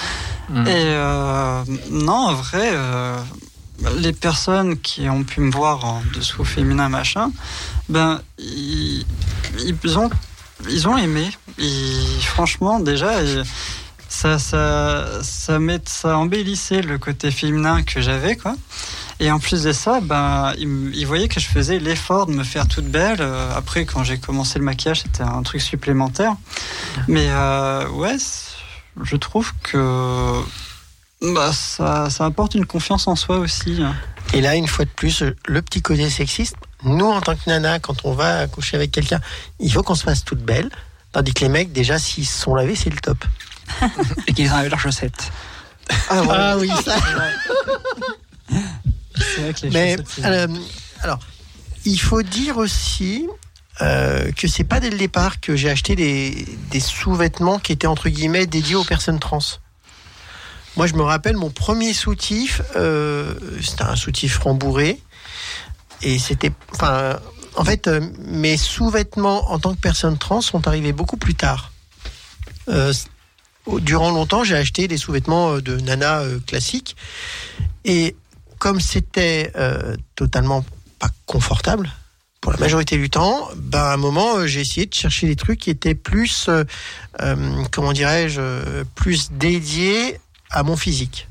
Mm. Et euh, non, en vrai, euh, les personnes qui ont pu me voir en dessous féminin, machin, ben, ils, ils ont, ils ont aimé. Ils- franchement, déjà, ils- ça, ça, ça, met, ça embellissait le côté féminin que j'avais, quoi. Et en plus de ça, ben, ils voyaient que je faisais l'effort de me faire toute belle. Euh, Après, quand j'ai commencé le maquillage, c'était un truc supplémentaire. Mais euh, ouais, je trouve que bah, ça, ça apporte une confiance en soi aussi. hein. Et là, une fois de plus, le petit côté sexiste. Nous, en tant que nana, quand on va coucher avec quelqu'un, il faut qu'on se fasse toute belle. Tandis que les mecs, déjà, s'ils sont lavés, c'est le top. Et qu'ils enlèvent leurs chaussettes. Ah, oui, ça. C'est vrai que les Mais euh, alors, il faut dire aussi euh, que c'est pas dès le départ que j'ai acheté des, des sous-vêtements qui étaient entre guillemets dédiés aux personnes trans. Moi, je me rappelle mon premier soutif, euh, c'était un soutif rembourré, et c'était, enfin, en fait, euh, mes sous-vêtements en tant que personne trans sont arrivés beaucoup plus tard. Euh, durant longtemps, j'ai acheté des sous-vêtements euh, de nana euh, classiques, et comme c'était euh, totalement pas confortable pour la majorité du temps, ben à un moment j'ai essayé de chercher des trucs qui étaient plus, comment dirais-je, plus dédiés à mon physique,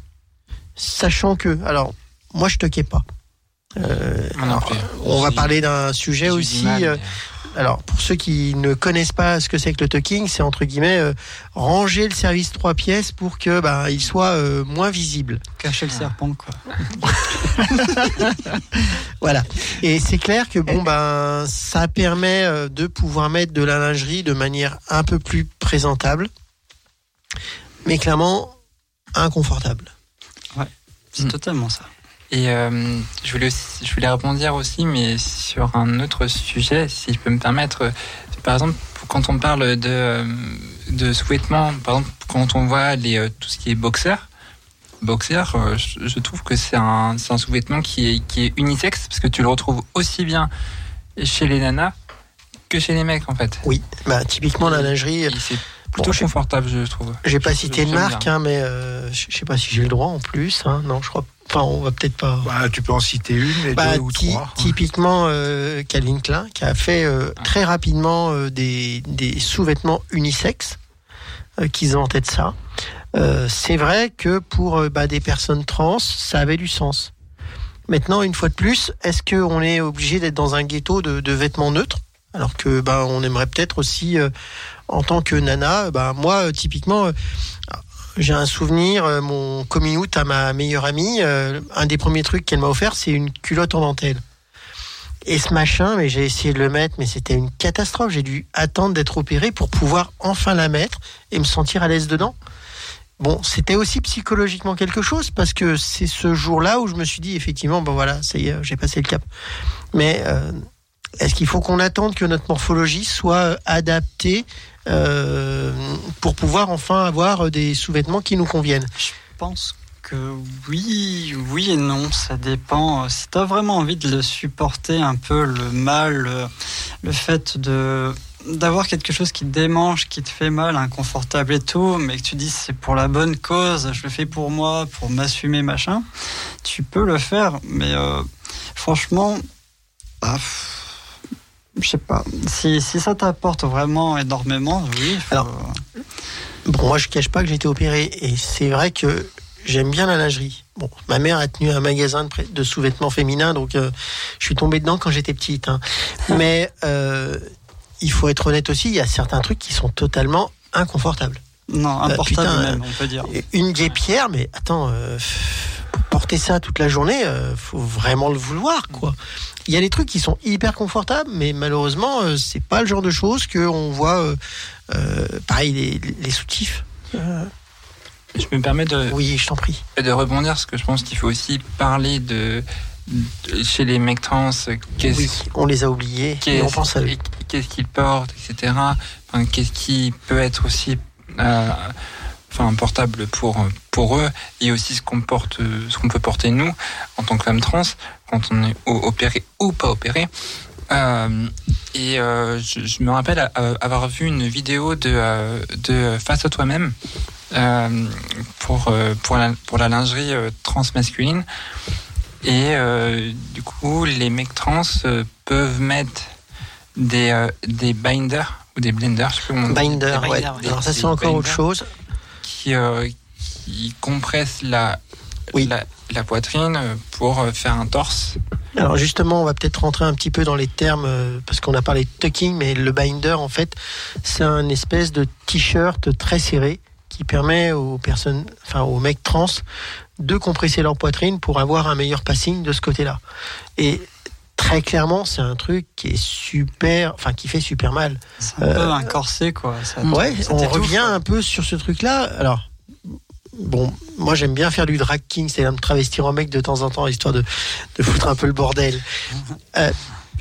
sachant que, alors moi je toquais pas. Euh, on va parler d'un sujet aussi. mal, euh, alors, pour ceux qui ne connaissent pas ce que c'est que le talking, c'est entre guillemets euh, ranger le service trois pièces pour que ben il soit moins visible. Cacher le serpent, quoi. Voilà. Et c'est clair que bon ben ça permet de pouvoir mettre de la lingerie de manière un peu plus présentable, mais clairement inconfortable. C'est Mm. totalement ça. Et euh, je, voulais aussi- je voulais rebondir aussi, mais sur un autre sujet, si je peux me permettre. Par exemple, quand on parle de, euh, de sous-vêtements, par exemple, quand on voit les, euh, tout ce qui est boxer, boxer, euh, je, je trouve que c'est un, sous-vêtement qui est, qui est unisexe, parce que tu le retrouves aussi bien chez les nanas que chez les mecs en fait. Oui, bah typiquement la lingerie. C'est plutôt Bon, confortable, je trouve. J'ai pas Je- cité de marque, hein, mais euh, je je sais pas si j'ai le droit en plus. hein. Non, je crois. Enfin, on va peut-être pas. Bah, tu peux en citer une, et Bah, deux ou trois. typiquement euh, Calvin Klein qui a fait euh, très rapidement euh, des, des sous-vêtements unisexes euh, qui se vantaient de ça. C'est vrai que pour bah, des personnes trans, ça avait du sens. Maintenant, une fois de plus, est-ce qu'on est obligé d'être dans un ghetto de, de vêtements neutres? Alors que bah, on aimerait peut-être aussi, euh, en tant que nana, bah, moi, euh, typiquement, euh, j'ai un souvenir, euh, mon coming out à ma meilleure amie, euh, un des premiers trucs qu'elle m'a offert, c'est une culotte en dentelle. Et ce machin, j'ai essayé de le mettre, mais c'était une catastrophe. J'ai dû attendre d'être opéré pour pouvoir enfin la mettre et me sentir à l'aise dedans. Bon, c'était aussi psychologiquement quelque chose parce que c'est ce jour-là où je me suis dit effectivement, ben voilà, ça y est, j'ai passé le cap. Mais euh, est-ce qu'il faut qu'on attende que notre morphologie soit adaptée euh, pour pouvoir enfin avoir des sous-vêtements qui nous conviennent Je pense que oui, oui et non, ça dépend. Si tu as vraiment envie de le supporter un peu, le mal, le, fait de d'avoir quelque chose qui te démange, qui te fait mal, inconfortable et tout, mais que tu dis c'est pour la bonne cause, je le fais pour moi, pour m'assumer, machin, tu peux le faire, mais euh, franchement, ah, pff, je sais pas, si, si ça t'apporte vraiment énormément, oui. faut- Alors, Bon, moi, je cache pas que j'ai été opéré et c'est vrai que j'aime bien la lingerie. Bon, ma mère a tenu un magasin de, sous-vêtements féminins, donc euh, je suis tombé dedans quand j'étais petite. hein. Mais euh, il faut être honnête aussi, il y a certains trucs qui sont totalement inconfortables. Non, euh, importable putain, même, on peut dire. Une guépière, mais attends, euh, pour porter ça toute la journée, euh, faut vraiment le vouloir, quoi. Il y a des trucs qui sont hyper confortables, mais malheureusement, euh, c'est pas le genre de choses qu'on voit. euh, euh, pareil, les, les soutifs. Euh, Je me permets de, oui, je t'en prie. de rebondir parce que je pense qu'il faut aussi parler de, de- chez les mecs trans qu'est-ce Oui, on les a oubliés, qu'est-ce on pense à eux. qu'est-ce qu'ils portent, etc. Enfin, qu'est-ce qui peut être aussi euh, enfin, portable pour, pour eux et aussi ce qu'on porte, ce qu'on peut porter nous en tant que femme trans quand on est opéré ou pas opéré. Euh, et euh, je, je me rappelle avoir vu une vidéo de, euh, de Face à toi-même euh, pour, euh, pour, la, pour la lingerie trans masculine. Et du coup, les mecs trans peuvent mettre des, des binders ou des blenders, je sais. Binder, ouais. binders, ouais. Alors ça, c'est encore autre chose. Qui, euh, qui compressent la, Oui. la, la poitrine euh, pour euh, faire un torse. Alors justement, on va peut-être rentrer un petit peu dans les termes euh, parce qu'on a parlé de tucking, mais le binder, en fait, c'est un espèce de t-shirt très serré qui permet aux personnes, enfin aux mecs trans, de compresser leur poitrine pour avoir un meilleur passing de ce côté-là. Et très clairement, c'est un truc qui est super, enfin qui fait super mal. C'est un peu Euh, un corset, quoi. Ça- Ouais, ça on revient quoi. un peu sur ce truc-là. Alors, bon, moi j'aime bien faire du drag king, c'est-à-dire me travestir en mec de temps en temps, histoire de, de foutre un peu le bordel. Euh,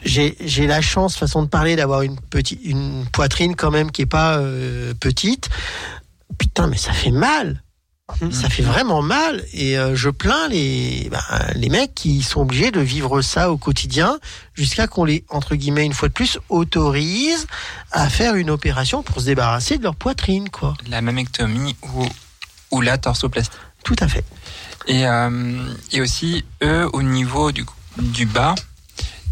j'ai j'ai la chance, façon de parler, d'avoir une petite, une poitrine quand même qui est pas euh, petite. Putain, mais ça fait mal. Ça fait vraiment mal et euh, je plains les ben, les mecs qui sont obligés de vivre ça au quotidien jusqu'à qu'on les entre guillemets une fois de plus autorise à faire une opération pour se débarrasser de leur poitrine quoi. La mammectomie ou, ou la torsoplastie. Tout à fait. Et, euh, et aussi, eux, au niveau du, du bas,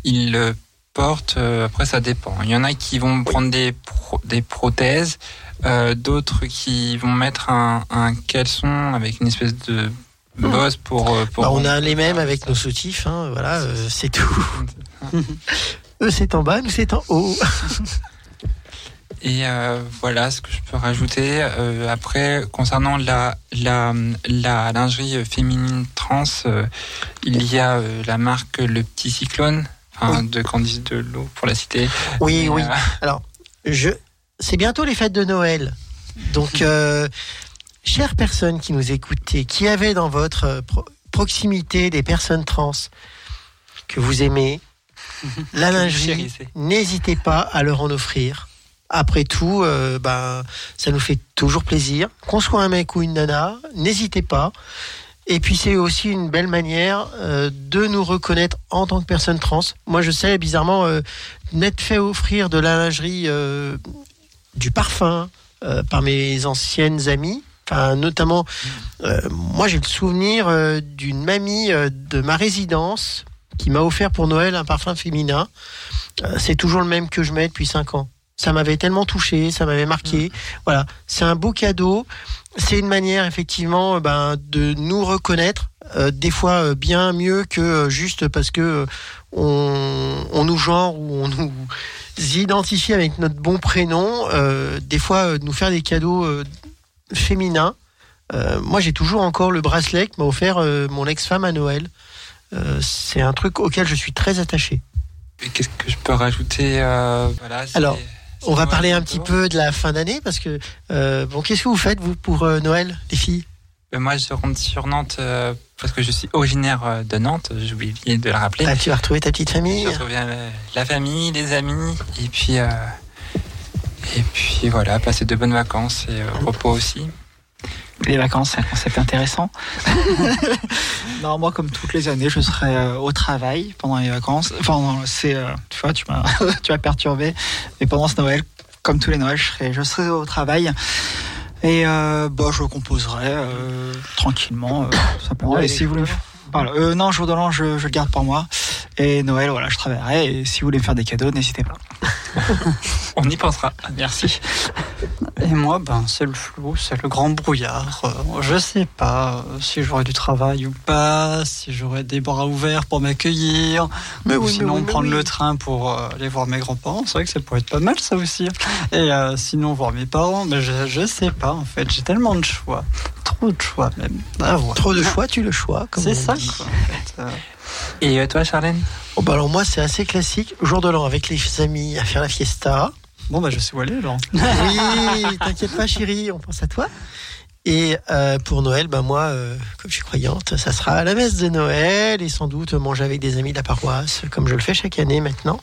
ils le portent, euh, après ça dépend. Il y en a qui vont prendre des, pro- des prothèses, euh, d'autres qui vont mettre un, un caleçon avec une espèce de bosse pour... euh, pour Bah, on a les mêmes avec nos soutifs, hein, voilà, euh, c'est tout. Eux c'est en bas, nous c'est en haut. Et euh, voilà ce que je peux rajouter. Euh, après, concernant la, la, la lingerie féminine trans, euh, il y a euh, la marque Le Petit Cyclone, enfin, de Candice de l'eau pour la citer. Oui, Et, oui. euh, Alors, je, c'est bientôt les fêtes de Noël. Donc, euh, chères personnes qui nous écoutez, qui avez dans votre euh, pro- proximité des personnes trans que vous aimez, la lingerie, n'hésitez pas à leur en offrir. Après tout, euh, ben, ça nous fait toujours plaisir. Qu'on soit un mec ou une nana, n'hésitez pas. Et puis c'est aussi une belle manière euh, de nous reconnaître en tant que personne trans. Moi je sais bizarrement euh, m'être fait offrir de la lingerie, euh, du parfum euh, par mes anciennes amies. Enfin, notamment, euh, moi j'ai le souvenir euh, d'une mamie de ma résidence qui m'a offert pour Noël un parfum féminin. C'est toujours le même que je mets depuis 5 ans. Ça m'avait tellement touché, ça m'avait marqué. Voilà, c'est un beau cadeau. C'est une manière effectivement ben, de nous reconnaître, des fois bien mieux que juste parce que on, on nous genre ou on nous identifie avec notre bon prénom. euh, des fois, euh, nous faire des cadeaux euh, féminins. Moi, j'ai toujours encore le bracelet que m'a offert mon ex-femme à Noël. C'est un truc auquel je suis très attaché. Qu'est-ce que je peux rajouter voilà, Alors, On va parler un petit peu de la fin d'année parce que bon, qu'est-ce que vous faites vous pour Noël, les filles? Moi, je rentre sur Nantes euh, parce que je suis originaire euh, de Nantes. J'ai oublié de le rappeler. Ah, Tu vas retrouver ta petite famille. Je retrouve euh, la famille, les amis, et puis euh, et puis voilà, passer de bonnes vacances et euh, repos aussi. Les vacances, c'est un concept intéressant. non, moi, comme toutes les années, je serai euh, au travail pendant les vacances. Enfin, non, c'est, euh, tu vois, tu m'as, tu m'as perturbé. Et pendant ce Noël, comme tous les Noëls, je serai, je serai au travail. Et euh, bah, je composerai euh, tranquillement, euh, simplement. Ouais, et si vous voulez, voilà. Euh, non, jour de l'an, je, je le garde pour moi. Et Noël, voilà, je travaillerai. Et si vous voulez me faire des cadeaux, n'hésitez pas. On y pensera. Merci. Et moi, ben, c'est le flou, c'est le grand brouillard. Euh, je sais pas euh, si j'aurai du travail ou pas, si j'aurai des bras ouverts pour m'accueillir, Mais ou oui, mais sinon oui, prendre oui. le train pour euh, aller voir mes grands-parents. C'est vrai que ça pourrait être pas mal, ça aussi. Et euh, sinon, voir mes parents, mais je, je sais pas, en fait. J'ai tellement de choix. Trop de choix, même. Ah, ouais. Trop de choix, tu le choix. C'est ça, dit. quoi. en fait. Euh, Et euh, toi, Charlène? Oh, bah alors moi, c'est assez classique. Jour de l'an avec les amis à faire la fiesta. Bon, bah, je sais où aller, alors. Oui, t'inquiète pas, chérie, on pense à toi. Et euh, pour Noël, ben moi, euh, comme je suis croyante, ça sera à la messe de Noël et sans doute manger avec des amis de la paroisse, comme je le fais chaque année maintenant.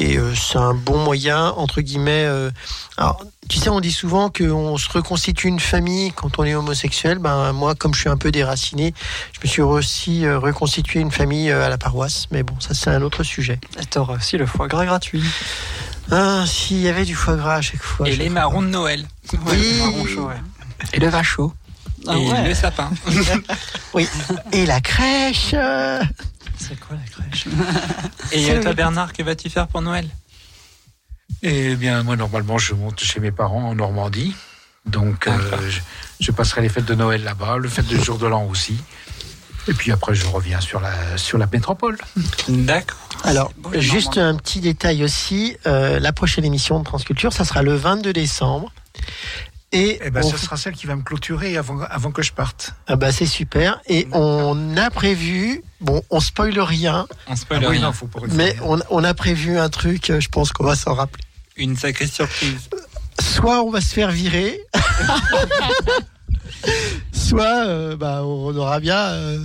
Et euh, c'est un bon moyen, entre guillemets. euh, alors, tu sais, on dit souvent qu'on se reconstitue une famille quand on est homosexuel. Ben moi, comme je suis un peu déraciné, je me suis aussi euh, reconstitué une famille euh, à la paroisse. Mais bon, ça c'est un autre sujet. Et t'auras aussi le foie gras gratuit. Ah, s'il y avait du foie gras à chaque fois. Et chaque les fois. marrons de Noël. Oui. Marron chaud, ouais. Et le vin chaud. Ah et ouais. le sapin. Oui. Et la crèche. C'est quoi la crèche? Et euh, toi, Bernard, que vas-tu faire pour Noël? Eh bien, moi, normalement, je monte chez mes parents en Normandie. Donc, euh, D'accord. je, je passerai les fêtes de Noël là-bas, le fête de jour de l'an aussi. Et puis après, je reviens sur la, sur la métropole. D'accord. Alors, Bon, juste un petit détail aussi. euh, la prochaine émission de Transculture, ça sera le 22 décembre. Et Eh ben, on- ce sera celle qui va me clôturer avant, avant que je parte. ah bah, c'est super. Et on a prévu, bon, on spoile rien, On spoil Ah rien. non, faut pas mais on, on a prévu un truc, euh, je pense qu'on va s'en rappeler. Une sacrée surprise. Soit on va se faire virer, soit euh, bah, on aura bien. euh,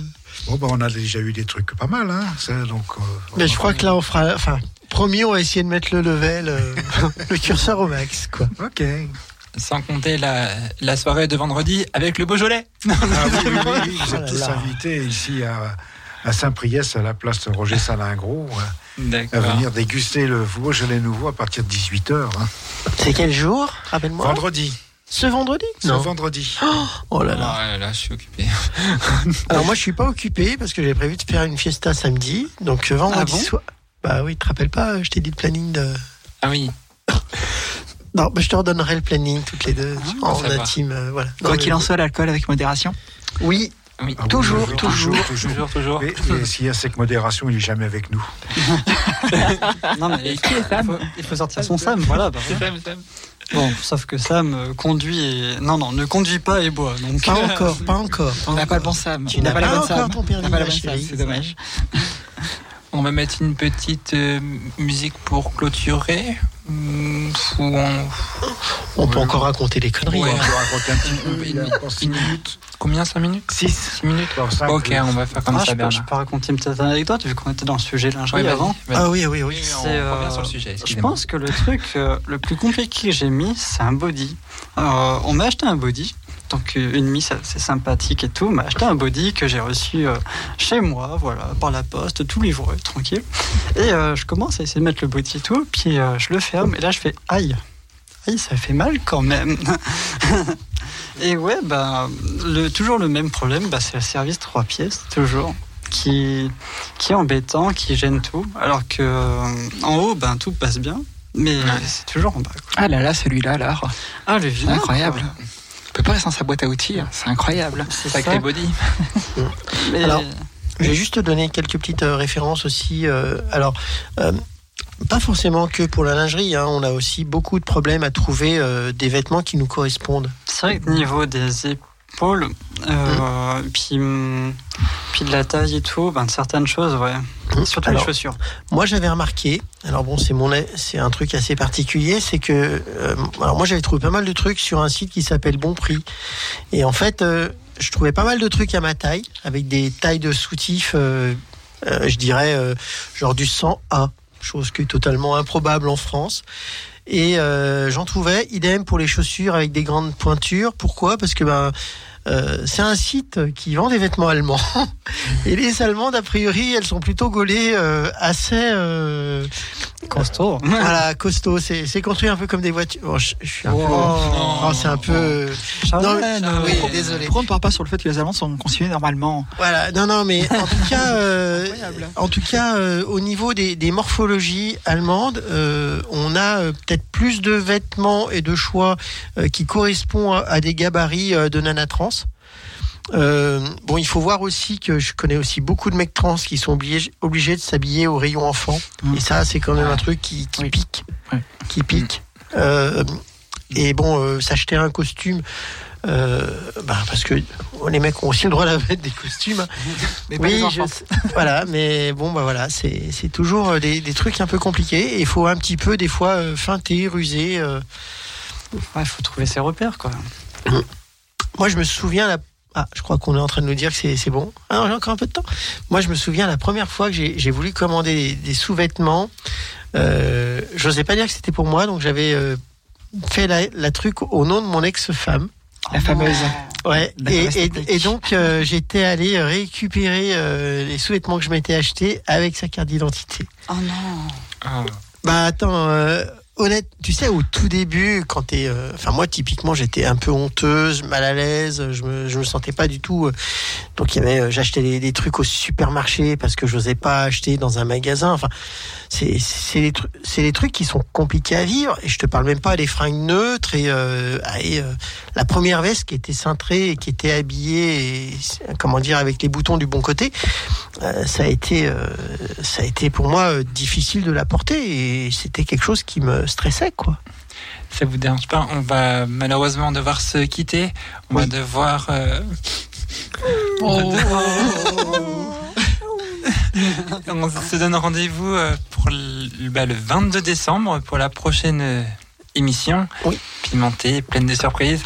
Bon, ben, on a déjà eu des trucs pas mal, hein. ça, donc, euh, mais je crois que là, on fera. Enfin, promis, on va essayer de mettre le level, euh, le curseur au max, quoi. Ok. Sans compter la, la soirée de vendredi avec le Beaujolais. Ah oui, oui, vous êtes tous invités ici à, à Saint-Priest, à la place de Roger Salingros, hein, à venir déguster le Beaujolais nouveau à partir de 18h. C'est quel jour Rappelle-moi? Vendredi. Ce vendredi? Ce vendredi. Oh là Oh là. là là, je suis occupé. Alors moi je suis pas occupé parce que j'ai prévu de faire une fiesta samedi, donc euh, vendredi Ah bon? soir. Bah oui, tu te rappelles pas, je t'ai dit le planning de. Ah oui. Non, bah, je te redonnerai le planning toutes les deux Ah, en va. intime, euh, voilà. Quoi qu'il en soit, l'alcool avec modération. Oui, Oui. Ah oui, Toujours, oui, toujours, toujours. Toujours, toujours. Mais, mais s'il y a cette modération, il est jamais avec nous. Non, mais il faut, il faut sortir son Sam, voilà. bah, c'est ça. Bon, sauf que Sam euh, conduit et. Non, non, ne conduit pas et boit. Donc, pas encore, pas encore. pas On n'a pas le bon Sam. Tu n'as pas la pas bonne encore Sam. ton On permis, pas Sam, c'est dommage. On va mettre une petite euh, musique pour clôturer. Ou on... On peut encore raconter des conneries. Ouais. On hein. peut raconter un petit peu. Il y a Une- encore six une- minutes. Combien 5 minutes? 6 6 minutes Ok, on va faire comme Ah, ça, je, peux, je peux raconter une petite anecdote vu qu'on était dans le sujet Ouais, vas-y, avant. Ah oui, oui, oui. Oui, on C'est, revient euh, sur le sujet. Je pense que le truc euh, le plus compliqué que j'ai mis, c'est un body. Euh, on m'a acheté un body Donc une mise assez sympathique et tout m'a acheté un body que j'ai reçu euh, chez moi, voilà, par la poste, tout livré, tranquille. Et euh, je commence à essayer de mettre le body et tout, puis euh, je le ferme et là je fais aïe, aïe, ça fait mal quand même. et ouais, bah, le, toujours le même problème, bah, c'est le service trois pièces, toujours. Qui, qui est embêtant, qui gêne tout, alors que en haut, ben tout passe bien, mais c'est toujours en bas. quoi. Ah là là, celui-là, alors. Ah, le C'est vilain, incroyable. quoi. On peut pas rester dans sa boîte à outils, hein. c'est incroyable. C'est ça. body. Mais- Alors, Je vais juste te donner quelques petites euh, références aussi. euh, alors, euh, pas forcément que pour la lingerie. hein, on a aussi beaucoup de problèmes à trouver euh, des vêtements qui nous correspondent. C'est vrai que niveau des épaules, euh, puis, hum, puis de la taille et tout, ben, certaines choses, ouais. Surtout Alors, les chaussures. Moi, j'avais remarqué. Alors bon, c'est mon, c'est un truc assez particulier, c'est que euh, alors moi j'avais trouvé pas mal de trucs sur un site qui s'appelle Bon Prix. Et en fait, euh, je trouvais pas mal de trucs à ma taille, avec des tailles de soutifs, euh, je dirais genre du 100A, chose qui est totalement improbable en France. Et euh, j'en trouvais idem pour les chaussures avec des grandes pointures. Pourquoi? Parce que ben euh, c'est un site qui vend des vêtements allemands. Et les allemandes, a priori, elles sont plutôt gaulées euh, assez euh, Costaud. voilà, costaud. C'est c'est construit un peu comme des voitures. Bon, je, je suis un peu. Oh. Oh, c'est un peu. Non, mais- oui, Pourquoi- désolé. Pourquoi on ne parle pas sur le fait que les Allemands sont constitués normalement Voilà, non, non, mais en tout cas, euh, en tout cas, euh, au niveau des, des morphologies allemandes, euh, on a euh, peut-être plus de vêtements et de choix euh, qui correspondent à, à des gabarits euh, de nana trans. Euh, bon, il faut voir aussi que je connais aussi beaucoup de mecs trans qui sont obligés, obligés de s'habiller au rayon enfant. Mm. Et ça, c'est quand même un truc qui, qui pique. Ouais. Qui pique. Euh, et bon, euh, s'acheter un costume, euh, bah, parce que les mecs ont aussi le droit de mettre des costumes. hein. Mais oui, je voilà, mais bon, bah voilà, c'est c'est toujours des, des trucs un peu compliqués. Et il faut un petit peu, des fois, feinter, ruser. Il faut trouver ses repères, quoi. Moi, je me souviens, la... ah, je crois qu'on est en train de nous dire que c'est c'est bon. Ah, non, j'ai encore un peu de temps. Moi, je me souviens la première fois que j'ai voulu commander des, des sous-vêtements. Euh, J'osais pas dire que c'était pour moi, donc j'avais euh, fait la, la truc au nom de mon ex-femme. La fameuse. Ouais, D'accord, et, et, donc euh, j'étais allé récupérer euh, les sous-vêtements que je m'étais achetés avec sa carte d'identité. Oh non. Ah. Bah attends, euh, honnête, tu sais au tout début quand t'es, euh, enfin moi typiquement j'étais un peu honteuse, mal à l'aise, je me je me sentais pas du tout. euh, donc il y avait, euh, j'achetais des, trucs au supermarché parce que j'osais pas acheter dans un magasin. Enfin c'est c'est des trucs c'est des trucs qui sont compliqués à vivre et je te parle même pas des fringues neutres et, euh, et, la première veste qui était cintrée et qui était habillée comment dire avec les boutons du bon côté ça a été ça a été pour moi difficile de la porter et c'était quelque chose qui me stressait quoi Ça vous dérange pas On va malheureusement devoir se quitter. On va devoir. euh, devoir- on se donne rendez-vous euh, pour le, bah, le 22 décembre pour la prochaine euh, émission. Oui. Pimentée, pleine de surprises.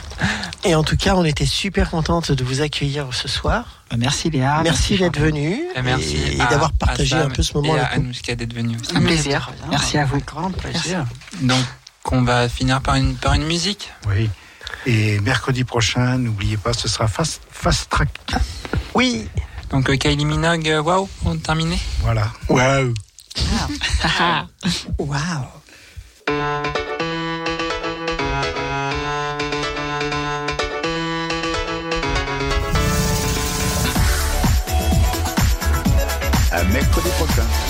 et en tout cas on était super contente de vous accueillir ce soir Merci Léa. merci d'être venu Et merci et, d'avoir partagé un peu ce moment et à avec nous Anoushka d'être venue aussi. Un plaisir. Merci à vous. Grand plaisir. Donc, on va finir par une, par une musique. Oui. Et mercredi prochain, n'oubliez pas, ce sera Fast, fast Track. oui Donc, euh, Kylie Minogue, euh, waouh, pour terminer. Voilà. waouh Waouh. À mercredi prochain.